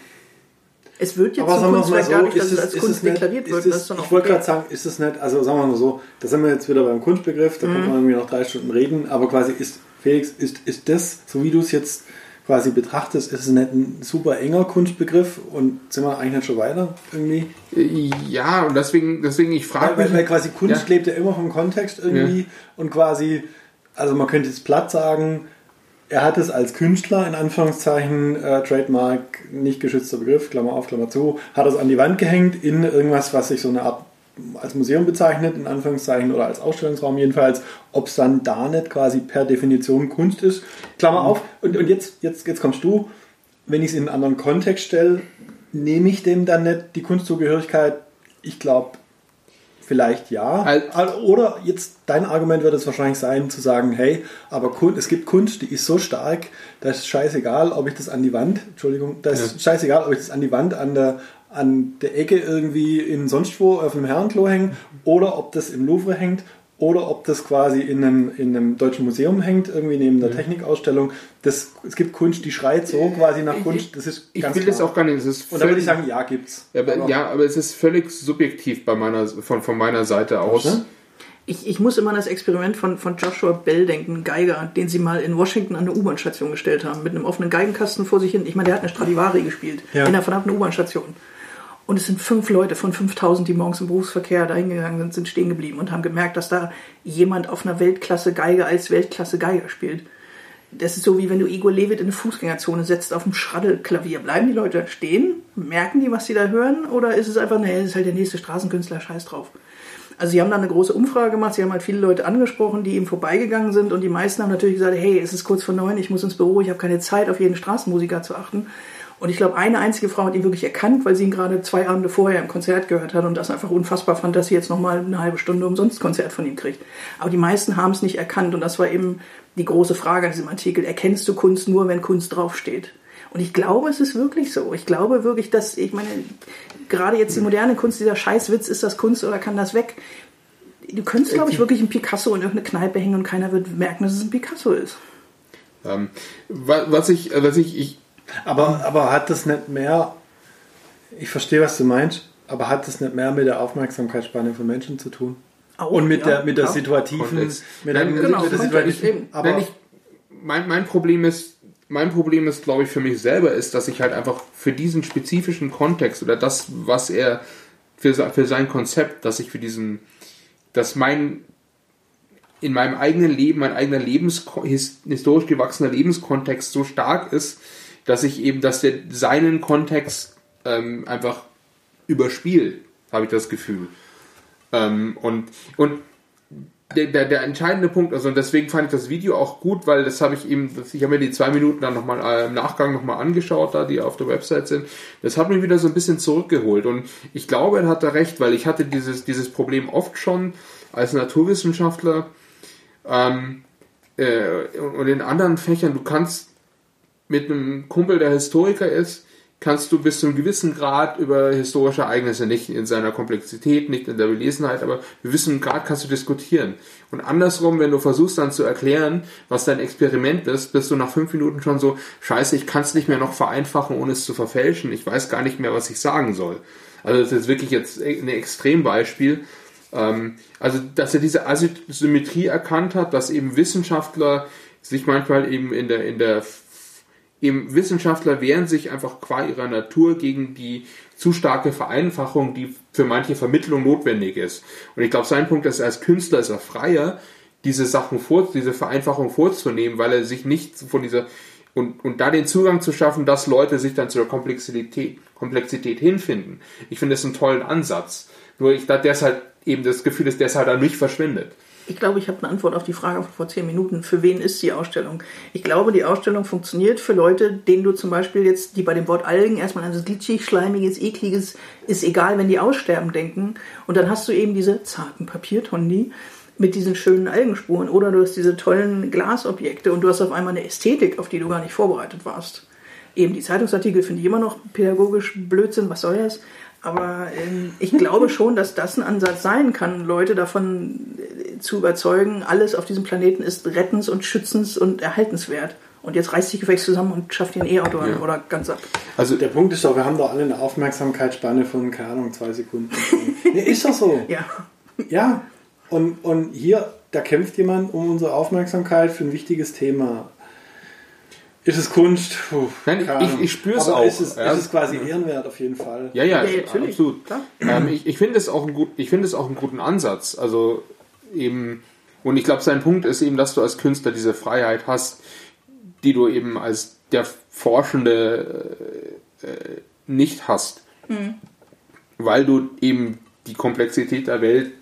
es wird jetzt aber zum Kunstwerk so, dadurch, dass es als Kunst nicht, deklariert wird. Das, ich wollte gerade sagen, ist es nicht, also sagen wir mal so, da sind wir jetzt wieder beim Kunstbegriff, da mhm. können wir irgendwie noch drei Stunden reden, aber quasi ist, Felix, ist, ist das, so wie du es jetzt quasi betrachtest, ist es nicht ein super enger Kunstbegriff und sind wir eigentlich nicht schon weiter irgendwie? Ja, und deswegen, deswegen ich frage mich. Weil, quasi Kunst ja. lebt ja immer vom Kontext irgendwie ja. und quasi, also man könnte jetzt platt sagen, er hat es als Künstler, in Anführungszeichen, äh, Trademark, nicht geschützter Begriff, Klammer auf, Klammer zu, hat es an die Wand gehängt in irgendwas, was sich so eine Art als Museum bezeichnet, in Anführungszeichen, oder als Ausstellungsraum jedenfalls, ob es dann da nicht quasi per Definition Kunst ist. Klammer auf, und, und jetzt, jetzt, jetzt kommst du, wenn ich es in einen anderen Kontext stelle, nehme ich dem dann nicht die Kunstzugehörigkeit? Ich glaube, Vielleicht ja. Oder jetzt dein Argument wird es wahrscheinlich sein, zu sagen, hey, aber es gibt Kunst, die ist so stark, da ist scheißegal, ob ich das an die Wand, Entschuldigung, da ist ja. scheißegal, ob ich das an die Wand an der, an der Ecke irgendwie in sonst wo auf dem Herrenklo hänge oder ob das im Louvre hängt oder ob das quasi in einem, in einem deutschen Museum hängt, irgendwie neben der Technikausstellung. Das, es gibt Kunst, die schreit so quasi nach Kunst. Das ist ich will klar. das auch gar nicht. Das ist Und da würde ich sagen, ja, gibt's. Ja, aber, ja, aber es ist völlig subjektiv bei meiner, von, von meiner Seite aus. Ich, ich muss immer an das Experiment von, von Joshua Bell denken, Geiger, den sie mal in Washington an eine U-Bahn-Station gestellt haben, mit einem offenen Geigenkasten vor sich hin. Ich meine, der hat eine Stradivari gespielt, ja. in einer verdammten U-Bahn-Station. Und es sind fünf Leute von 5000, die morgens im Berufsverkehr dahin gegangen sind, sind stehen geblieben und haben gemerkt, dass da jemand auf einer Weltklasse Geige als Weltklasse Geiger spielt. Das ist so, wie wenn du Igor Levit in eine Fußgängerzone setzt auf dem Schraddelklavier. Bleiben die Leute stehen? Merken die, was sie da hören? Oder ist es einfach, nee, das ist halt der nächste Straßenkünstler, scheiß drauf. Also sie haben dann eine große Umfrage gemacht, sie haben halt viele Leute angesprochen, die ihm vorbeigegangen sind und die meisten haben natürlich gesagt, hey, es ist kurz vor neun, ich muss ins Büro, ich habe keine Zeit, auf jeden Straßenmusiker zu achten. Und ich glaube, eine einzige Frau hat ihn wirklich erkannt, weil sie ihn gerade zwei Abende vorher im Konzert gehört hat und das einfach unfassbar fand, dass sie jetzt nochmal eine halbe Stunde umsonst Konzert von ihm kriegt. Aber die meisten haben es nicht erkannt und das war eben die große Frage an diesem Artikel. Erkennst du Kunst nur, wenn Kunst draufsteht? Und ich glaube, es ist wirklich so. Ich glaube wirklich, dass, ich meine, gerade jetzt die moderne Kunst, dieser Scheißwitz, ist das Kunst oder kann das weg? Du könntest, glaube ich, wirklich ein Picasso in irgendeine Kneipe hängen und keiner wird merken, dass es ein Picasso ist. Ähm, was ich, was ich, ich aber, aber hat das nicht mehr, ich verstehe, was du meinst, aber hat das nicht mehr mit der Aufmerksamkeitsspanne von Menschen zu tun? Auch, und mit ja, der, mit der situativen, mit, Nein, der, genau, mit der situativen, aber ich, mein, mein Problem ist, mein Problem ist, glaube ich, für mich selber ist, dass ich halt einfach für diesen spezifischen Kontext oder das, was er für, für sein Konzept, dass ich für diesen, dass mein in meinem eigenen Leben, mein eigener Lebens, historisch gewachsener Lebenskontext so stark ist, dass ich eben, dass der seinen Kontext ähm, einfach überspielt, habe ich das Gefühl. Ähm, und und der, der, der, entscheidende Punkt, also deswegen fand ich das Video auch gut, weil das habe ich eben, ich habe mir die zwei Minuten dann nochmal äh, im Nachgang nochmal angeschaut, da die auf der Website sind. Das hat mich wieder so ein bisschen zurückgeholt und ich glaube, er hat da recht, weil ich hatte dieses, dieses Problem oft schon als Naturwissenschaftler ähm, äh, und in anderen Fächern, du kannst mit einem Kumpel, der Historiker ist, kannst du bis zu einem gewissen Grad über historische Ereignisse, nicht in seiner Komplexität, nicht in der Belesenheit, aber bis zu einem Grad kannst du diskutieren. Und andersrum, wenn du versuchst dann zu erklären, was dein Experiment ist, bist du nach fünf Minuten schon so, scheiße, ich kann es nicht mehr noch vereinfachen, ohne es zu verfälschen. Ich weiß gar nicht mehr, was ich sagen soll. Also das ist wirklich jetzt ein Extrembeispiel. Ähm, also, dass er diese Asymmetrie erkannt hat, dass eben Wissenschaftler sich manchmal eben in der, in der eben Wissenschaftler wehren sich einfach qua ihrer Natur gegen die zu starke Vereinfachung, die für manche Vermittlung notwendig ist. Und ich glaube, sein Punkt ist, als Künstler ist er freier, diese Sachen vor, diese Vereinfachung vorzunehmen, weil er sich nicht von dieser und, und da den Zugang zu schaffen, dass Leute sich dann zur Komplexität, Komplexität hinfinden. Ich finde das einen tollen Ansatz. Nur ich da deshalb eben das Gefühl ist, der ist halt an mich verschwindet. Ich glaube, ich habe eine Antwort auf die Frage von vor zehn Minuten. Für wen ist die Ausstellung? Ich glaube, die Ausstellung funktioniert für Leute, denen du zum Beispiel jetzt, die bei dem Wort Algen erstmal an das glitschig, schleimiges, ekliges, ist egal, wenn die aussterben denken. Und dann hast du eben diese zarten Papiertonnen, mit diesen schönen Algenspuren oder du hast diese tollen Glasobjekte und du hast auf einmal eine Ästhetik, auf die du gar nicht vorbereitet warst. Eben die Zeitungsartikel finde ich immer noch pädagogisch Blödsinn, was soll das? Aber ähm, ich glaube schon, dass das ein Ansatz sein kann, Leute davon zu überzeugen, alles auf diesem Planeten ist rettens- und schützens- und erhaltenswert. Und jetzt reißt sich Gefecht zusammen und schafft ein E-Auto an ja. oder ganz ab. Also der Punkt ist doch, wir haben doch alle eine Aufmerksamkeitsspanne von, keine Ahnung, zwei Sekunden. ja, ist doch so. Ja. Ja. Und, und hier, da kämpft jemand um unsere Aufmerksamkeit für ein wichtiges Thema. Ist es Kunst? Puh, Nein, ich, ich spüre es auch. Ist es, ja. ist es quasi ehrenwert auf jeden Fall? Ja, ja, ja absolut. Ähm, ich ich finde es auch ein ich finde es auch einen guten Ansatz. Also eben und ich glaube, sein Punkt ist eben, dass du als Künstler diese Freiheit hast, die du eben als der Forschende äh, nicht hast, mhm. weil du eben die Komplexität der Welt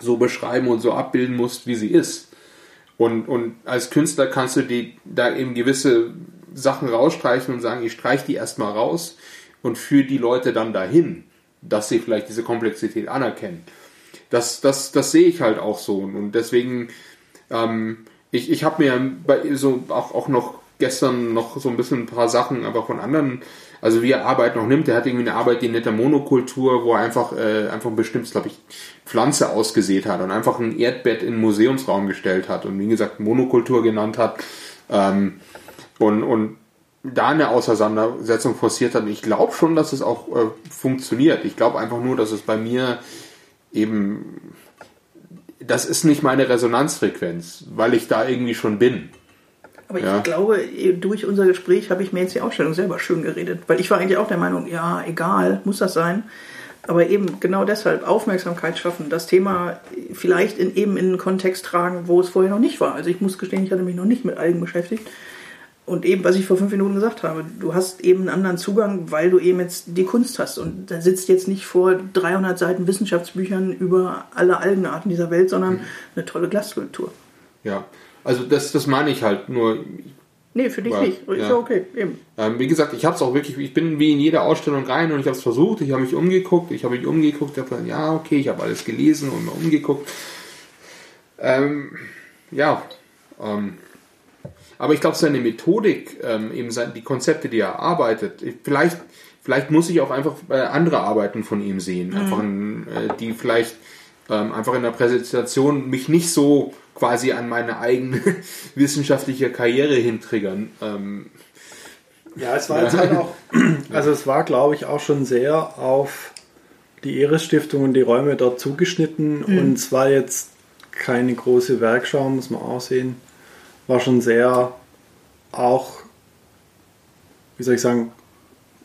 so beschreiben und so abbilden musst, wie sie ist. Und, und als Künstler kannst du die, da eben gewisse Sachen rausstreichen und sagen, ich streiche die erstmal raus und führe die Leute dann dahin, dass sie vielleicht diese Komplexität anerkennen. Das, das, das sehe ich halt auch so. Und deswegen, ähm, ich, ich habe mir bei, so auch, auch noch gestern noch so ein bisschen ein paar Sachen einfach von anderen also wie er Arbeit noch nimmt, der hat irgendwie eine Arbeit, die nette Monokultur, wo er einfach, äh, einfach ein bestimmtes, glaube ich, Pflanze ausgesät hat und einfach ein Erdbett in den Museumsraum gestellt hat und wie gesagt Monokultur genannt hat ähm, und, und da eine Auseinandersetzung forciert hat. Ich glaube schon, dass es auch äh, funktioniert. Ich glaube einfach nur, dass es bei mir eben, das ist nicht meine Resonanzfrequenz, weil ich da irgendwie schon bin. Aber ja. ich glaube, durch unser Gespräch habe ich mir jetzt die Ausstellung selber schön geredet, weil ich war eigentlich auch der Meinung, ja, egal, muss das sein. Aber eben genau deshalb Aufmerksamkeit schaffen, das Thema vielleicht in, eben in einen Kontext tragen, wo es vorher noch nicht war. Also ich muss gestehen, ich hatte mich noch nicht mit Algen beschäftigt. Und eben, was ich vor fünf Minuten gesagt habe, du hast eben einen anderen Zugang, weil du eben jetzt die Kunst hast. Und da sitzt jetzt nicht vor 300 Seiten Wissenschaftsbüchern über alle Algenarten dieser Welt, sondern mhm. eine tolle Glaskultur. Ja, also das, das meine ich halt nur. Nee, für dich war, nicht. Ist ja, okay, eben. Ähm, wie gesagt, ich habe es auch wirklich, ich bin wie in jede Ausstellung rein und ich habe es versucht, ich habe mich umgeguckt, ich habe mich umgeguckt, ich habe gesagt, ja, okay, ich habe alles gelesen und mal umgeguckt. Ähm, ja, ähm, aber ich glaube, seine Methodik, ähm, eben sein, die Konzepte, die er arbeitet, vielleicht, vielleicht muss ich auch einfach äh, andere Arbeiten von ihm sehen, mhm. einfach, äh, die vielleicht ähm, einfach in der Präsentation mich nicht so quasi an meine eigene wissenschaftliche Karriere hintriggern. Ähm, ja, es war jetzt halt auch, also es war, glaube ich, auch schon sehr auf die Eres-Stiftung und die Räume dort zugeschnitten mhm. und es war jetzt keine große Werkschau, muss man auch sehen. War schon sehr auch, wie soll ich sagen,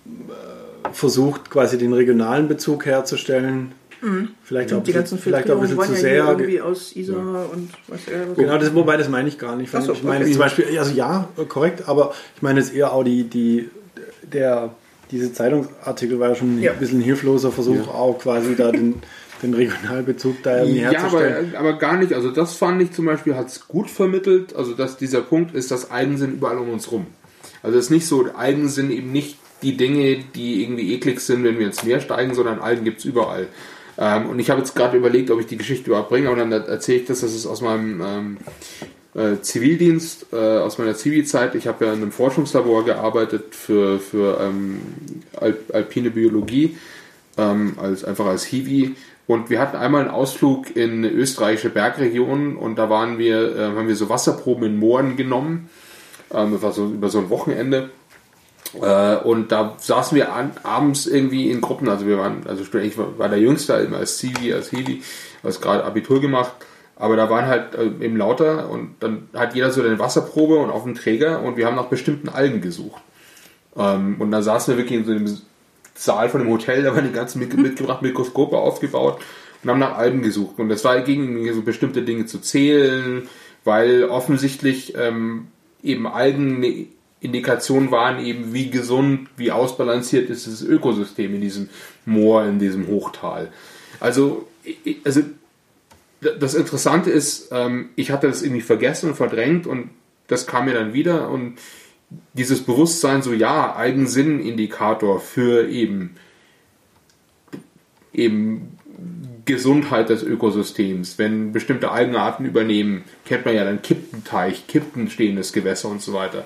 äh, versucht quasi den regionalen Bezug herzustellen Mhm. Vielleicht auch, die ganzen vielleicht auch ein bisschen zu sehr. irgendwie aus Isar ja. und was er. Genau, das, wobei das meine ich gar nicht. So, ich meine okay. zum Beispiel, also ja, korrekt, aber ich meine jetzt eher auch die, die, der, diese Zeitungsartikel war ja schon ja. ein bisschen hilfloser Versuch, ja. auch quasi da den, den Regionalbezug da irgendwie herzustellen. Ja, aber, aber gar nicht. Also das fand ich zum Beispiel, hat es gut vermittelt. Also dass dieser Punkt ist, dass Algen sind überall um uns rum. Also es ist nicht so, Algen sind eben nicht die Dinge, die irgendwie eklig sind, wenn wir ins Meer steigen, sondern Algen gibt es überall. Ähm, und ich habe jetzt gerade überlegt, ob ich die Geschichte überhaupt bringe, und dann erzähle ich das, das ist aus meinem ähm, äh, Zivildienst äh, aus meiner Zivilzeit. Ich habe ja in einem Forschungslabor gearbeitet für, für ähm, Al alpine Biologie, ähm, als, einfach als Hiwi. Und wir hatten einmal einen Ausflug in österreichische Bergregionen und da waren wir, äh, haben wir so Wasserproben in Mooren genommen. Ähm, das war so über so ein Wochenende. Äh, und da saßen wir an, abends irgendwie in Gruppen, also wir waren, also ich war, war der Jüngste als Zivi, als Hiwi, als gerade Abitur gemacht aber da waren halt äh, eben lauter und dann hat jeder so eine Wasserprobe und auf dem Träger und wir haben nach bestimmten Algen gesucht. Ähm, und da saßen wir wirklich in so einem Saal von dem Hotel, da waren die ganzen mit, mitgebrachten Mikroskope aufgebaut und haben nach Algen gesucht. Und das war gegen so bestimmte Dinge zu zählen, weil offensichtlich ähm, eben Algen eine Indikation waren, eben wie gesund, wie ausbalanciert ist das Ökosystem in diesem Moor, in diesem Hochtal. Also, also das Interessante ist, ähm, ich hatte das irgendwie vergessen und verdrängt und das kam mir dann wieder und dieses Bewusstsein so, ja, Eigensinnindikator für eben, eben Gesundheit des Ökosystems. Wenn bestimmte Algenarten übernehmen, kennt man ja dann kippt ein Teich, kippt ein stehendes Gewässer und so weiter.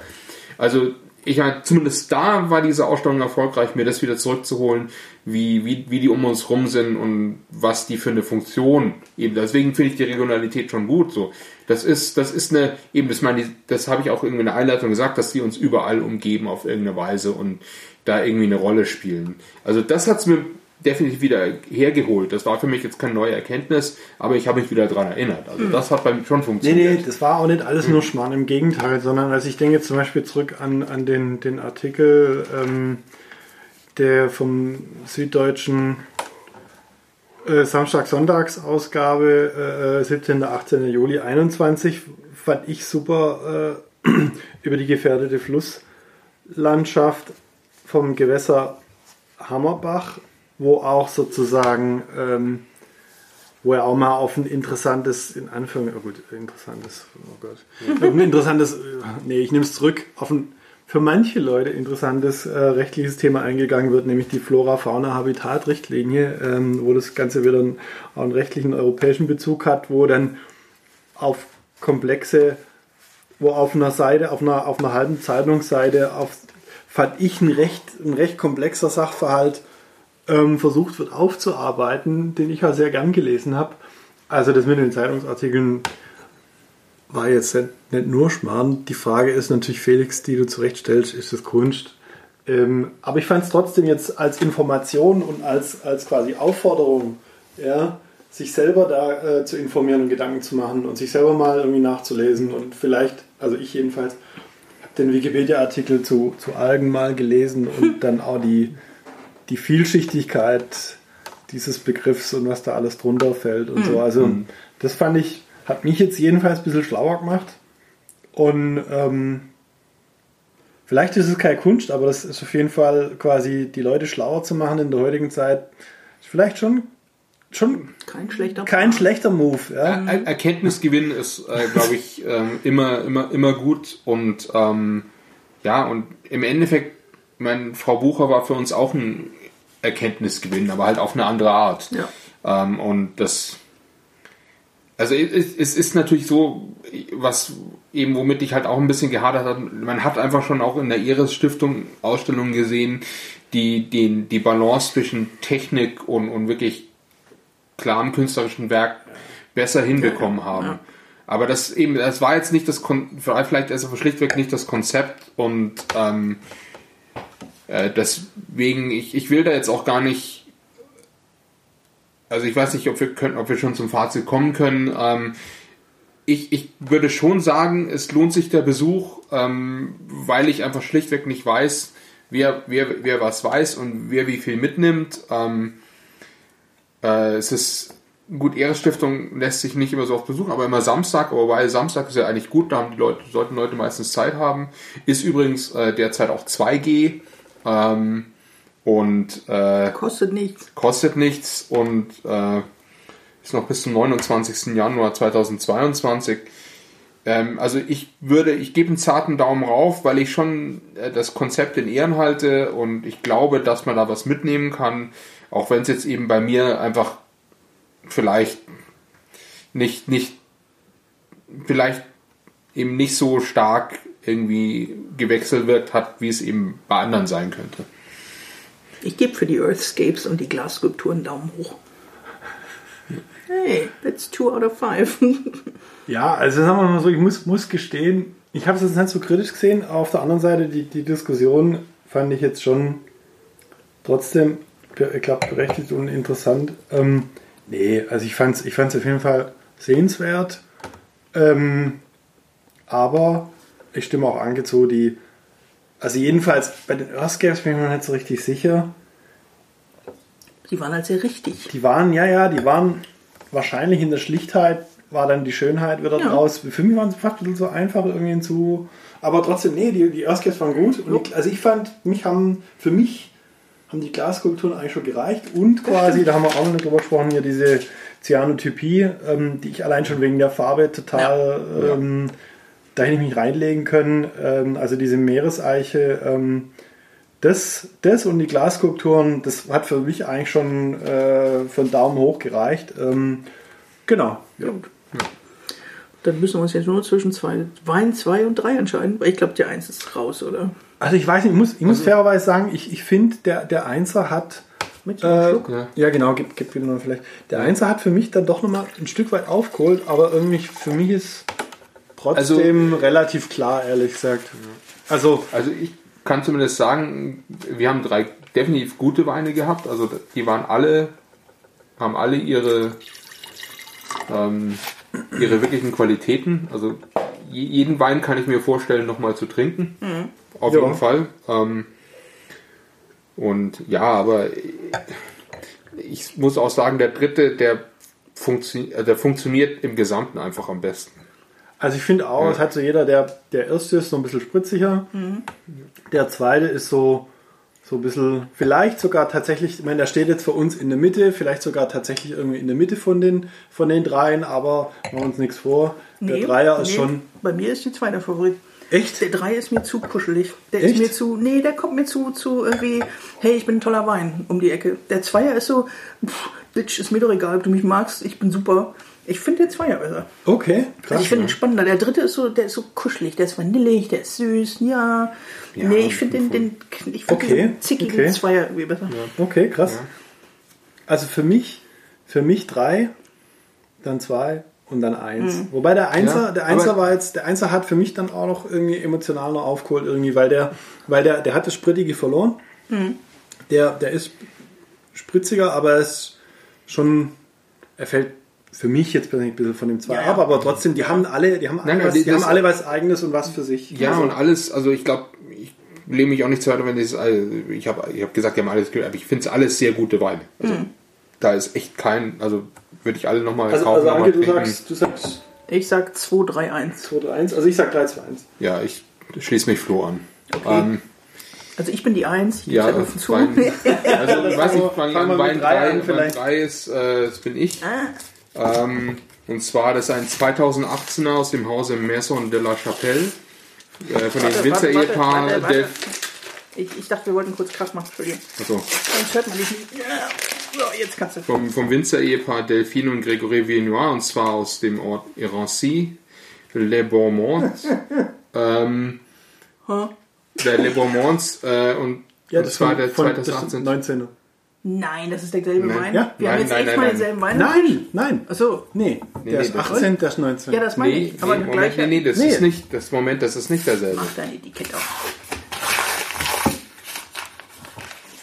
Also ich zumindest da war diese Ausstellung erfolgreich, mir das wieder zurückzuholen, wie, wie, wie die um uns rum sind und was die für eine Funktion eben. Deswegen finde ich die Regionalität schon gut. So, das ist, das ist eine, eben, das meine, das habe ich auch irgendwie in der Einleitung gesagt, dass die uns überall umgeben auf irgendeine Weise und da irgendwie eine Rolle spielen. Also das hat es mir definitiv wieder hergeholt. Das war für mich jetzt keine neue Erkenntnis, aber ich habe mich wieder daran erinnert. Also das hat bei mir schon funktioniert. Nee, nee, das war auch nicht alles nur Schmarrn, im Gegenteil, sondern als ich denke zum Beispiel zurück an, an den, den Artikel, ähm, der vom Süddeutschen äh, Samstag-Sonntags-Ausgabe äh, 17. 18. Juli 21 fand ich super äh, über die gefährdete Flusslandschaft vom Gewässer Hammerbach wo auch sozusagen, ähm, wo er auch mal auf ein interessantes, in Anführungszeichen, oh gut, interessantes, oh Gott, ein interessantes, äh, nee, ich nehme es zurück, auf ein für manche Leute interessantes äh, rechtliches Thema eingegangen wird, nämlich die Flora-Fauna-Habitat-Richtlinie, ähm, wo das Ganze wieder einen, einen rechtlichen europäischen Bezug hat, wo dann auf komplexe, wo auf einer Seite, auf einer, auf einer halben Zeitungsseite, auf, fand ich ein recht, ein recht komplexer Sachverhalt ähm, versucht wird aufzuarbeiten, den ich ja sehr gern gelesen habe. Also das mit den Zeitungsartikeln war jetzt nicht nur Schmarrn. Die Frage ist natürlich, Felix, die du zurechtstellst, ist das Kunst? Ähm, aber ich fand es trotzdem jetzt als Information und als, als quasi Aufforderung, ja, sich selber da äh, zu informieren und Gedanken zu machen und sich selber mal irgendwie nachzulesen und vielleicht, also ich jedenfalls, habe den Wikipedia-Artikel zu, zu Algen mal gelesen und dann auch die, die Vielschichtigkeit dieses Begriffs und was da alles drunter fällt und mhm. so. Also mhm. das fand ich, hat mich jetzt jedenfalls ein bisschen schlauer gemacht. Und ähm, vielleicht ist es keine Kunst, aber das ist auf jeden Fall quasi die Leute schlauer zu machen in der heutigen Zeit. Ist vielleicht schon schon kein schlechter, kein schlechter Move. Ja? Er Erkenntnisgewinn ist, äh, glaube ich, äh, immer, immer, immer gut und ähm, ja, und im Endeffekt meine, Frau Bucher war für uns auch ein Erkenntnisgewinn, aber halt auf eine andere Art. Ja. Ähm, und das, also es, ist natürlich so, was eben womit ich halt auch ein bisschen gehadert habe, man hat einfach schon auch in der Iris Stiftung Ausstellungen gesehen, die den, die Balance zwischen Technik und, und wirklich klarem künstlerischen Werk besser hinbekommen haben. Ja. Aber das eben, das war jetzt nicht das, vielleicht also schlichtweg nicht das Konzept und ähm, äh, deswegen, ich, ich will da jetzt auch gar nicht. Also ich weiß nicht, ob wir können, ob wir schon zum Fazit kommen können. Ähm, ich, ich würde schon sagen, es lohnt sich der Besuch, ähm, weil ich einfach schlichtweg nicht weiß, wer, wer, wer was weiß und wer wie viel mitnimmt. Ähm, äh, es ist gut, Ehrenstiftung lässt sich nicht immer so oft besuchen, aber immer Samstag, weil Samstag ist ja eigentlich gut, da haben die Leute, sollten Leute meistens Zeit haben. Ist übrigens äh, derzeit auch 2G. Ähm, und äh, kostet nichts. Kostet nichts und äh, ist noch bis zum 29. Januar 2022. Ähm, also ich würde, ich gebe einen zarten Daumen rauf, weil ich schon äh, das Konzept in Ehren halte und ich glaube, dass man da was mitnehmen kann, auch wenn es jetzt eben bei mir einfach vielleicht nicht, nicht, vielleicht eben nicht so stark irgendwie gewechselt wird hat, wie es eben bei anderen sein könnte. Ich gebe für die Earthscapes und die Glasskulpturen Daumen hoch. Hey, that's two out of five. ja, also sagen wir mal so, ich muss, muss gestehen, ich habe es jetzt nicht so kritisch gesehen. Auf der anderen Seite, die, die Diskussion fand ich jetzt schon trotzdem, ich glaube, berechtigt und interessant. Ähm, nee, also ich fand es ich auf jeden Fall sehenswert. Ähm, aber ich stimme auch Anke zu, die, also jedenfalls bei den Earthscapes bin ich mir nicht so richtig sicher. Die waren halt sehr richtig. Die waren, ja, ja, die waren wahrscheinlich in der Schlichtheit war dann die Schönheit wieder ja. draus. Für mich waren sie fast ein bisschen so einfach irgendwie zu. Aber trotzdem, nee, die, die Earthscapes waren gut. Ich, also ich fand, mich haben, für mich haben die Glasskulpturen eigentlich schon gereicht. Und quasi, da haben wir auch noch drüber gesprochen, hier diese Cyanotypie, ähm, die ich allein schon wegen der Farbe total, ja. ähm, da hätte ich mich reinlegen können. Ähm, also diese Meereseiche, ähm, das, das und die Glasskulpturen, das hat für mich eigentlich schon äh, für einen Daumen hoch gereicht. Ähm, genau. Ja. Dann müssen wir uns jetzt nur zwischen zwei, Wein 2 und 3 entscheiden. Ich glaube, der 1 ist raus, oder? Also ich weiß nicht, ich muss, ich muss also, fairerweise sagen, ich, ich finde, der, der Einser hat. Mit äh, Schluck, ja. ja, genau, gibt, gibt wieder noch vielleicht. Der ja. Einser hat für mich dann doch nochmal ein Stück weit aufgeholt, aber irgendwie für mich ist trotzdem also, relativ klar, ehrlich gesagt. Also, also ich kann zumindest sagen, wir haben drei definitiv gute Weine gehabt. Also die waren alle, haben alle ihre, ähm, ihre wirklichen Qualitäten. Also jeden Wein kann ich mir vorstellen, nochmal zu trinken. Mhm. Auf ja. jeden Fall. Ähm, und ja, aber ich muss auch sagen, der dritte, der, funktio der funktioniert im Gesamten einfach am besten. Also ich finde auch, es hat so jeder, der, der erste ist so ein bisschen spritziger. Mhm. Der zweite ist so, so ein bisschen, vielleicht sogar tatsächlich, ich meine, der steht jetzt für uns in der Mitte, vielleicht sogar tatsächlich irgendwie in der Mitte von den, von den dreien, aber machen wir uns nichts vor. Der nee, Dreier ist nee, schon. Bei mir ist die zweite Favorit. Echt? Der Dreier ist mir zu kuschelig. Der Echt? ist mir zu, nee, der kommt mir zu, zu irgendwie, hey, ich bin ein toller Wein um die Ecke. Der Zweier ist so, pff, Bitch, ist mir doch egal, ob du mich magst, ich bin super. Ich finde den Zweier besser. Okay, krass. Also ich finde ja. den spannender. Der dritte ist so, der ist so kuschelig, der ist vanillig, der ist süß, ja. ja nee, ich finde den, den, ich find okay. den zickigen okay. Zweier irgendwie besser. Ja. Okay, krass. Also für mich, für mich drei, dann zwei und dann eins. Mhm. Wobei der Einser, der Einser war jetzt, der Einser hat für mich dann auch noch irgendwie emotional noch aufgeholt irgendwie, weil der, weil der, der hat das Sprittige verloren. Mhm. Der, der ist spritziger, aber er ist schon, er fällt für mich jetzt persönlich ein bisschen von dem zwei ja, ab, aber trotzdem, die haben alle, die haben, nein, nein, was, die haben alle was eigenes und was für sich. Ja, also. und alles, also ich glaube, ich lehne mich auch nicht zu weit, wenn das, ich habe ich hab gesagt, die haben alles, aber ich finde es alles sehr gute Weine. Also, mhm. Da ist echt kein, also würde ich alle nochmal also, kaufen. Also Anke, du sagst, du sagst. Ich sag 2, 3, 1. 2, 3, 1. Also ich sag 3, 2, 1. Ja, ich schließe mich Flo an. Okay. Ähm, also ich bin die Eins, ich ja, offen zu. Wein, also ich weiß nicht, fangen an, Wein 3 Wein 3 ist, äh, das bin ich. Ah. Ähm, und zwar, das ist ein 2018er aus dem Hause Maison de la Chapelle. Äh, von dem Winzer-Ehepaar. Ich, ich, dachte, wir wollten kurz krass machen, Entschuldigung. Achso. Sonst hört man dich nicht. Ja. So, jetzt kannst du. Vom, vom Winzer-Ehepaar Delphine und Grégory Viennois, und zwar aus dem Ort Irancy, Les Bourmonts. ähm, huh? Der Les Bourmonts äh, und, ja, das, das war der 2018. 19. Nein, das ist derselbe nein. Wein. Ja? Wir nein, haben jetzt nein, echt mal denselben Wein. Nein, nein. Achso. Nee, nee, der nee, ist 18, der ist 19. Ja, das meine nee, ich. Aber nee, Moment, nee, nee, das nee. ist nicht, das Moment, das ist nicht derselbe. Mach dein Etikett auf.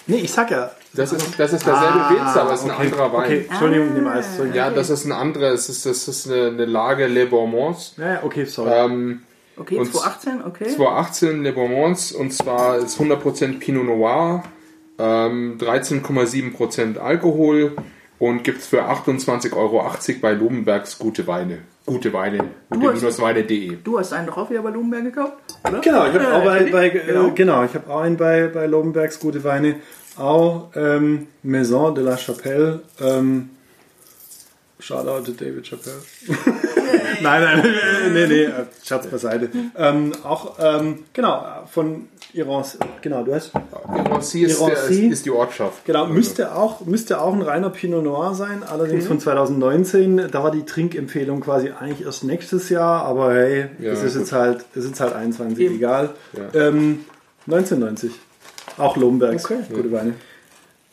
Nee, ich sag ja. Das ist, das ist derselbe ah, Winzer, aber es ist okay. ein anderer Wein. Okay, Entschuldigung, ah, nehme alles. Entschuldigung. Ja, das ist ein anderer, es ist, das ist eine, eine Lage Le Bourmonts. Ja, okay, sorry. Ähm, okay, 2018, okay. 2018 Le Bourmonts und zwar ist 100% Pinot Noir ähm, 13,7% Alkohol und gibt es für 28,80 Euro bei Lumenbergs gute Weine. Gute Weine. Gute-weine.de. Du hast einen doch auch wieder bei Lumenberg gekauft, oder? Genau, ich habe äh, auch bei, bei genau. Äh, genau, ich habe auch einen bei, bei Lobenbergs gute Weine. Auch ähm, Maison de la Chapelle. Ähm, Shoutout to David Chappelle. nein, nein, nee, nee, Schatz beiseite. Ähm, auch, ähm, genau, von Irancy, genau, du hast. Irancy ist, Irancy. ist die Ortschaft. Genau, müsste auch, müsste auch ein reiner Pinot Noir sein, allerdings von 2019. Da war die Trinkempfehlung quasi eigentlich erst nächstes Jahr, aber hey, Ja, es ist gut. jetzt halt, es ist halt 21, Eben. egal. Ja. Ähm, 1990. Auch Lombergs, Okay. gute Weine.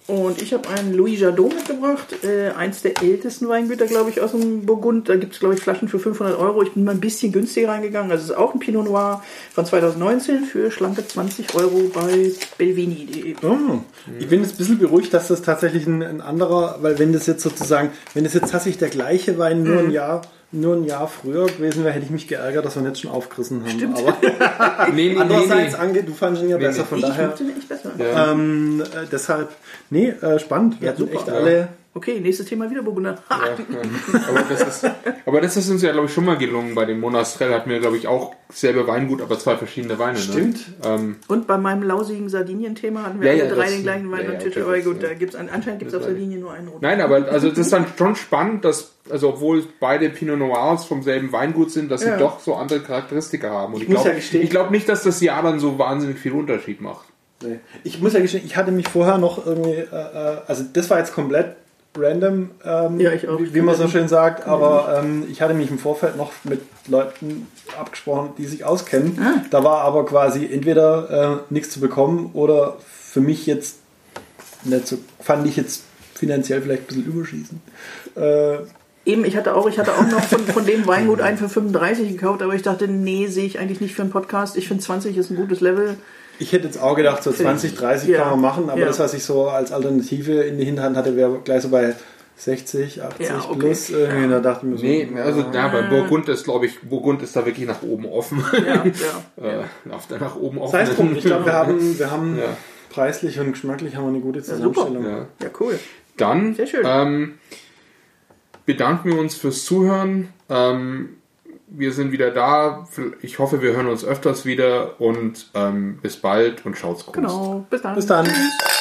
Und ich habe einen Louis Jadot mitgebracht, äh, eins der ältesten Weingüter, glaube ich, aus dem Burgund. Da gibt es, glaube ich, Flaschen für 500 Euro. Ich bin mal ein bisschen günstiger reingegangen. Also es ist auch ein Pinot Noir von 2019 für schlanke 20 Euro bei belvini.de. Oh, ich bin jetzt ein bisschen beruhigt, dass das tatsächlich ein, ein anderer, weil wenn das jetzt sozusagen, wenn das jetzt tatsächlich der gleiche Wein nur ein Jahr, nur ein Jahr früher gewesen wäre, hätte ich mich geärgert, dass wir ihn jetzt schon aufgerissen haben. Stimmt. Aber Nee, nee, nee, andererseits, nee. Ange, du fandest ihn ja besser, nee. von Ich daher. mochte den echt besser. Ja. Ähm, äh, deshalb, nee, äh, spannend. Wir Ja, hatten super. echt Ja. alle. Okay, nächstes Thema wieder Burgunder. Ja. Aber, das ist, aber das ist uns ja, glaube ich, schon mal gelungen. Bei dem Monastrell hatten wir, glaube ich, auch selbe Weingut, aber zwei verschiedene Weine. Stimmt. Ne? Ähm, Und bei meinem lausigen Sardinien-Thema hatten wir Ja, alle ja, drei das- den gleichen Wein ja, am Tisch. okay, aber gut, da gibt's an, anscheinend gibt es auf Sardinien nur einen roten. nein, aber also das ist dann schon spannend, dass, also obwohl beide Pinot Noirs vom selben Weingut sind, dass Ja. sie doch so andere Charakteristika haben. Und ich, muss glaube ja ich glaub nicht, dass das Jahr dann so wahnsinnig viel Unterschied macht. Nee. Ich muss ja gestehen, ich hatte mich vorher noch irgendwie, äh, äh, also das war jetzt komplett random, ähm, Ja, wie, wie man so schön sagt, aber ähm, ich hatte mich im Vorfeld noch mit Leuten abgesprochen, die sich auskennen. Ah. Da war aber quasi entweder äh, nichts zu bekommen oder für mich jetzt nicht so, fand ich jetzt finanziell vielleicht ein bisschen überschießen. Äh, Eben, ich hatte auch, ich hatte auch noch von, von dem Weingut einen für 35 gekauft, aber ich dachte, nee, sehe ich eigentlich nicht für einen Podcast. Ich finde 20 ist ein gutes Level. Ich hätte jetzt auch gedacht, so 20, 30 Ja. kann man machen, aber Ja. das, was ich so als Alternative in die Hinterhand hatte, wäre gleich so bei 60, 80 Ja, okay. plus. Irgendwie. Da dachte ich mir so, Nee, also ja, bei Burgund ist, glaube ich, Burgund ist da wirklich nach oben offen. Ja, ja. äh, auf der nach oben offen. sei es drum, ich glaube, wir haben, wir haben Ja. preislich und geschmacklich haben wir eine gute super. Zusammenstellung. Ja. ja, cool. Dann Sehr schön. Ähm, bedanken wir uns fürs Zuhören. Ähm, wir sind wieder da. Ich hoffe, wir hören uns öfters wieder und ähm, bis bald und schaut's gut. Genau. Bis dann. Bis dann. Tschüss.